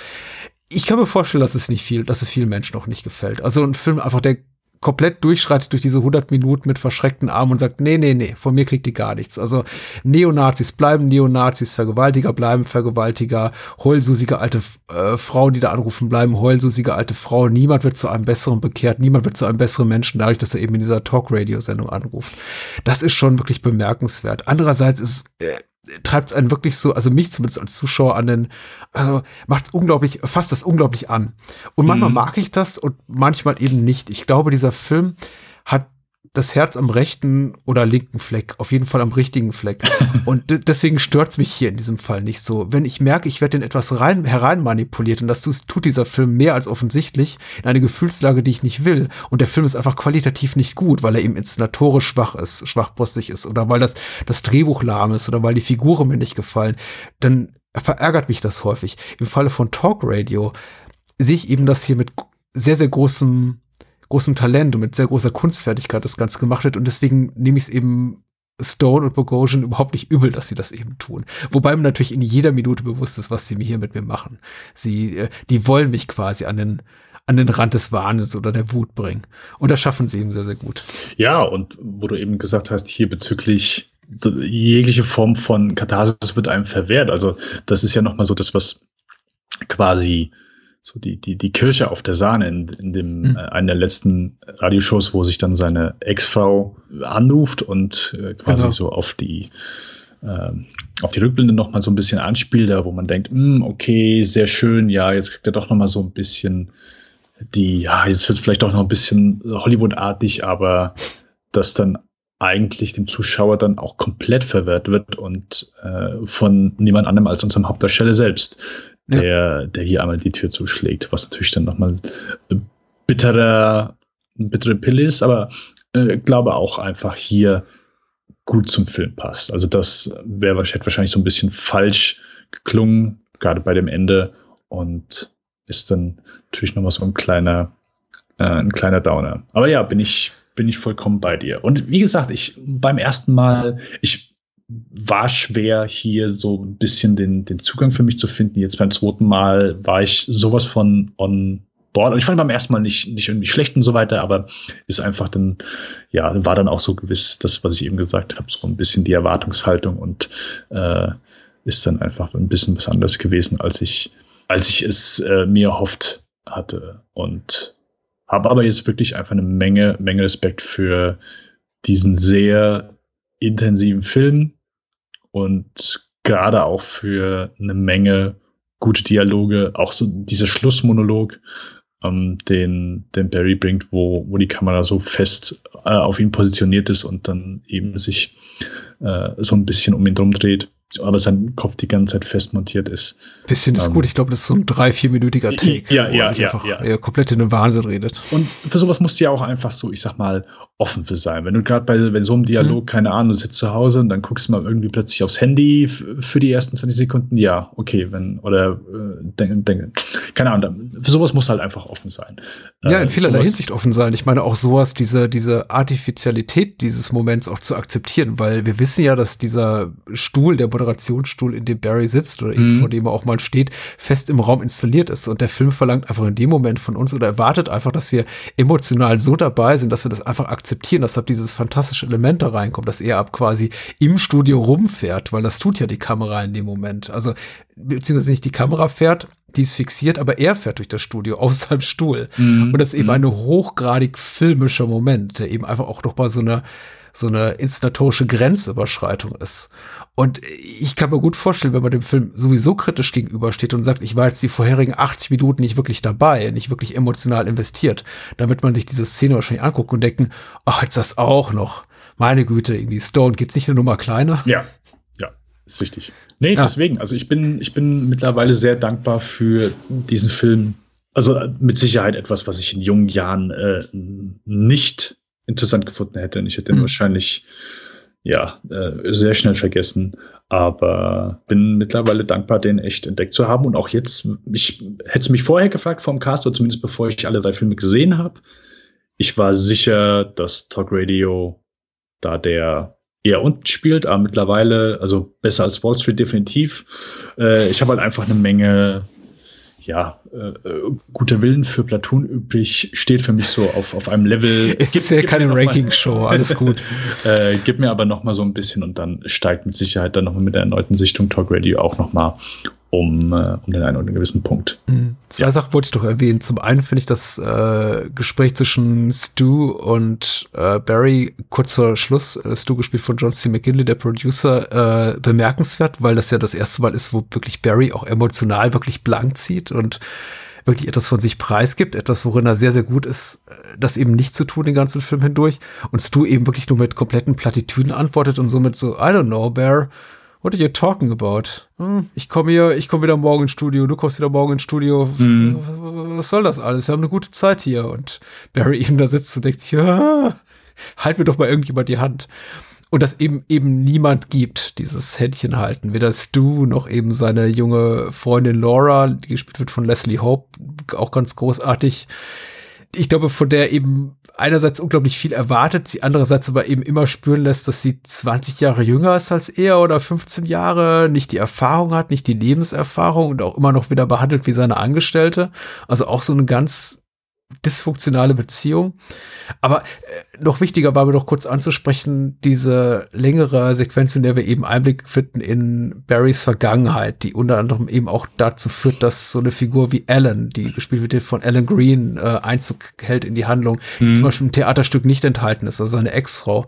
Ich kann mir vorstellen, dass es nicht viel, dass es vielen Menschen noch nicht gefällt. Also ein Film einfach, der komplett durchschreitet durch diese 100 Minuten mit verschreckten Armen und sagt, nee, nee, nee, von mir kriegt die gar nichts. Also Neonazis bleiben Neonazis, Vergewaltiger bleiben Vergewaltiger, heulsusige alte äh, Frauen, die da anrufen, bleiben heulsusige alte Frauen. Niemand wird zu einem besseren bekehrt, niemand wird zu einem besseren Menschen, dadurch, dass er eben in dieser Talk-Radio-Sendung anruft. Das ist schon wirklich bemerkenswert. Andererseits ist äh, treibt es einen wirklich so, also mich zumindest als Zuschauer an den, also macht es unglaublich, fasst das unglaublich an. Und manchmal mhm. mag ich das und manchmal eben nicht. Ich glaube, dieser Film hat das Herz am rechten oder linken Fleck, auf jeden Fall am richtigen Fleck. Und deswegen stört's mich hier in diesem Fall nicht so. Wenn ich merke, ich werde in etwas rein, herein manipuliert und das tut dieser Film mehr als offensichtlich in eine Gefühlslage, die ich nicht will. Und der Film ist einfach qualitativ nicht gut, weil er eben inszenatorisch schwach ist, schwachbrüstig ist oder weil das, das Drehbuch lahm ist oder weil die Figuren mir nicht gefallen, dann verärgert mich das häufig. Im Falle von Talk Radio sehe ich eben das hier mit sehr, sehr großem großem Talent und mit sehr großer Kunstfertigkeit das Ganze gemacht wird. Und deswegen nehme ich es eben Stone und Bogosian überhaupt nicht übel, dass sie das eben tun. Wobei mir natürlich in jeder Minute bewusst ist, was sie hier mit mir machen. Sie, äh, die wollen mich quasi an den, an den Rand des Wahnsinns oder der Wut bringen. Und das schaffen sie eben sehr, sehr gut. Ja, und wo du eben gesagt hast, hier bezüglich jegliche Form von Katharsis wird einem verwehrt. Also das ist ja nochmal so das, was quasi so die, die, die Kirche auf der Sahne in, in dem, mhm. äh, einer der letzten Radioshows, wo sich dann seine Ex-Frau anruft und äh, quasi genau. so auf die, äh, auf die Rückblende nochmal so ein bisschen anspielt, da wo man denkt, hm, okay, sehr schön, ja, jetzt kriegt er doch nochmal so ein bisschen die, ja, jetzt wird es vielleicht doch noch ein bisschen Hollywood-artig, aber das dann eigentlich dem Zuschauer dann auch komplett verwehrt wird und äh, von niemand anderem als unserem Hauptdarsteller selbst, ja. der hier einmal die Tür zuschlägt, was natürlich dann nochmal bitterer, bittere Pille ist, aber äh, glaube auch einfach hier gut zum Film passt. Also das wäre wahrscheinlich so ein bisschen falsch geklungen, gerade bei dem Ende und ist dann natürlich nochmal so ein kleiner, äh, ein kleiner Downer. Aber ja, bin ich, bin ich vollkommen bei dir. Und wie gesagt, ich beim ersten Mal, ich war schwer, hier so ein bisschen den, den Zugang für mich zu finden. Jetzt beim zweiten Mal war ich sowas von on board. Und ich fand beim ersten Mal nicht, nicht irgendwie schlecht und so weiter, aber ist einfach dann, ja, war dann auch so gewiss, das, was ich eben gesagt habe, so ein bisschen die Erwartungshaltung und äh, ist dann einfach ein bisschen was anderes gewesen, als ich, als ich es äh, mir erhofft hatte. Und habe aber jetzt wirklich einfach eine Menge, Menge Respekt für diesen sehr intensiven Film, und gerade auch für eine Menge gute Dialoge, auch so dieser Schlussmonolog, ähm, den, den Barry bringt, wo, wo die Kamera so fest äh, auf ihn positioniert ist und dann eben sich äh, so ein bisschen um ihn drum dreht aber sein Kopf die ganze Zeit fest montiert ist. Bisschen ist ähm, gut. Ich glaube, das ist so ein drei, vierminütiger Take. Ja, ja, ja, einfach, ja. komplett in den Wahnsinn redet. Und für sowas musst du ja auch einfach so, ich sag mal, offen für sein. Wenn du gerade bei, bei so einem Dialog, mhm. keine Ahnung, du sitzt zu Hause und dann guckst du mal irgendwie plötzlich aufs Handy für die ersten 20 Sekunden, ja, okay, wenn, oder äh, denk, denk, keine Ahnung, für sowas musst du halt einfach offen sein. Ja, in äh, vielerlei Hinsicht offen sein. Ich meine auch sowas, diese, diese Artificialität dieses Moments auch zu akzeptieren, weil wir wissen ja, dass dieser Stuhl, der Moderationsstuhl, in dem Barry sitzt oder eben mhm. vor dem er auch mal steht, fest im Raum installiert ist. Und der Film verlangt einfach in dem Moment von uns oder erwartet einfach, dass wir emotional so dabei sind, dass wir das einfach akzeptieren, dass ab dieses fantastische Element da reinkommt, dass er ab quasi im Studio rumfährt, weil das tut ja die Kamera in dem Moment. Also, beziehungsweise nicht die Kamera fährt, die ist fixiert, aber er fährt durch das Studio auf seinem Stuhl. Mhm. Und das ist eben mhm. ein hochgradig filmischer Moment, der eben einfach auch doch mal so eine so eine inszenatorische Grenzüberschreitung ist. Und ich kann mir gut vorstellen, wenn man dem Film sowieso kritisch gegenübersteht und sagt, ich war jetzt die vorherigen 80 Minuten nicht wirklich dabei, nicht wirklich emotional investiert, damit man sich diese Szene wahrscheinlich anguckt und denken, ach, jetzt das auch noch. Meine Güte, irgendwie Stone, geht's nicht eine Nummer kleiner? Ja, ja, ist richtig. Nee, ja. deswegen, also ich bin, ich bin mittlerweile sehr dankbar für diesen Film. Also mit Sicherheit etwas, was ich in jungen Jahren äh, nicht interessant gefunden hätte. Und ich hätte ihn mhm. wahrscheinlich ja äh, sehr schnell vergessen. Aber bin mittlerweile dankbar, den echt entdeckt zu haben. Und auch jetzt, ich hätte mich vorher gefragt vom Cast, oder zumindest bevor ich alle drei Filme gesehen habe. Ich war sicher, dass Talk Radio da der eher unten spielt, aber mittlerweile, also besser als Wall Street definitiv. Äh, ich habe halt einfach eine Menge ja, äh, guter Willen für Platoon übrig steht für mich so auf, auf einem Level. Es ist ja keine Ranking-Show, alles gut. äh, gib mir aber noch mal so ein bisschen und dann steigt mit Sicherheit dann noch mal mit der erneuten Sichtung Talk Radio auch noch mal um, äh, um den einen oder gewissen Punkt. Mhm. Zwei ja. Sachen wollte ich doch erwähnen. Zum einen finde ich das äh, Gespräch zwischen Stu und äh, Barry kurz vor Schluss, äh, Stu gespielt von John C. McGinley, der Producer, äh, bemerkenswert, weil das ja das erste Mal ist, wo wirklich Barry auch emotional wirklich blank zieht und wirklich etwas von sich preisgibt, etwas, worin er sehr, sehr gut ist, äh, das eben nicht zu tun den ganzen Film hindurch. Und Stu eben wirklich nur mit kompletten Plattitüden antwortet und somit so, I don't know, Bear, What are you talking about? Hm, ich komme hier, ich komme wieder morgen ins Studio, du kommst wieder morgen ins Studio. Mhm. Was soll das alles? Wir haben eine gute Zeit hier. Und Barry eben da sitzt und denkt sich, ja, halt mir doch mal irgendjemand die Hand. Und das eben eben niemand gibt, dieses Händchen halten. Weder Stu noch eben seine junge Freundin Laura, die gespielt wird von Leslie Hope, auch ganz großartig. Ich glaube, von der eben einerseits unglaublich viel erwartet, sie andererseits aber eben immer spüren lässt, dass sie 20 Jahre jünger ist als er oder 15 Jahre, nicht die Erfahrung hat, nicht die Lebenserfahrung und auch immer noch wieder behandelt wie seine Angestellte. Also auch so eine ganz dysfunktionale Beziehung. Aber äh, noch wichtiger war mir doch kurz anzusprechen, diese längere Sequenz, in der wir eben Einblick finden in Barrys Vergangenheit, die unter anderem eben auch dazu führt, dass so eine Figur wie Alan, die gespielt wird von Alan Green, äh, Einzug hält in die Handlung, mhm. die zum Beispiel im Theaterstück nicht enthalten ist, also seine Ex-Frau.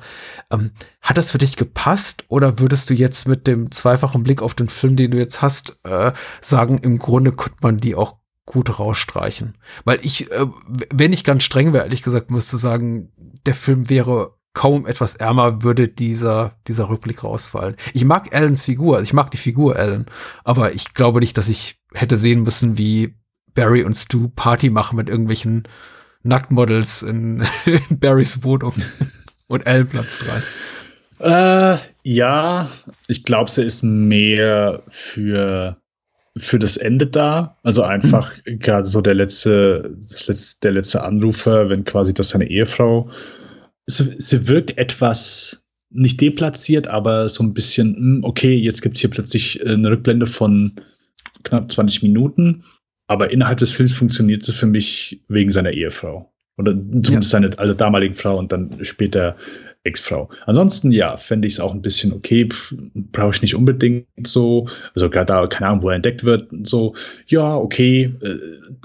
Ähm, hat das für dich gepasst oder würdest du jetzt mit dem zweifachen Blick auf den Film, den du jetzt hast, äh, sagen, im Grunde könnte man die auch gut rausstreichen. Weil ich, äh, wenn ich ganz streng wäre, ehrlich gesagt, müsste sagen, der Film wäre kaum etwas ärmer, würde dieser, dieser Rückblick rausfallen. Ich mag Allens Figur, also ich mag die Figur Allen, aber ich glaube nicht, dass ich hätte sehen müssen, wie Barry und Stu Party machen mit irgendwelchen Nacktmodels in, in Barrys Wohnung und Allen platzt rein. Äh, ja, ich glaube, sie ist mehr für für das Ende da. Also einfach mhm. gerade so der letzte, das letzte, der letzte Anrufer, wenn quasi das seine Ehefrau. Sie, sie wirkt etwas nicht deplatziert, aber so ein bisschen, hm, okay, jetzt gibt es hier plötzlich eine Rückblende von knapp 20 Minuten. Aber innerhalb des Films funktioniert es für mich wegen seiner Ehefrau. Oder zumindest ja. seine also damaligen Frau und dann später Ex-Frau. Ansonsten, ja, fände ich es auch ein bisschen okay, brauche ich nicht unbedingt so, also gerade da, keine Ahnung, wo er entdeckt wird, so, ja, okay, äh,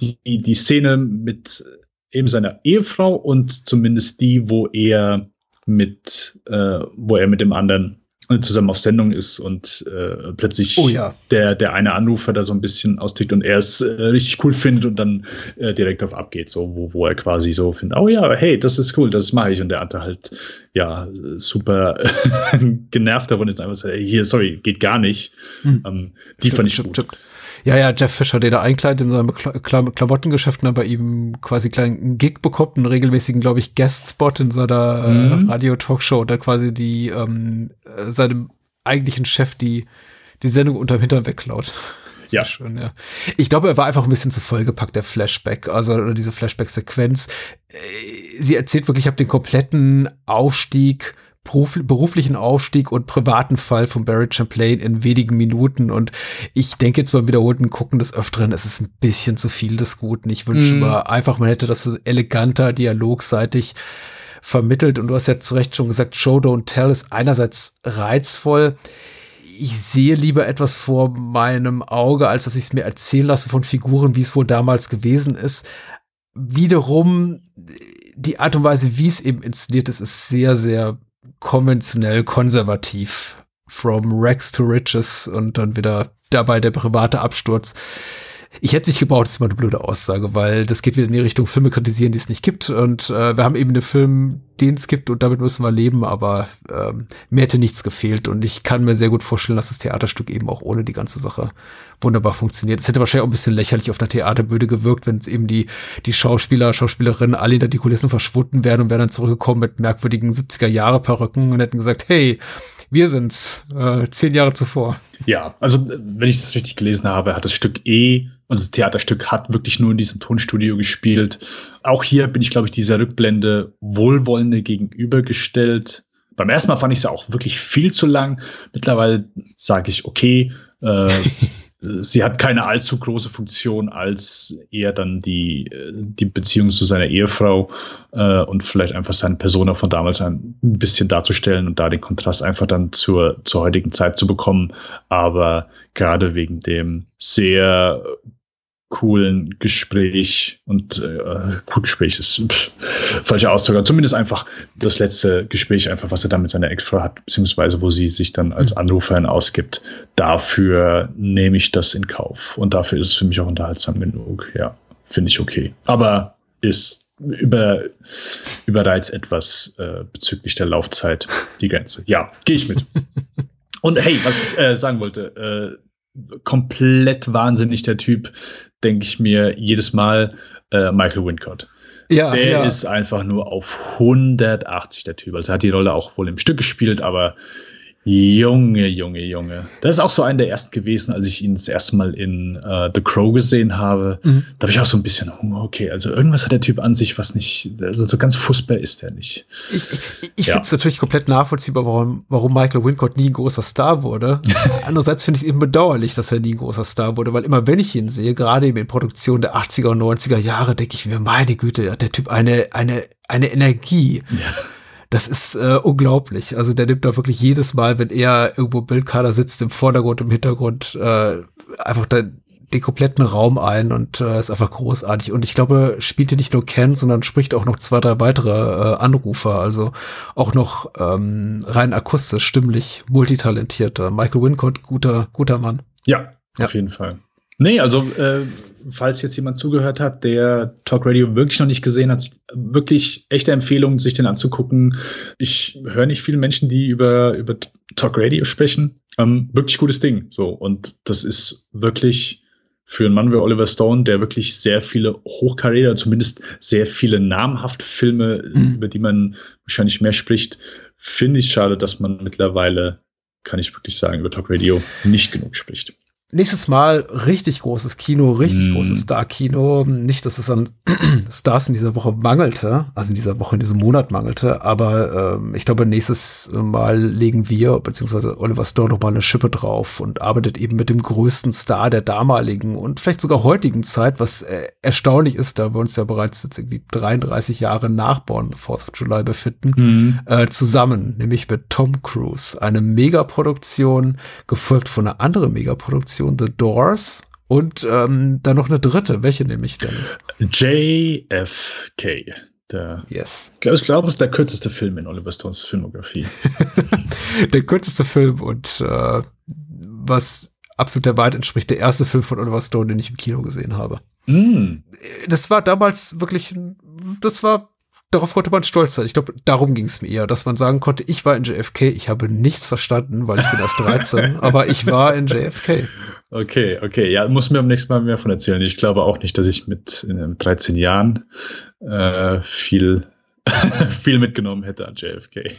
die, die Szene mit eben seiner Ehefrau und zumindest die, wo er mit, äh, wo er mit dem anderen zusammen auf Sendung ist und äh, plötzlich oh, ja. der, der eine Anrufer da so ein bisschen austickt und er es äh, richtig cool findet und dann äh, direkt auf abgeht, so wo, wo er quasi so findet, oh ja, hey, das ist cool, das mache ich und der andere halt ja super genervt davon ist einfach so, hey, hier, sorry, geht gar nicht. Hm. Ähm, die stimmt, fand ich stimmt, gut. Stimmt. Ja, ja, Jeff Fischer, der da einkleidet in seinem Kla Kla Klamottengeschäft und dann bei ihm quasi kleinen Gig bekommt, einen regelmäßigen, glaube ich, Guest-Spot in seiner mhm. äh, Radio-Talkshow und da quasi die ähm, äh, seinem eigentlichen Chef die, die Sendung unterm Hintern wegklaut. Ja. Schön, ja. Ich glaube, er war einfach ein bisschen zu vollgepackt, der Flashback, also oder diese Flashback-Sequenz. Äh, sie erzählt wirklich, ich habe den kompletten Aufstieg beruflichen Aufstieg und privaten Fall von Barry Champlain in wenigen Minuten. Und ich denke jetzt beim wiederholten Gucken des Öfteren, es ist ein bisschen zu viel des Guten. Ich wünsche mm. mir einfach, man hätte das so eleganter, dialogseitig vermittelt. Und du hast ja zu Recht schon gesagt, Show Don't Tell ist einerseits reizvoll. Ich sehe lieber etwas vor meinem Auge, als dass ich es mir erzählen lasse von Figuren, wie es wohl damals gewesen ist. Wiederum, die Art und Weise, wie es eben inszeniert ist, ist sehr, sehr konventionell konservativ. From Rex to Riches und dann wieder dabei der private Absturz. Ich hätte sich gebaut, das ist mal eine blöde Aussage, weil das geht wieder in die Richtung Filme kritisieren, die es nicht gibt. Und äh, wir haben eben einen Film, den es gibt und damit müssen wir leben, aber ähm, mir hätte nichts gefehlt. Und ich kann mir sehr gut vorstellen, dass das Theaterstück eben auch ohne die ganze Sache wunderbar funktioniert. Es hätte wahrscheinlich auch ein bisschen lächerlich auf einer Theaterbühne gewirkt, wenn es eben die, die Schauspieler, Schauspielerinnen alle hinter die Kulissen verschwunden wären und wären dann zurückgekommen mit merkwürdigen 70er-Jahre-Perücken und hätten gesagt, hey, wir sind's, äh, zehn Jahre zuvor. Ja, also wenn ich das richtig gelesen habe, hat das Stück eh, also das Theaterstück hat wirklich nur in diesem Tonstudio gespielt. Auch hier bin ich, glaube ich, dieser Rückblende wohlwollende gegenübergestellt. Beim ersten Mal fand ich es auch wirklich viel zu lang. Mittlerweile sage ich, okay, äh, sie hat keine allzu große Funktion als eher dann die, die Beziehung zu seiner Ehefrau äh, und vielleicht einfach seine Persona von damals ein bisschen darzustellen und da den Kontrast einfach dann zur, zur heutigen Zeit zu bekommen. Aber gerade wegen dem sehr coolen Gespräch und äh, cool Gespräch ist pff, falscher Ausdruck, aber zumindest einfach das letzte Gespräch, einfach was er dann mit seiner Ex-Frau hat, beziehungsweise wo sie sich dann als mhm. Anruferin ausgibt. Dafür nehme ich das in Kauf und dafür ist es für mich auch unterhaltsam genug. Ja, finde ich okay. Aber ist über, überreizt etwas äh, bezüglich der Laufzeit die Grenze. Ja, gehe ich mit. Und hey, was ich äh, sagen wollte, äh, komplett wahnsinnig der Typ, denke ich mir jedes Mal äh, Michael Wincott. Ja, der ja. ist einfach nur auf 180 der Typ. Also er hat die Rolle auch wohl im Stück gespielt, aber Junge, Junge, Junge. Das ist auch so einer der ersten gewesen, als ich ihn das erste Mal in uh, The Crow gesehen habe. Mhm. Da habe ich auch so ein bisschen, okay, also irgendwas hat der Typ an sich, was nicht, also so ganz fußball ist er nicht. Ich, ich, ich ja. finde es natürlich komplett nachvollziehbar, warum, warum Michael Wincott nie ein großer Star wurde. Andererseits finde ich es eben bedauerlich, dass er nie ein großer Star wurde, weil immer wenn ich ihn sehe, gerade eben in Produktionen der 80er und 90er Jahre, denke ich mir, meine Güte, hat der Typ eine, eine, eine Energie. Ja das ist äh, unglaublich. Also der nimmt da wirklich jedes Mal, wenn er irgendwo Bildkader sitzt, im Vordergrund, im Hintergrund, äh, einfach da den kompletten Raum ein und äh, ist einfach großartig. Und ich glaube, spielt hier nicht nur Ken, sondern spricht auch noch zwei, drei weitere äh, Anrufer. Also auch noch ähm, rein akustisch, stimmlich, multitalentierter. Michael Wincott, guter, guter Mann. Ja, ja. auf jeden Fall. Nee, also äh, falls jetzt jemand zugehört hat, der Talk Radio wirklich noch nicht gesehen hat, wirklich echte Empfehlung, sich den anzugucken. Ich höre nicht viele Menschen, die über, über Talk Radio sprechen. Ähm, wirklich gutes Ding. So, und das ist wirklich für einen Mann wie Oliver Stone, der wirklich sehr viele Hochkarriere, zumindest sehr viele namhafte Filme, mhm. über die man wahrscheinlich mehr spricht, finde ich schade, dass man mittlerweile, kann ich wirklich sagen, über Talk Radio nicht genug spricht nächstes Mal richtig großes Kino, richtig mm. großes Star-Kino. Nicht, dass es an Stars in dieser Woche mangelte, also in dieser Woche, in diesem Monat mangelte, aber ähm, ich glaube, nächstes Mal legen wir, beziehungsweise Oliver Stone noch mal eine Schippe drauf und arbeitet eben mit dem größten Star der damaligen und vielleicht sogar heutigen Zeit, was äh, erstaunlich ist, da wir uns ja bereits jetzt irgendwie 33 Jahre nach Born the 4th of July befinden, mm. äh, zusammen, nämlich mit Tom Cruise. Eine Megaproduktion, gefolgt von einer anderen Megaproduktion Organisation The Doors und ähm, dann noch eine dritte. Welche nehme ich, Dennis? JFK. Der, Yes. ich glaube, ich glaube, es ist der kürzeste Film in Oliver Stones Filmografie. Der kürzeste Film und äh, was absolut der Wahrheit entspricht, der erste Film von Oliver Stone, den ich im Kino gesehen habe. mm. Das war damals wirklich, ein- das war, darauf konnte man stolz sein. Ich glaube, darum ging es mir eher, dass man sagen konnte, ich war in JFK, ich habe nichts verstanden, weil ich bin erst 13, aber ich war in JFK. Okay, okay. Ja, muss mir am nächsten Mal mehr von erzählen. Ich glaube auch nicht, dass ich mit in 13 Jahren äh, viel, viel mitgenommen hätte an JFK.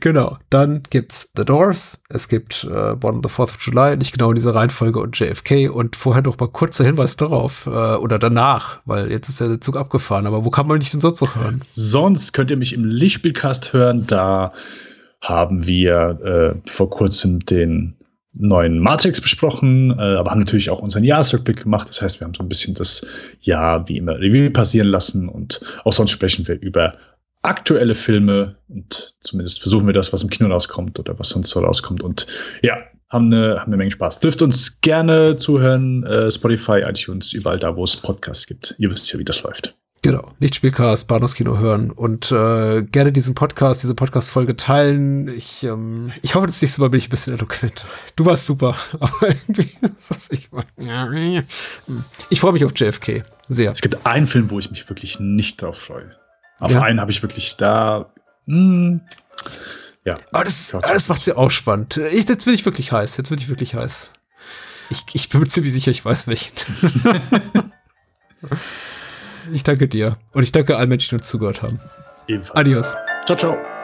Genau. Dann gibt's The Doors, es gibt äh, Born on the 4th of July, nicht genau in dieser Reihenfolge und JFK und vorher noch mal kurzer Hinweis darauf, äh, oder danach, weil jetzt ist ja der Zug abgefahren, aber wo kann man nicht denn sonst noch hören? Sonst könnt ihr mich im Lichtspielcast hören. Da haben wir äh, vor kurzem den neuen Matrix besprochen, äh, aber haben natürlich auch unseren Jahresrückblick gemacht. Das heißt, wir haben so ein bisschen das Jahr wie immer Review passieren lassen und auch sonst sprechen wir über aktuelle Filme und zumindest versuchen wir das, was im Kino rauskommt oder was sonst so rauskommt. Und ja, haben eine, haben eine Menge Spaß. Dürft uns gerne zuhören, äh, Spotify, iTunes, überall da, wo es Podcasts gibt. Ihr wisst ja, wie das läuft. Genau, Lichtspielcast, Bahnhofskino hören und äh, gerne diesen Podcast, diese Podcast-Folge teilen. Ich, ähm, ich hoffe, das nächste Mal bin ich ein bisschen eloquent. Du warst super, aber irgendwie ist das ich, ich freue mich auf JFK. Sehr. Es gibt einen Film, wo ich mich wirklich nicht drauf freue. Auf Ja. einen habe ich wirklich da. Hm, ja. Aber das, ah, das macht's ja auch spannend. Ich, jetzt bin ich wirklich heiß. Jetzt bin ich wirklich heiß. Ich, ich bin mir ziemlich sicher, ich weiß welchen. ich danke dir. Und ich danke allen Menschen, die uns zugehört haben. Ebenfalls. Adios. Ciao, ciao.